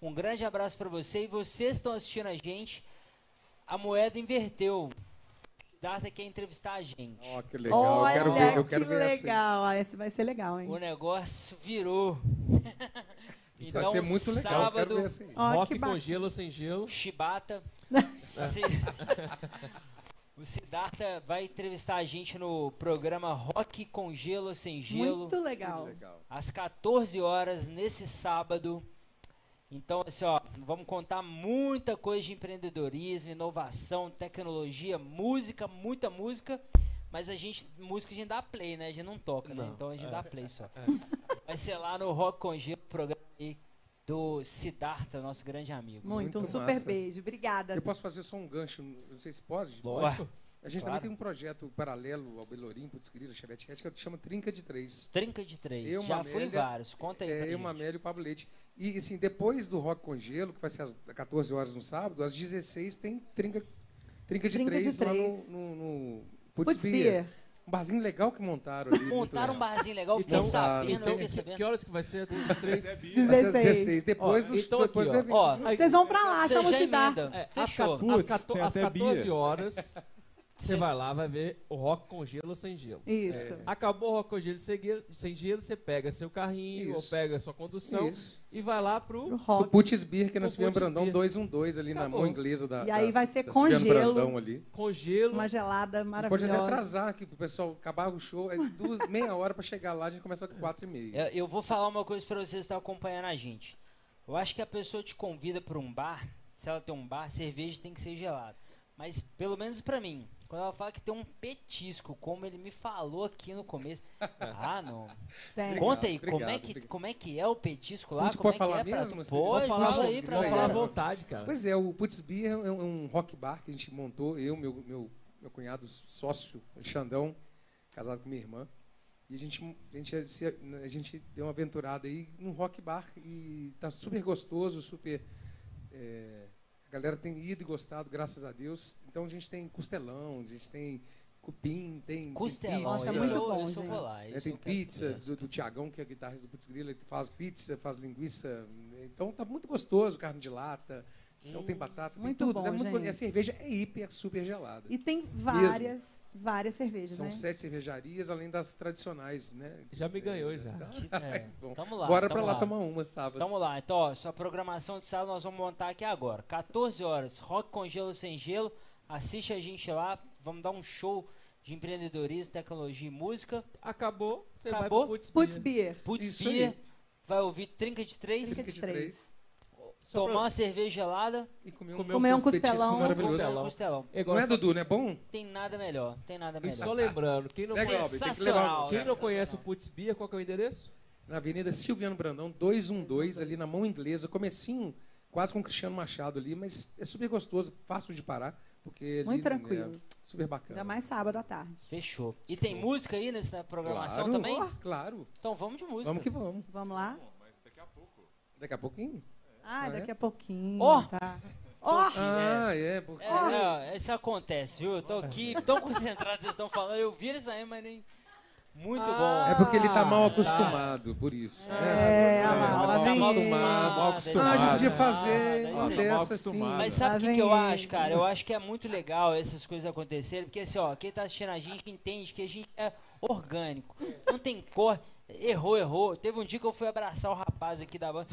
um grande abraço pra você e vocês estão assistindo a gente. A moeda inverteu. Shidarta quer entrevistar a gente. Ó, que legal. Olha, eu quero ver, eu quero que ver legal. Ah, esse vai ser legal, hein? O negócio virou. Isso Então, vai ser muito legal. Eu quero sábado, ver aí. Ó, Rock com gelo ou sem gelo. Chibata. Se- o Siddhartha vai entrevistar a gente no programa Rock com Gelo ou Sem Gelo, Muito legal. legal. às 14 horas, nesse sábado. Então, assim, ó, vamos contar muita coisa de empreendedorismo, inovação, tecnologia, música, muita música. Mas a gente, música a gente dá play, né? A gente não toca, né? Não, Então a gente é. dá play só. Vai ser lá no Rock com Gelo, programa aí do Siddhartha, nosso grande amigo. Muito, um Muito super massa. beijo. Obrigada. Eu posso fazer só um gancho, não sei se pode. Lógico. A gente Claro. também tem um projeto paralelo ao Belorim, Putz Grila, Chevette Hatch, que chama Trinca de Três. Trinca de três. Eu, Já fui em vários. Conta aí. pra É, eu, gente. Mamélio e o Pablo Leite. E, assim, depois do Rock com Gelo, que vai ser às 14 horas no sábado, às 16 tem Trinca, trinca de Trinca de Três lá Três. no, no, no Putz, Putz Beer. Beer. Um barzinho legal que montaram ali. Montaram um barzinho legal, fiquei Então, sabendo, então, Então, que, que horas que vai ser? Às 16. 16, depois, Ó, do, então depois aqui, do ó. Vocês vão pra lá, chama o emenda. É, às, Fechou. 14, às, Putz, 14 tem às até 14 Bia. horas, você vai lá, vai ver o Rock com gelo ou sem gelo. Isso. Acabou o Rock com gelo sem gelo, você pega seu carrinho ou Isso. pega sua condução Isso. e vai lá Pro pro... O rock. Putz Beer, que é na O Putz Brandão Beer. 212 ali na Acabou. mão inglesa da E aí da- vai ser com gelo. Brandão ali. Com gelo. Uma gelada Pode até maravilhosa. atrasar aqui pro pessoal acabar o show, é duas, meia hora pra chegar lá, a gente começa com quatro e meia. Eu, eu vou falar uma coisa pra vocês que estão acompanhando a gente. Eu acho que a pessoa te convida pra um bar, se ela tem um bar, cerveja tem que ser gelada. Mas, pelo menos pra mim, quando ela fala que tem um petisco, como ele me falou aqui no começo. ah, não. Tem. Conta aí, como, é obrigado, que, obrigado. como é que é o petisco lá? Como pode é que falar é pra- mesmo, assim? Pode, falar, fala aí pra pode falar à vontade, cara. Pois é, o Putz Beer é um, um rock bar que a gente montou, eu, meu, meu, meu cunhado sócio, Xandão, casado com minha irmã. E a gente, a, gente, se- a gente deu uma aventurada aí num rock bar e tá super gostoso, super. é, a galera tem ido e gostado, graças a Deus. Então a gente tem costelão, a gente tem cupim, tem, Costelão, tem Nossa, pizza. muito bom, eu só vou lá. É, tem pizza do, do Tiagão, que é guitarrista do Putz Grila, que faz pizza, faz linguiça. Então tá muito gostoso, carne de lata. Então tem batata, tem Muito tudo. bom, né? Muito. E a cerveja é hiper, super gelada. E tem várias, várias cervejas, São né? sete cervejarias, além das tradicionais, né? Já me ganhou já. Tá? É, Bom, tamo lá. Bora pra lá, lá. tomar uma sábado. Tamo lá, então, ó, sua programação de sábado nós vamos montar aqui agora. 14 horas, rock com gelo sem gelo. Assiste a gente lá, vamos dar um show de empreendedorismo, tecnologia e música. Acabou, você Acabou? vai pro Putz Putz Beer. Beer, Putz Beer, vai ouvir Trinca de Três, trinca de 33. três. Só tomar pra- uma cerveja gelada, E comer um, Comer Comer um petisco costelão. maravilhoso. Costelão. costelão. Igual Não é, só- Dudu, não é bom? Tem nada melhor, tem nada E melhor. Só lembrando, quem não, conhece, tem que levar- quem não conhece o Putz Beer, qual que é o endereço? Na Avenida Silviano Brandão, 212, ali na mão inglesa, comecinho, quase com o Cristiano Machado ali, mas é super gostoso, fácil de parar, porque ali Muito É tranquilo. super bacana. Ainda mais sábado à tarde. Fechou. E tem música aí nessa programação claro, também? Claro. Então vamos de música. Vamos que vamos. Vamos lá? Daqui a pouquinho. Ah, Ah, daqui é? a pouquinho, Ó. tá. Ó! Ah, é, porque... É, não, isso acontece, viu? Eu tô aqui, tão concentrado, vocês estão falando, eu vi isso aí, mas nem. Muito Ah. É porque ele tá mal Ah, acostumado, por isso. É, né? olha lá, mal lá vem acostumado. ele. mal acostumado. Ah, a gente podia fazer uma dessa Mal assim. acostumado. Mas sabe o que, que eu acho, cara? Eu acho que é muito legal essas coisas acontecerem, porque assim, ó, quem tá assistindo a gente entende que a gente é orgânico. Não tem cor. Errou, errou. Teve um dia que eu fui abraçar o rapaz aqui da banda.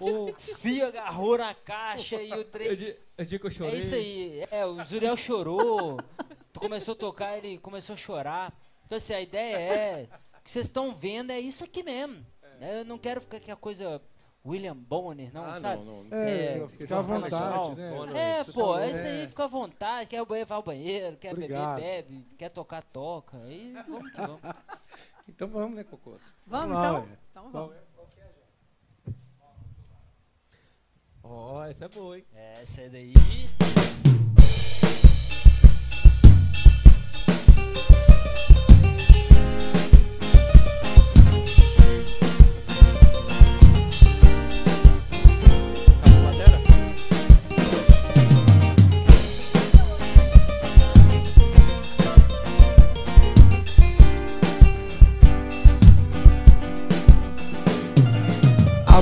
O fio agarrou na caixa e o trem. di- eu digo que eu É chorei. isso aí. É, o Zuriel chorou. Começou a tocar, ele começou a chorar. Então, assim, a ideia é. O que vocês estão vendo é isso aqui mesmo. né? Eu não quero ficar com a coisa William Bonner, não, Ah, sabe? não, não. É, Esqueci, fica à vontade, né? É, Você pô, é isso né? aí, fica à vontade. Quer o banheiro, vai ao banheiro. Quer Obrigado. beber, bebe. Quer tocar, toca. Aí vamos que vamos. Então vamos, né, Cocoto? Vamos Vamos lá, então? ué. Então vamos. Ó, essa é boa, hein? Essa é daí.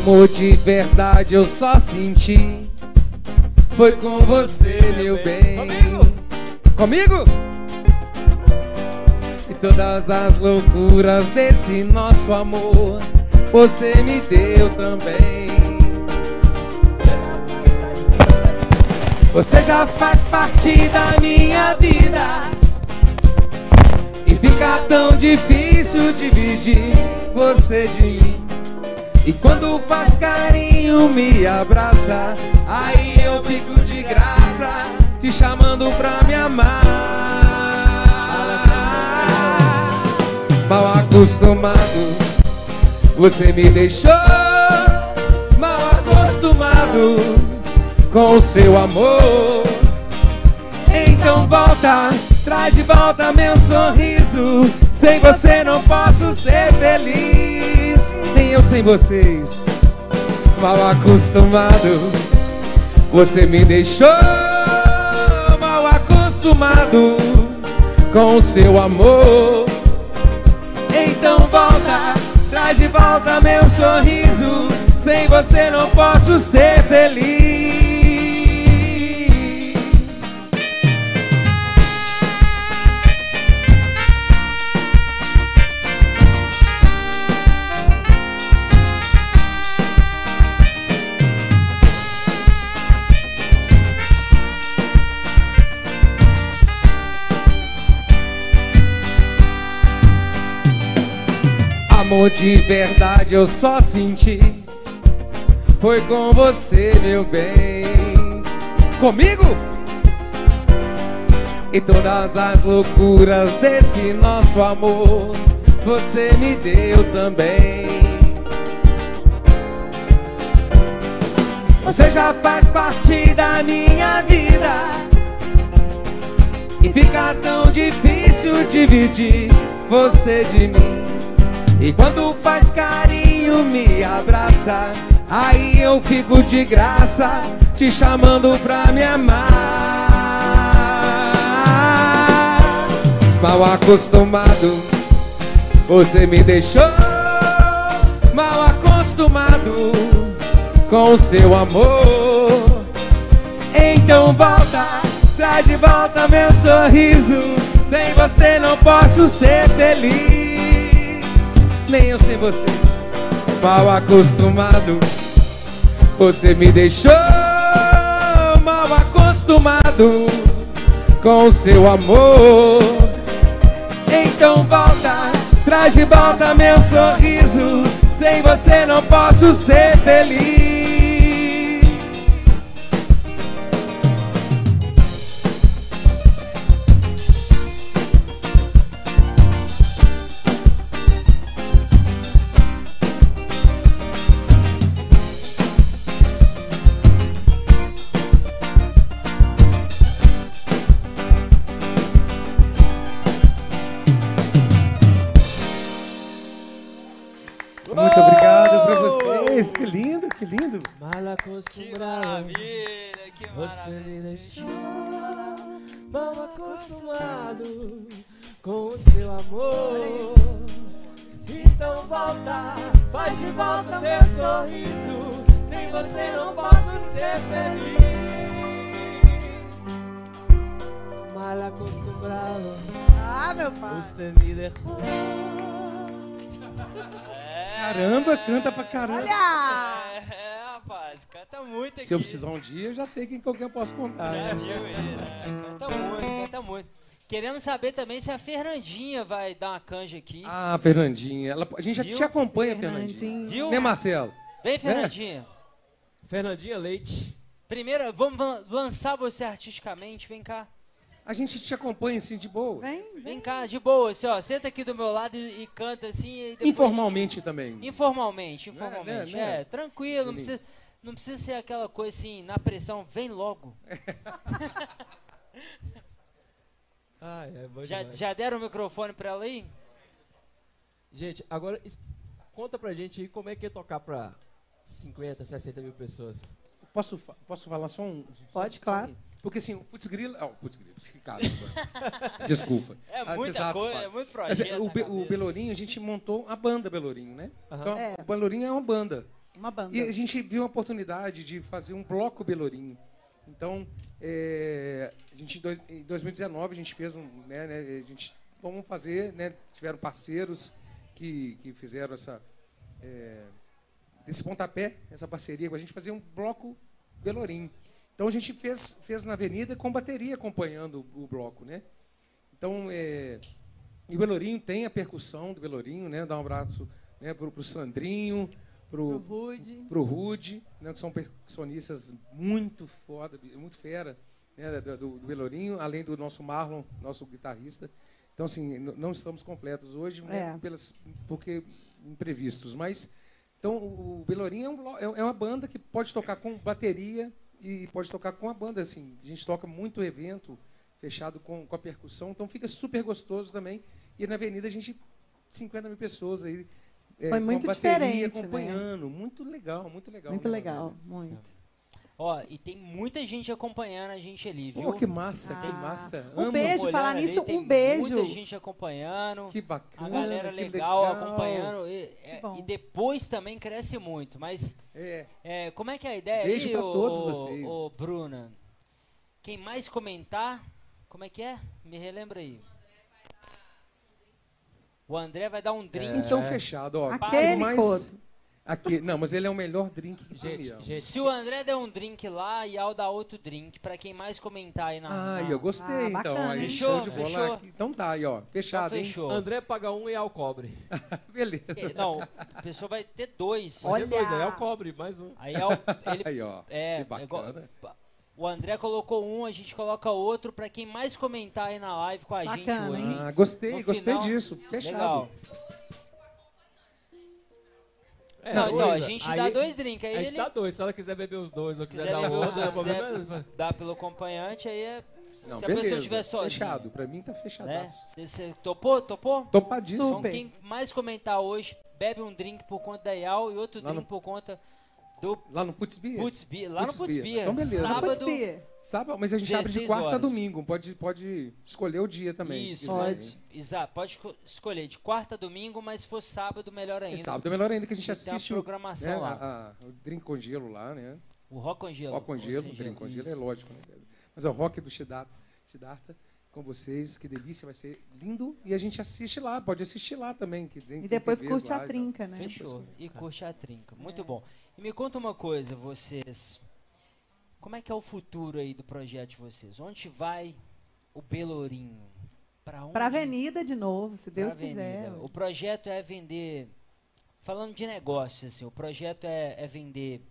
Amor de verdade eu só senti. Foi com você, meu bem. Comigo! Comigo? E todas as loucuras desse nosso amor, você me deu também. Você já faz parte da minha vida. E fica tão difícil dividir você de mim. E quando faz carinho, me abraça. Aí eu fico de graça, te chamando pra me amar. Mal acostumado, você me deixou. Mal acostumado com o seu amor. Então volta, traz de volta meu sorriso. Sem você não posso ser feliz. Nem eu sem vocês. Mal acostumado, você me deixou. Mal acostumado com o seu amor. Então volta, traz de volta meu sorriso. Sem você não posso ser feliz. Amor de verdade eu só senti. Foi com você, meu bem. Comigo? E todas as loucuras desse nosso amor, você me deu também. Você já faz parte da minha vida. E fica tão difícil dividir você de mim. E quando faz carinho, me abraça. Aí eu fico de graça, te chamando pra me amar. Mal acostumado, você me deixou. Mal acostumado com o seu amor. Então volta, traz de volta meu sorriso. Sem você não posso ser feliz. Nem eu sem você. Mal acostumado. Você me deixou mal acostumado com seu amor. Então volta, traz de volta meu sorriso. Sem você não posso ser feliz. Lindo, que. Mal Que acostumado. maravilha, que Você me deixou mal acostumado com o seu amor. Então volta, faz de volta meu sorriso. Sem você não posso ser feliz. Mal acostumado, Ah, meu pai. você me deixou. Caramba, canta pra caramba. Olha! É, rapaz, canta muito aqui. Se eu precisar um dia, eu já sei quem qualquer eu posso contar. Já né? viu ele, né? Canta muito, canta muito. Queremos saber também se a Fernandinha vai dar uma canja aqui. Ah, Fernandinha. ela- a gente já Viu? te acompanha, Fernandinha. Fernandinho. Viu? Né, Marcelo? Vem, Fernandinha. Fernandinha Leite. Primeiro, vamos lan- lançar você artisticamente. Vem cá. A gente te acompanha assim de boa. Vem, vem. Vem cá, de boa, assim, ó. Senta aqui do meu lado e, e canta assim. E depois- Informalmente também. Informalmente, Né, informalmente. né, né? É, tranquilo, não precisa, não precisa ser aquela coisa assim, na pressão, vem logo. Ai, é Já, já deram o microfone pra ela aí? Gente, agora conta pra gente aí como é que é tocar pra 50, 60 mil pessoas. Posso, posso falar só um? Pode, só- só claro. um? Porque assim, o Putz Grilo. Oh, Putz Grilo, que caramba. Desculpa. É Ah, muita coisa, é muito Mas projeto. é, o, Be- o. Belourinho, a gente montou a banda Belourinho, né? Aham. Então, É. o Belourinho é uma banda. Uma banda. E a gente viu a oportunidade de fazer um bloco Belourinho. Então, é, a gente, em dois- em 2019, a gente fez um. Né, né, a gente, vamos fazer, né, tiveram parceiros que, que fizeram essa. é, esse pontapé, essa parceria com a gente, fazer um bloco Belourinho. Então a gente fez, fez na avenida com bateria acompanhando o, o bloco, né? Então, é, e o Belourinho tem a percussão do Belourinho, né? Dá um abraço né, para o Sandrinho, Pro pro, Rude. né, que são percussionistas muito foda, muito fera, né, do, do, Belourinho, além do nosso Marlon, nosso guitarrista. Então, assim, não estamos completos hoje, né, É. pelas, porque imprevistos, mas então o o Belourinho é, um é é uma banda que pode tocar com bateria e pode tocar com a banda, assim. A gente toca muito evento fechado com, com a percussão, então fica super gostoso também. E na avenida a gente 50 mil pessoas aí. é, Foi com muito bateria diferente, né? acompanhando. Muito legal, muito legal. Muito né, legal, Maria? muito. Ó, e tem muita gente acompanhando a gente ali, viu? Pô, que massa, que Ah, massa. um Amo. beijo, falar ali, nisso, tem um beijo. Muita gente acompanhando. Que bacana. A galera que legal, legal. acompanhando. E, é, e depois também cresce muito. Mas É, é, como é que é a ideia Beijo aí, pra ô- todos vocês. ô, Bruna? Quem mais comentar, como é que é? Me relembra aí. O André vai dar um drink. então fechado, ó. Aquele mais- coto. Aqui, não, mas ele é o melhor drink que Gente, tem. gente, Se o André der um drink lá, e ao dar outro drink, pra quem mais comentar aí na. Ah, na- eu gostei, Ah, então. bacana, Aí, hein? show de Fechou, bola. fechou. Então tá aí, ó. Então Fechado, hein? fechou. André paga um e ao cobre. Beleza. Eh, Não, a pessoa vai ter dois. Olha! Dois, aí ao cobre, mais um. Aí ao- ele Aí, ó. É, que é igual- bacana. o André colocou um, a gente coloca outro pra quem mais comentar aí na live com a gente Bacana, hoje. hein? Ah, gostei, No gostei final- disso. Fechado. Legal. É, Não, então, a gente aí dá dois drinks, aí A gente ele dá dois. Se ela quiser beber os dois ou quiser, quiser dar outro, não é problema. dá pelo acompanhante, aí é. Não, se a beleza. pessoa estiver sozinha. Fechado. Pra mim tá Né? fechadaço. Você, você topou? Topou? Topadíssimo. Então, quem mais comentar hoje, bebe um drink por conta da Ial e outro Lá drink no- por conta do Lá no Putz Beer. Putz Beer. Lá Putz no Putz Beer. Beer. Então, beleza. Sábado. Sábado, mas a gente abre de 16 quarta a domingo. Pode, pode escolher o dia também. se Isso, quiser, Pode. Exato, pode esco- escolher de quarta a domingo, mas se for sábado, melhor E ainda. sábado é melhor ainda que a gente Tem uma assiste o, programação né, lá. a- a- o drink com gelo lá, né? O Rock com Gelo. Rock com gelo, sem drink com gelo, é lógico. Né? Mas é o rock do Siddhartha, Siddhartha com vocês, que delícia, vai ser lindo. E a gente assiste lá, pode assistir lá também. Que tem, E depois curte lá a e trinca, né? Fechou. E curte a trinca. Muito É. bom. E me conta uma coisa, vocês. Como é que é o futuro aí do projeto de vocês? Onde vai o Belourinho? Pra onde? Pra avenida de novo, se Pra Deus avenida. quiser. O projeto é vender. Falando de negócio, assim, o projeto é, é vender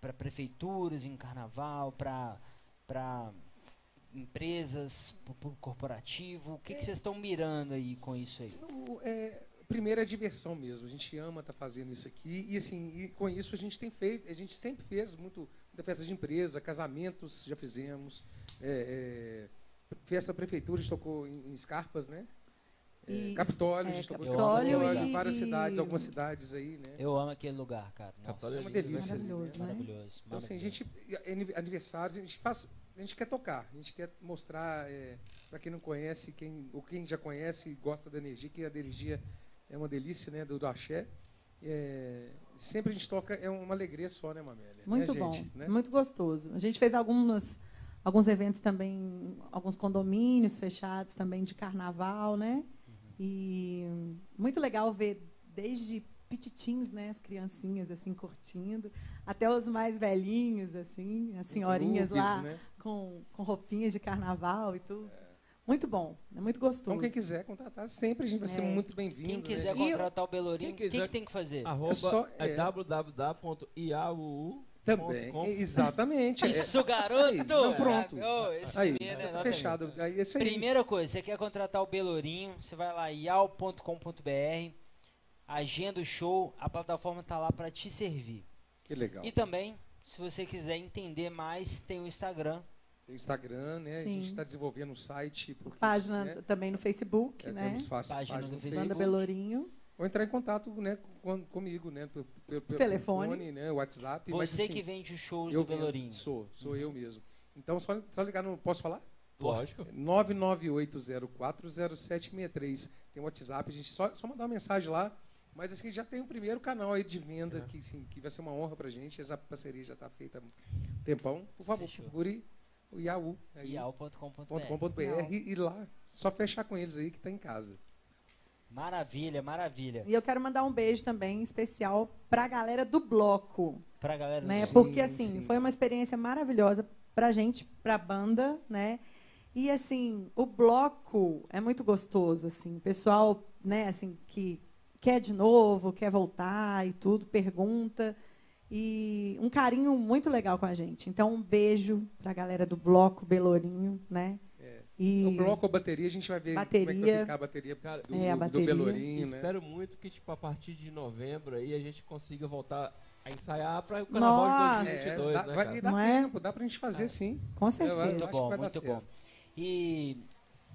para prefeituras em carnaval, para empresas, para o corporativo. O que que vocês estão mirando aí com isso aí? No- é, primeiro é diversão mesmo. A gente ama estar fazendo isso aqui. E assim, e com isso a gente tem feito, a gente sempre fez muito, muita festa de empresa, casamentos já fizemos. é, é, festa da prefeitura, a gente tocou em, em Escarpas, né? É, E- Capitólio, a é, gente tocou em Capitólio Capitólio, e- várias e- cidades, algumas cidades aí, né? Eu amo aquele lugar, cara. Capitólio É uma lindo, né? delícia. ali, Maravilhoso, né? maravilhoso. Então, assim, a gente, é aniversários, a gente faz, a gente quer tocar, a gente quer mostrar para quem não conhece, quem, ou quem já conhece e gosta da energia, que a energia é uma delícia, né, do, do axé. É, sempre a gente toca, é uma alegria só, né, Mamélia? Muito né, bom, gente? Né? muito gostoso. A gente fez algumas, alguns eventos também, alguns condomínios fechados também de carnaval, né? E muito legal ver desde pititinhos, né, as criancinhas assim curtindo, até os mais velhinhos assim, as senhorinhas lá Né? com, com roupinhas de carnaval e tudo. Muito bom, é muito gostoso. Então, quem quiser contratar, sempre a gente vai ser É. muito bem-vindo. Quem né, quiser gente? contratar o Belourinho, o que, que tem que fazer? Arroba só- é, é. www.iau.com. Também, exatamente. é. Isso, garoto! Aí, não, pronto. Ah, esse Aí, é tá nota fechado. Aí, é isso aí. Primeira coisa, você quer contratar o Belourinho, você vai lá ial.com.br, agenda o show, a plataforma tá lá para te servir. Que legal. E também, se você quiser entender mais, tem o Instagram. Tem Instagram, né? A Sim. gente está desenvolvendo um site. Porque, Página né, também no Facebook, é, né? temos fácil, Página página, do no Facebook. Banda Facebook. Belourinho. Ou entrar em contato né, com, comigo, né? Pelo, pelo- pelo Telefone. né, WhatsApp. mas, Você assim, que vende os shows eu do Belourinho. vendo, Sou, sou eu mesmo. Então, só, só ligar no. Posso falar? Lógico. 998040763. Tem o WhatsApp, a gente só, só mandar uma mensagem lá. Mas acho que já tem o primeiro canal aí de venda, É. que, sim, que vai ser uma honra pra gente. Essa parceria já está feita há um tempão. Por favor, Fechou. procure o Yahoo. aí, ial.com.br. .com.br Legal. e, lá, só fechar com eles aí que tá em casa. Maravilha, maravilha. E eu quero mandar um beijo também especial pra galera do bloco, Pra galera né? Sim, Porque assim, sim. foi uma experiência maravilhosa pra gente, pra banda, né? E assim, o bloco é muito gostoso, assim, o pessoal, né, assim, que quer de novo, quer voltar e tudo, pergunta. E um carinho muito legal com a gente. Então, um beijo pra galera do bloco Belourinho, né? É. E No bloco ou bateria, a gente vai ver como é que vai Bateria. ficar a bateria do, É, a do bateria. Belourinho, né? Espero muito que, tipo, a partir de novembro aí a gente consiga voltar a ensaiar para o carnaval Nossa. de É, 2022, dá, né, vai, cara? e dá Não é? tempo, dá pra gente fazer sim. com Eu certeza. acho Muito que bom, muito bom. E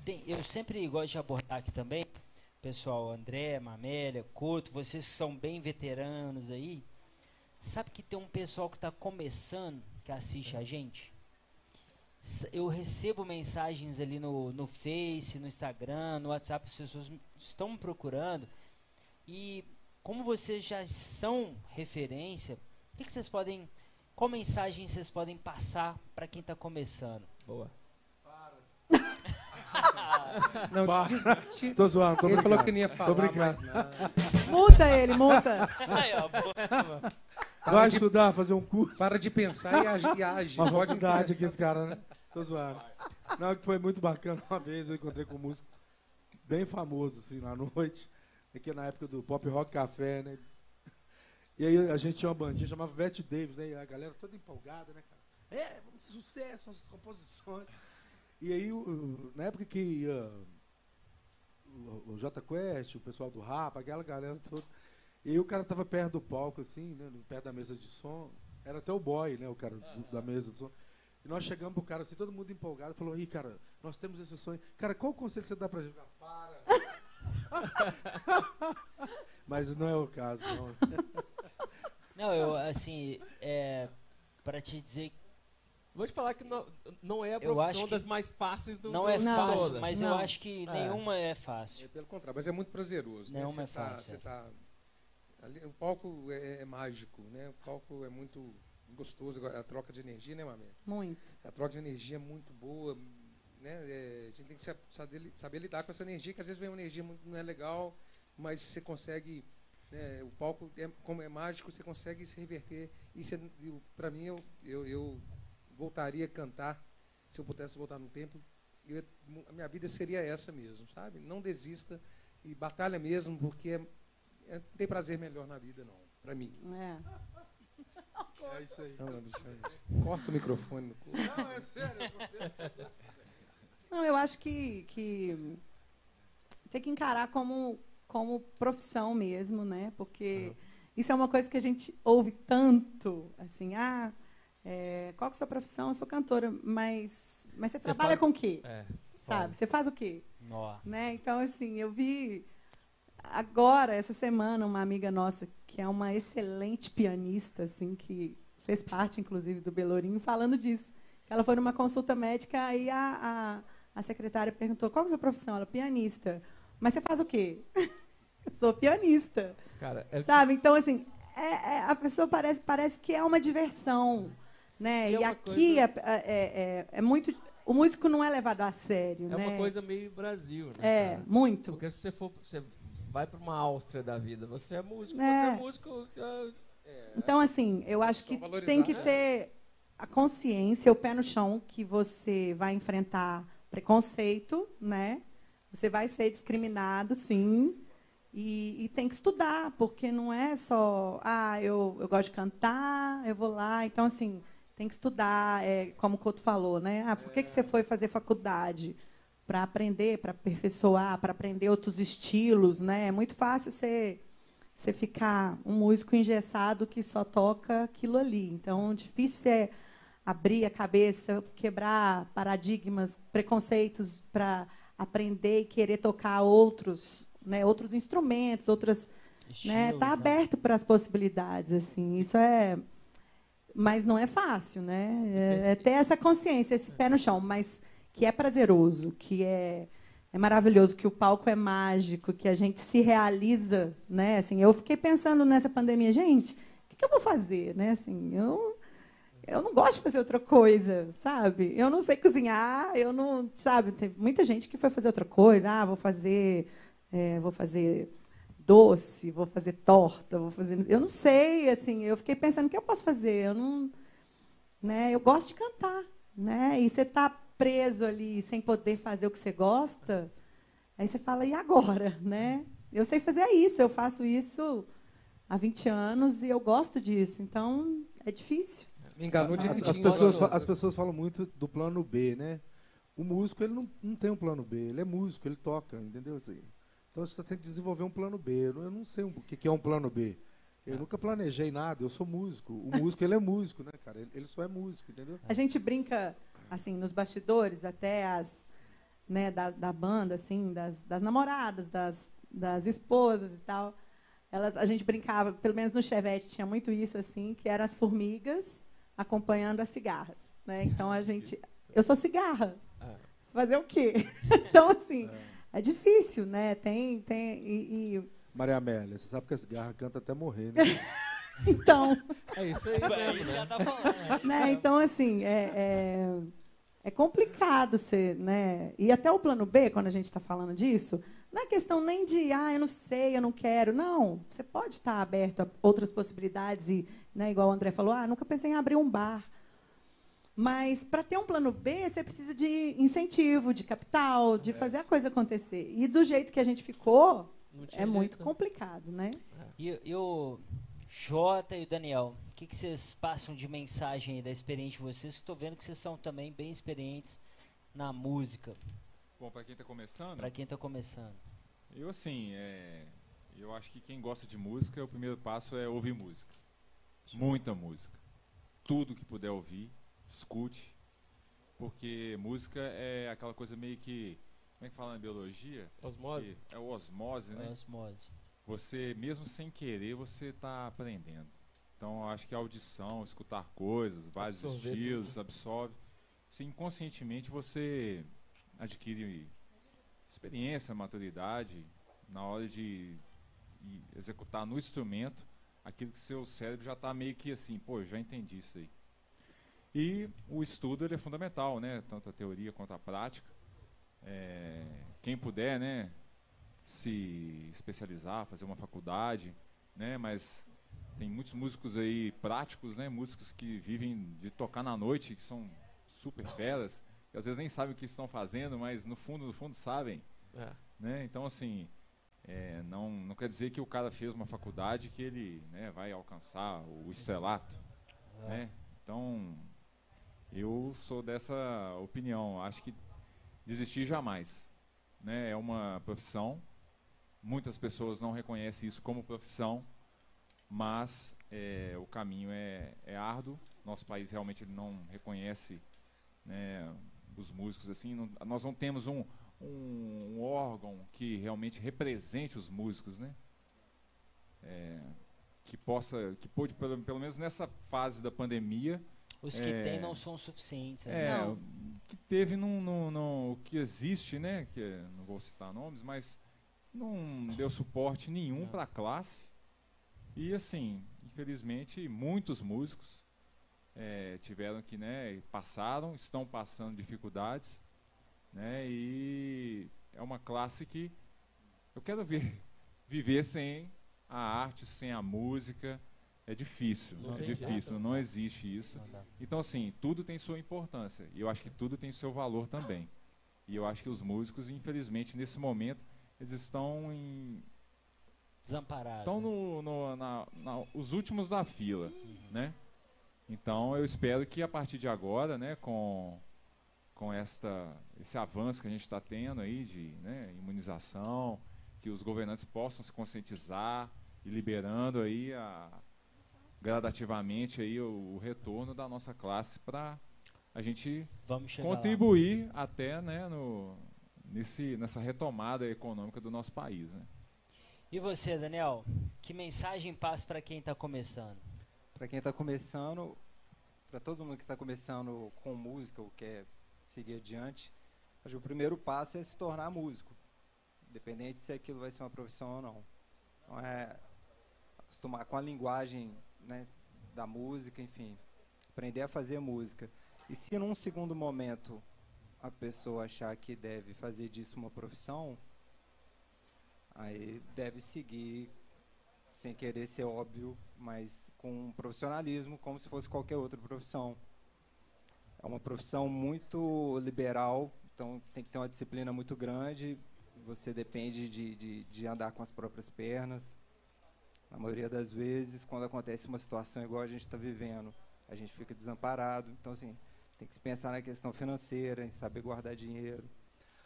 tem- eu sempre gosto de abordar aqui também, pessoal, André, Mamélia, Couto, vocês que são bem veteranos aí, sabe que tem um pessoal que está começando, que assiste a gente? Eu recebo mensagens ali no, no Face, no Instagram, no WhatsApp, as pessoas estão me procurando. E como vocês já são referência, o que, que vocês podem. Qual mensagem vocês podem passar para quem está começando? Boa. Não, ti- Tô zoando, tô ele brincando. falou que não ia falar brincando. mais nada. Multa ele, multa. Aí, ó, boa. Vai de, estudar, fazer um curso. para de pensar e age. E age. Uma Pode faculdade aqui, esse cara, né? Tô zoando. Não, que foi muito bacana. Uma vez eu encontrei com um músico bem famoso, assim, na noite. Aqui na época do Pop Rock Café, né? E aí a gente tinha uma bandinha, chamava Bette Davis, né? E a galera toda empolgada, né, cara? É, vamos ser sucesso, nossas composições. E aí, o- na época que ia o, o J Quest, o pessoal do Rapa, aquela galera toda. E o cara tava perto do palco, assim, né? Perto da mesa de som. Era até o boy, né? O cara do- da mesa de som. E nós chegamos pro cara assim, todo mundo empolgado, falou, Ih, cara, nós temos esse sonho. Cara, qual conselho você dá pra gente? Para! Mas não é o caso, não. Não, eu, assim, é. Pra te dizer Vou te falar que não, não é a profissão das mais fáceis do não do- é Não. fácil, todas. mas Não. eu acho que É. nenhuma é É, fácil. pelo contrário, mas é muito prazeroso. né? Não, Você é tá, fácil. você tá ali- o palco é, é mágico, né? O palco é muito gostoso, a troca de energia, né, Mamé? Muito. A troca de energia é muito boa, né? É, a gente tem que sa- saber, saber lidar com essa energia, que às vezes vem uma energia muito, não é legal, mas você consegue, né, o palco, é, como é mágico, você consegue se reverter. E para mim, eu, eu, eu voltaria a cantar, se eu pudesse voltar no tempo, eu a minha vida seria essa mesmo, sabe? Não desista e batalha mesmo, porque é, é, não tem prazer melhor na vida, não, para mim. É. É isso aí. Não, não, deixa eu- Corta o microfone. no cu. Não, é sério. Não, eu acho que, que tem que encarar como, como profissão mesmo, né? Porque isso é uma coisa que a gente ouve tanto, assim, ah, é, qual que é a sua profissão? Eu sou cantora, mas, mas você, Você trabalha faz- com o quê? É. Sabe? Você faz o quê? Nó. né? Então, assim, eu vi agora, essa semana, uma amiga nossa, que é uma excelente pianista, assim, que fez parte, inclusive, do Belourinho, falando disso. Ela foi numa consulta médica, aí a, a, a secretária perguntou, qual é a sua profissão? Ela, pianista. Mas você faz o quê? eu sou pianista. Cara, é, Sabe? Então, assim, é- é- a pessoa parece, parece que é uma diversão. Né? É e aqui coisa- é, é- é- é muito. O músico não é levado a sério. é né? uma coisa meio Brasil, né? É, cara? muito. Porque se você for. Você vai pra uma Áustria da vida, você é músico, É. você é músico. ah, Então, assim, eu acho que tem que né? ter a consciência, o pé no chão, que você vai enfrentar preconceito, né? Você vai ser discriminado, sim. E, e tem que estudar, porque não é só, ah, eu, eu gosto de cantar, eu vou lá. Então, assim, tem que estudar, é, como o Couto falou, né? Ah, por que, que você foi fazer faculdade? Para aprender, para aperfeiçoar, para aprender outros estilos, né? É muito fácil você você ficar um músico engessado que só toca aquilo ali. Então, difícil você abrir a cabeça, quebrar paradigmas, preconceitos para aprender e querer tocar outros, né, outros instrumentos, outras, né, Estilos, tá né? aberto para as possibilidades assim. Isso é mas não é fácil, né? É, é ter essa consciência, esse pé no chão, mas que é prazeroso, que é é maravilhoso, que o palco é mágico, que a gente se realiza, né? Assim, eu fiquei pensando nessa pandemia, gente, o que, que eu vou fazer, né? Assim, eu eu não gosto de fazer outra coisa, sabe? Eu não sei cozinhar, eu não, sabe? Teve muita gente que foi fazer outra coisa. Ah, vou fazer, é, vou fazer doce, vou fazer torta, vou fazer. Eu não sei, assim. Eu fiquei pensando o que eu posso fazer. Eu não, né? Eu gosto de cantar, né? E você está preso ali sem poder fazer o que você gosta, aí você fala e agora, né? Eu sei fazer isso, eu faço isso há 20 anos e eu gosto disso. Então é difícil. Me enganou As, direitinho. as pessoas, agora. fa- as pessoas falam muito do plano B, né? O músico ele não, não tem um plano B, ele é músico, ele toca, entendeu? Assim, então você tem que desenvolver um plano B. Eu não, eu não sei o que, que é um plano B. Eu nunca planejei nada, eu sou músico. O músico ele é músico, né, cara? Ele, ele só é músico, entendeu? A gente brinca, assim, nos bastidores, até as, né, da, da banda, assim, das, das namoradas, das, das esposas e tal. Elas, a gente brincava, pelo menos no Chevette tinha muito isso, assim, que eram as formigas acompanhando as cigarras, né? Então a gente, eu sou cigarra. ah, Fazer o quê? Então assim, é difícil, né? Tem, tem e, e- Maria Amélia, você sabe que as garras cantam até morrer, né? então é isso aí. É mesmo, isso que né? ela tá falando. né? né? Então, assim, é, é, é complicado ser, né? E até o plano B, quando a gente está falando disso, não é questão nem de, ah, eu não sei, eu não quero. Não, você pode estar aberto a outras possibilidades e, né, igual o André falou, ah, nunca pensei em abrir um bar. Mas para ter um plano B, você precisa de incentivo, de capital, de fazer a coisa acontecer. E do jeito que a gente ficou, é muito jeito. complicado, né? E, e o Jota e o Daniel, que, que vocês passam de mensagem aí da experiência de vocês? Que estou vendo que vocês são também bem experientes na música, Bom, para quem está começando, para quem está começando. eu assim, é, eu acho que quem gosta de música, o primeiro passo é ouvir música. Muita música. Tudo que puder ouvir, escute. Porque música é aquela coisa meio que. Como é que fala na biologia? Osmose. Que é o osmose, né? Osmose. Você, mesmo sem querer, você está aprendendo. Então, acho que a audição, escutar coisas, vários Absorver estilos, absorve. Se inconscientemente você adquire experiência, maturidade na hora de executar no instrumento aquilo que seu cérebro já está meio que assim, pô, já entendi isso aí. E o estudo ele é fundamental, né? Tanto a teoria quanto a prática. É, quem puder, né, se especializar, fazer uma faculdade, né? Mas tem muitos músicos aí práticos, né? Músicos que vivem de tocar na noite, que são super feras, que às vezes nem sabem o que estão fazendo, mas no fundo, no fundo sabem, É. né? Então assim, é, não, não quer dizer que o cara fez uma faculdade que ele né, vai alcançar o estrelato, né? Então, eu sou dessa opinião. Acho que desistir jamais, né? É uma profissão. Muitas pessoas não reconhecem isso como profissão, mas é, o caminho é, é árduo. Nosso país realmente não reconhece né, os músicos assim. Não- nós não temos um, um, um órgão que realmente represente os músicos, né? É, que possa, que pôde pelo, pelo menos nessa fase da pandemia, Os que É. tem não são suficientes. né? é, Não. que teve no, no, no- o que existe, né? Que é- não vou citar nomes, mas não deu suporte nenhum Não. para a classe. E assim, infelizmente, muitos músicos é, tiveram que, né? Passaram, estão passando dificuldades, né? E é uma classe que eu quero ver viver sem a arte, sem a música. É difícil, Não é difícil, jeito. não existe isso. Então, assim, tudo tem sua importância. E eu acho que tudo tem seu valor também. E eu acho que os músicos, infelizmente, nesse momento, eles estão em. Desamparado. Estão no, no- na, na- os últimos da fila, né? Então, eu espero que a partir de agora, né, com, com esta, esse avanço que a gente está tendo aí de né, imunização, que os governantes possam se conscientizar e liberando aí a, gradativamente aí o, o retorno da nossa classe para a gente Vamos chegar lá. contribuir até né, no, nesse, nessa retomada econômica do nosso país. Né? E você, Daniel? Que mensagem passa para quem está começando? Para quem está começando, para todo mundo que está começando com música ou quer seguir adiante, acho que o primeiro passo é se tornar músico, independente se aquilo vai ser uma profissão ou não. Então é acostumar com a linguagem né, da música, enfim, aprender a fazer música. E se num segundo momento a pessoa achar que deve fazer disso uma profissão, aí deve seguir sem querer ser óbvio, mas com profissionalismo, como se fosse qualquer outra profissão. É uma profissão muito liberal, então tem que ter uma disciplina muito grande. Você depende de, de, de andar com as próprias pernas. Na maioria das vezes, quando acontece uma situação igual a gente está vivendo, a gente fica desamparado. Então, assim, tem que se pensar na questão financeira, em saber guardar dinheiro.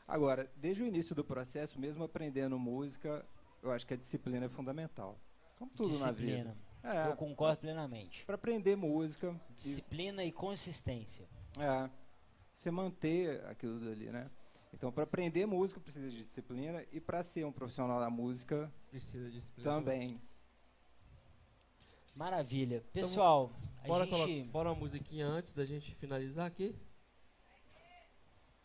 Agora, desde o início do processo, mesmo aprendendo música, eu acho que a disciplina é fundamental. Como tudo na vida. Disciplina. É, Eu concordo plenamente. para aprender música, Disciplina e consistência. é, você manter aquilo dali, né? Então, para aprender música precisa de disciplina e para ser um profissional da música Precisa de disciplina. também. Maravilha. Pessoal, a Bora, gente, bora uma musiquinha antes da gente finalizar aqui.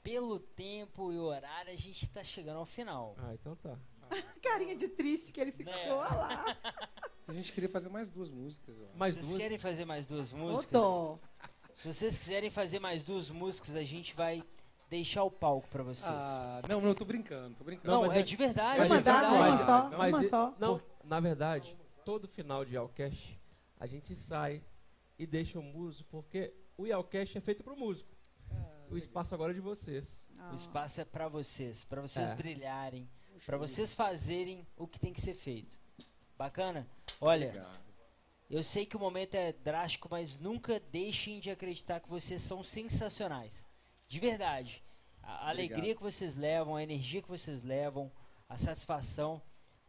Pelo tempo e horário, a gente está chegando ao final. Ah, então tá. Carinha de triste que ele ficou Né? olha lá. A gente queria fazer mais duas músicas. ó. Mais Vocês duas. querem fazer mais duas músicas? Se vocês quiserem fazer mais duas músicas, a gente vai deixar o palco para vocês. Ah, não, não, tô brincando, tô brincando. não, mas é é- de verdade. Uma é Mas dá, verdade. uma mas- só, então- mas uma e- só. Não, na verdade, todo final de Yalcast a gente sai e deixa o músico, porque o Yalcast é feito pro músico. O espaço agora é de vocês. Ah. O espaço é para vocês, para vocês É. brilharem, para vocês fazerem o que tem que ser feito. Bacana? Olha, Obrigado. eu sei que o momento é drástico, mas nunca deixem de acreditar que vocês são sensacionais. De verdade. A alegria que vocês levam, a energia que vocês levam, a satisfação.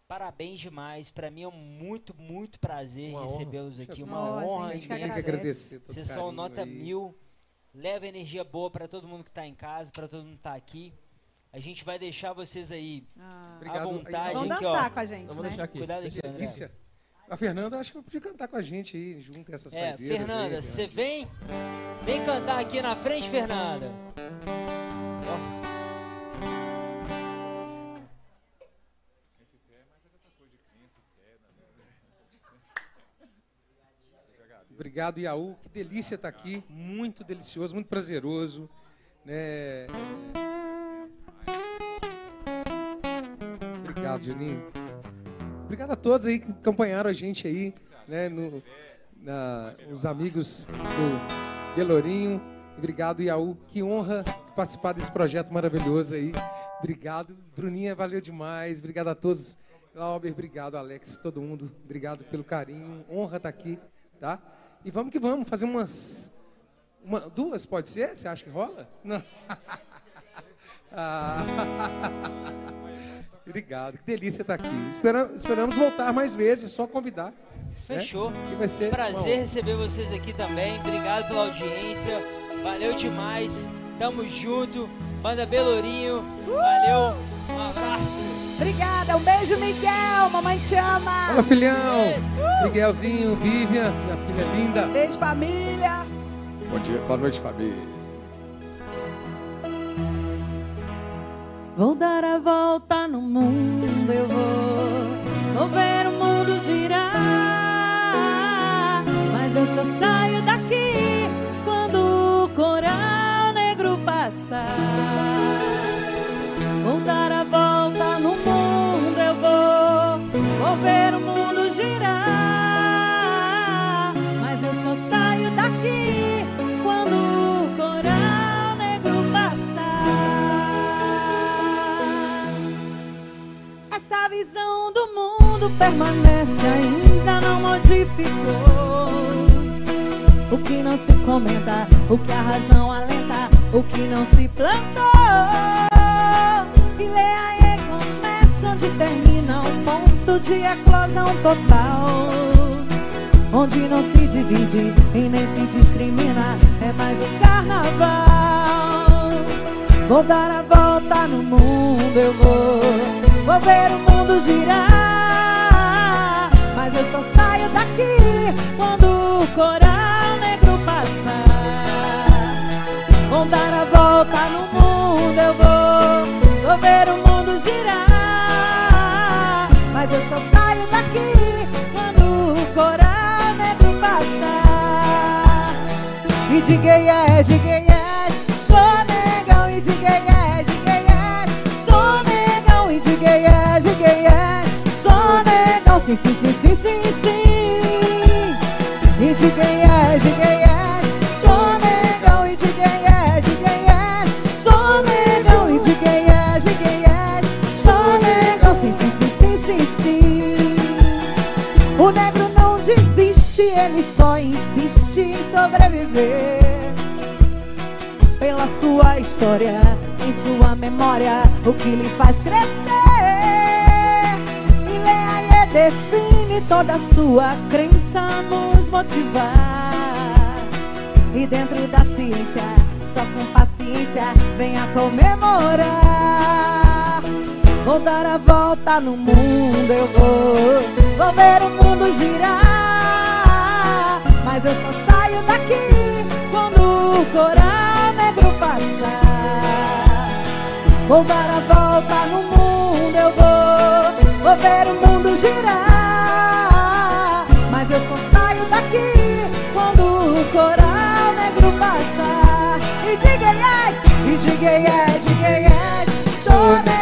Parabéns demais. Para mim é um muito, muito prazer recebê-los aqui. Uma a honra gente que agradece. Vocês são nota aí. mil. Leva energia boa para todo mundo que tá em casa, para todo mundo que tá aqui. A gente vai deixar vocês aí Ah. Obrigado. à vontade. Vamos aqui, ó. dançar com a gente, vou né? deixar aqui. Cuidado aqui, André. Delícia. A Fernanda acho que podia cantar com a gente aí, junto a essas É, Fernanda, você vem? Vem cantar aqui na frente, Fernanda. Obrigado, Iaú. Que delícia estar aqui. Muito delicioso, muito prazeroso. Né? Obrigado, Juninho. Obrigado a todos aí que acompanharam a gente aí, né? No, na, os amigos do Belourinho. Obrigado, Iaú. Que honra participar desse projeto maravilhoso aí. Obrigado. Bruninha, valeu demais. Obrigado a todos. Glauber, obrigado, Alex, todo mundo. Obrigado pelo carinho. Honra estar aqui, tá? E vamos que vamos, fazer umas. Uma, duas, pode ser? Você acha que rola? Não. ah. Obrigado, que delícia estar aqui. Espera, esperamos voltar mais vezes, só convidar. Fechou. Né? Que vai ser Prazer receber vocês aqui também. Obrigado pela audiência. Valeu demais. Tamo junto. Banda Belourinho. Valeu. Um abraço. Obrigada, um beijo, Miguel. Mamãe te ama. Fala, filhão. Miguelzinho, Vivian, minha filha linda. Beijo, família. Bom dia, boa noite, família. Vou dar a volta no mundo, eu vou, vou ver o mundo girar. Mas eu só saio daqui quando o coral negro passar. Mundo permanece ainda não modificou. O que não se comenta, o que a razão alenta, o que não se plantou. E lê aí começa onde termina um ponto de eclosão total. Onde não se divide e nem se discrimina, é mais um carnaval. Vou dar a volta no mundo, eu vou, vou ver o mundo girar. Mas eu só saio daqui quando o coral negro passar. Vou dar a volta no mundo, eu vou, vou ver o mundo girar. Mas eu só saio daqui quando o coral negro passar. E de gay é, de gay é, sim, sim, sim, sim, sim. E de gay é, de gay é, negão e de gay é, de gay é, negão e de gay é, de gay é, negão, sim, sim, sim, sim, sim, sim. O negro não desiste, ele só insiste em sobreviver. Pela sua história, em sua memória, o que lhe faz crescer. Define toda a sua crença nos motivar. E dentro da ciência, só com paciência, venha comemorar. Vou dar a volta no mundo, eu vou, vou ver o mundo girar. Mas eu só saio daqui quando o coral negro passar. Vou dar a volta no mundo, eu vou, vou ver o mundo girar. Mas eu só saio daqui quando o coral negro passar. E diga yes, e diga yes, diga yes, sou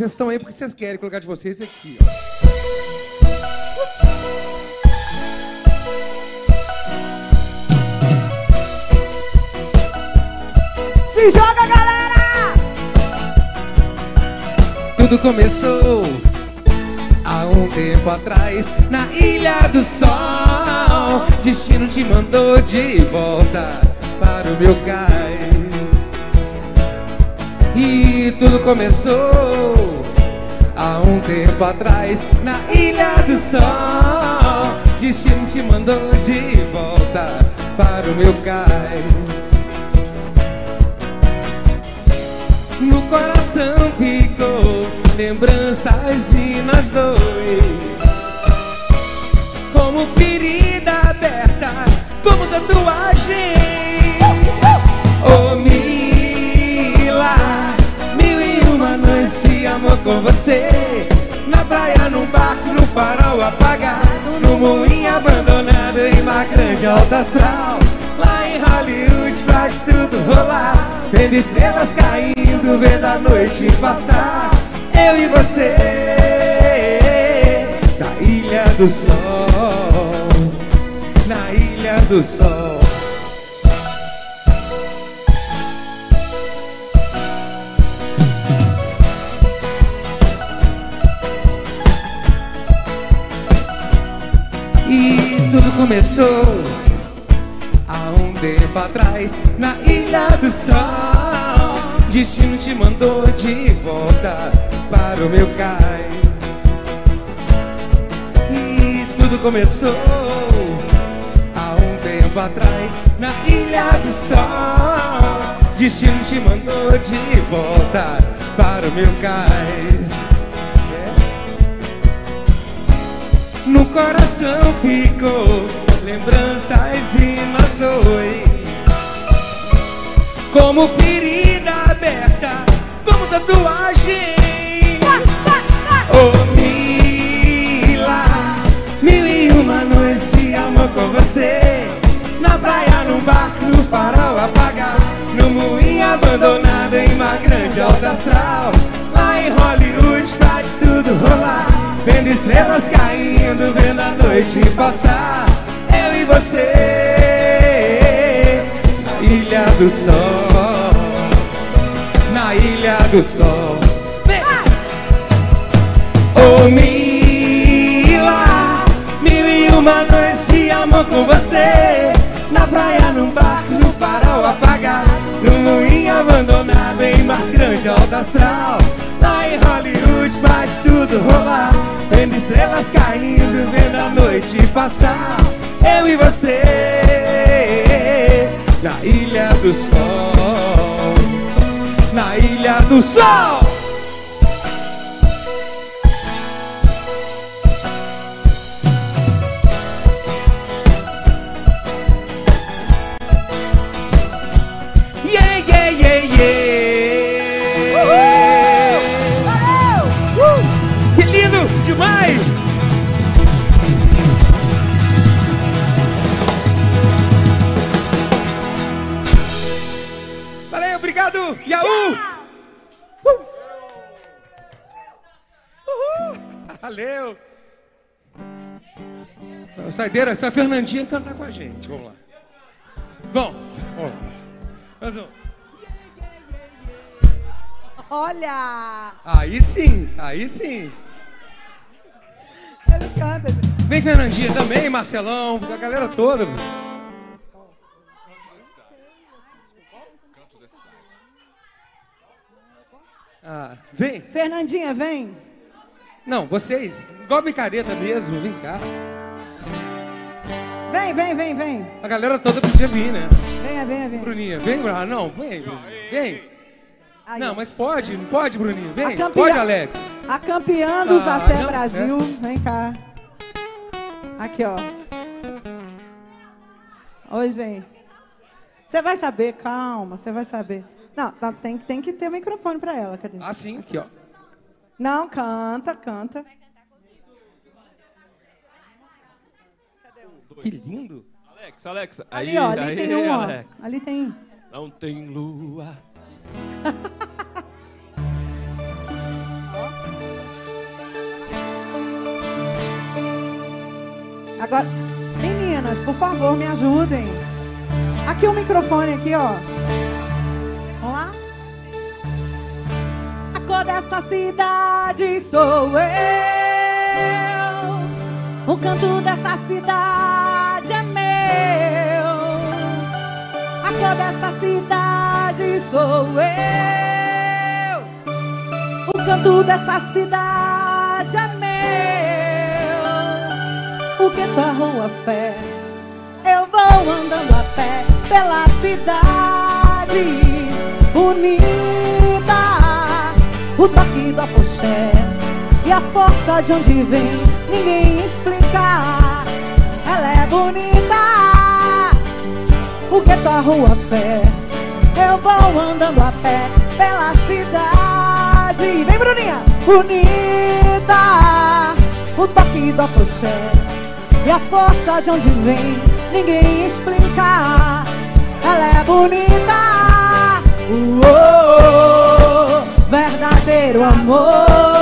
Vocês estão aí porque vocês querem colocar de vocês aqui, ó. Se joga, galera! Tudo começou há um tempo atrás na Ilha do Sol. Destino te mandou de volta para o meu cais. E tudo começou há um tempo atrás na Ilha do Sol. Destino te mandou de volta para o meu cais. No coração ficou lembranças de nós dois Como ferida aberta, como tatuagem amor com você. Na praia, num barco, no farol apagado No moinho abandonado em uma grande alta astral. Lá em Hollywood faz tudo rolar Vendo estrelas caindo, vendo a noite passar. Eu e você Na ilha do sol. Na ilha do sol começou há um tempo atrás na Ilha do Sol. Destino te mandou de volta para o meu cais. E tudo começou há um tempo atrás na Ilha do Sol. Destino te mandou de volta para o meu cais. No coração ficou lembranças de nós dois. Como ferida aberta, como tatuagem. Oh Mila, mil e uma noites de amor com você. Na praia, num barco, no farol apagado No moinho abandonado em uma grande alta astral. Lá em Hollywood faz tudo rolar Vendo estrelas caindo, vendo a noite passar. Eu e você Na ilha do sol. Na ilha do sol! Oh Mila Mil e uma noites de amor com você. Na praia, num barco, no farol apagado No moinho abandonado em mar grande alta astral. Lá em Hollywood faz tudo rolar Vendo estrelas caindo, vendo a noite passar. Eu e você Na ilha do sol. Na ilha do sol Saideira, se a Fernandinha cantar com a gente, vamos lá. Vamos. Mais um. Olha! Aí sim, aí sim. Ele canta. Vem Fernandinha também, Marcelão, a galera toda. Ah, vem. Fernandinha, vem. Não, vocês, igual micareta mesmo, vem cá. Vem, vem, vem, vem. A galera toda podia vir, né? Venha, venha, venha. Bruninha, vem, Bruno. Ah, não, vem. Vem. Aí, Não, mas pode, não pode, Bruninha. Vem, campeã- pode, Alex. A campeã dos Ah, Axé não, Brasil. Vem cá. Aqui, ó. Oi, gente. Você vai saber, calma, você vai saber. Não, tá, tem, tem que ter microfone pra ela, cadê? Ah, sim, aqui, ó. Não, canta, canta. Que lindo. Alex, Alex. Ali, aí, ó, ali aí, tem um. Alex. Ali tem. Não tem lua. Agora, meninas, por favor, me ajudem. Aqui o um microfone aqui, ó. Vamos lá? A cor dessa cidade sou eu. O canto dessa cidade A cor dessa cidade sou eu. O canto dessa cidade é meu. O que tua rua fé? Eu vou andando a pé pela cidade unida. O toque do apoxé e a força de onde vem, ninguém explica. Ela é bonita. O que tua rua pé? Eu vou andando a pé pela cidade. Vem, Bruninha! Unida. O toque do apoxé e a força de onde vem, ninguém explica. Ela é bonita. Uou, verdadeiro amor.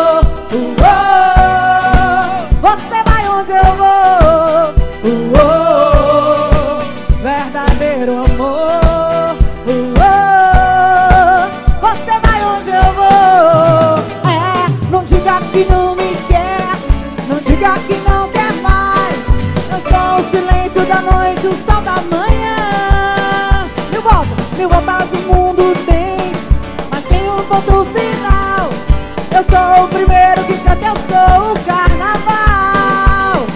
O carnaval.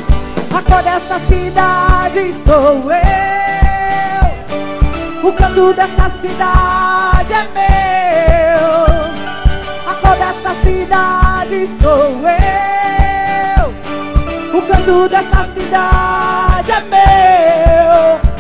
A cor dessa cidade sou eu. O canto dessa cidade é meu. A cor dessa cidade sou eu. O canto dessa cidade é meu.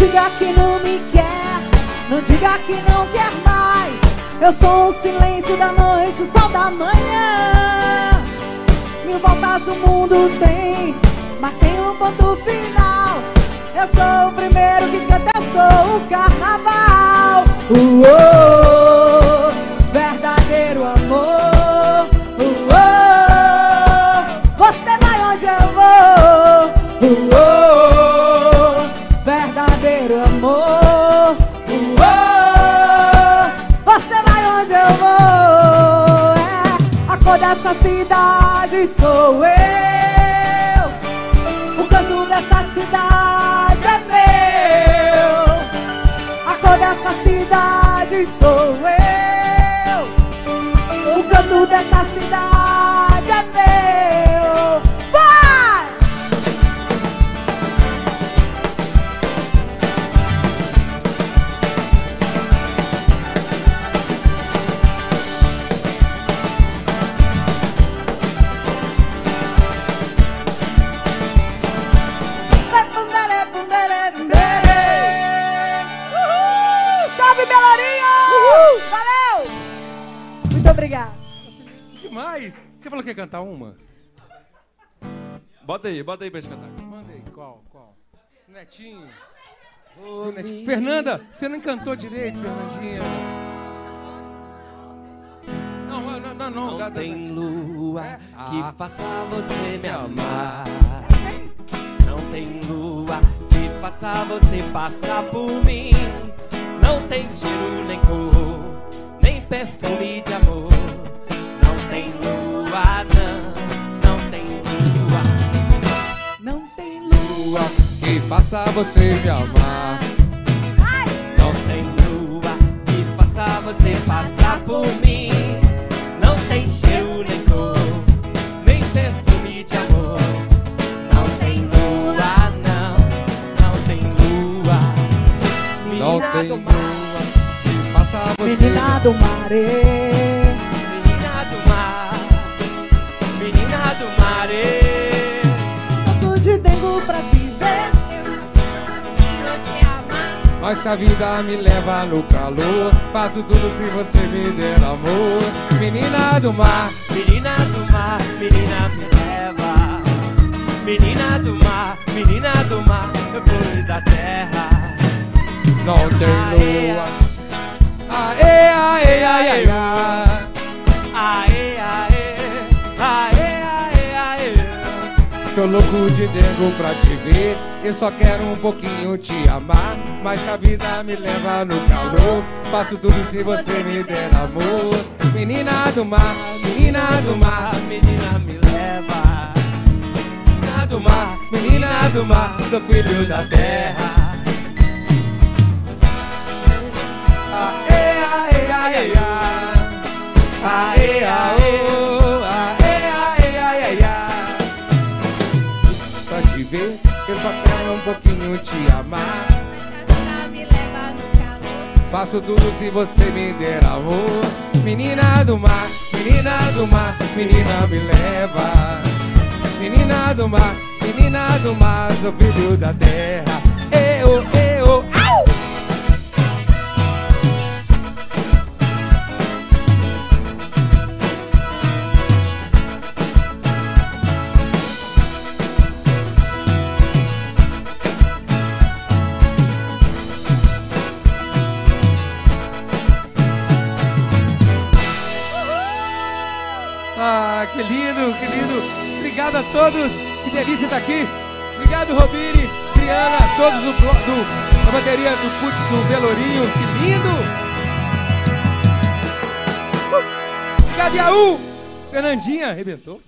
Diga que não me quer, não diga que não quer mais. Eu sou o silêncio da noite, o sol da manhã. Mil voltas o mundo tem, mas tem um ponto final. Eu sou o primeiro que canta, eu sou o carnaval. Uou, cidade Bota aí, bota aí pra gente cantar. Manda aí, qual? Qual? Netinho. Ô, Netinho. Fernanda, você não cantou direito, Fernandinha. Não, não, não, não. Não dá- dá- tem lua que faça você me amar. Não tem lua que faça você passar por mim. Não tem cheiro nem cor, nem perfume de amor. Não tem lua, Lua que faça você me amar. Não tem lua que faça você passar por mim. Não tem cheiro nem cor, nem perfume de amor. Não tem lua, não, não tem lua. Não Menina tem do lua mar, que faça você Menina do maré. menina do mar, menina do mar. Mas se a vida me leva no calor, faço tudo se você me der amor. menina do mar. Menina do mar, menina me leva. Menina do mar, menina do mar, eu fui da terra. Não tem lua. Aê, aê, aê, aê. Aê, Tô louco de dentro pra te ver. Eu só quero um pouquinho te amar. Mas a vida me leva no calor. Faço tudo se você me der amor. Menina do mar, menina do mar, menina me leva. menina do mar, menina do mar, sou filho da terra. Aê, aê, aê, aê. Aê, aê, aê, te amar. Faço tudo se você me der amor. Menina do mar, menina do mar, menina me leva. Menina do mar, menina do mar, sou filho da terra. Eu, eu, au! Obrigado a todos. Que delícia estar aqui. Obrigado, Robine, Triana, todos do, do, da bateria do, do. Que lindo. Uh! Obrigado, Iaú. Fernandinha, arrebentou.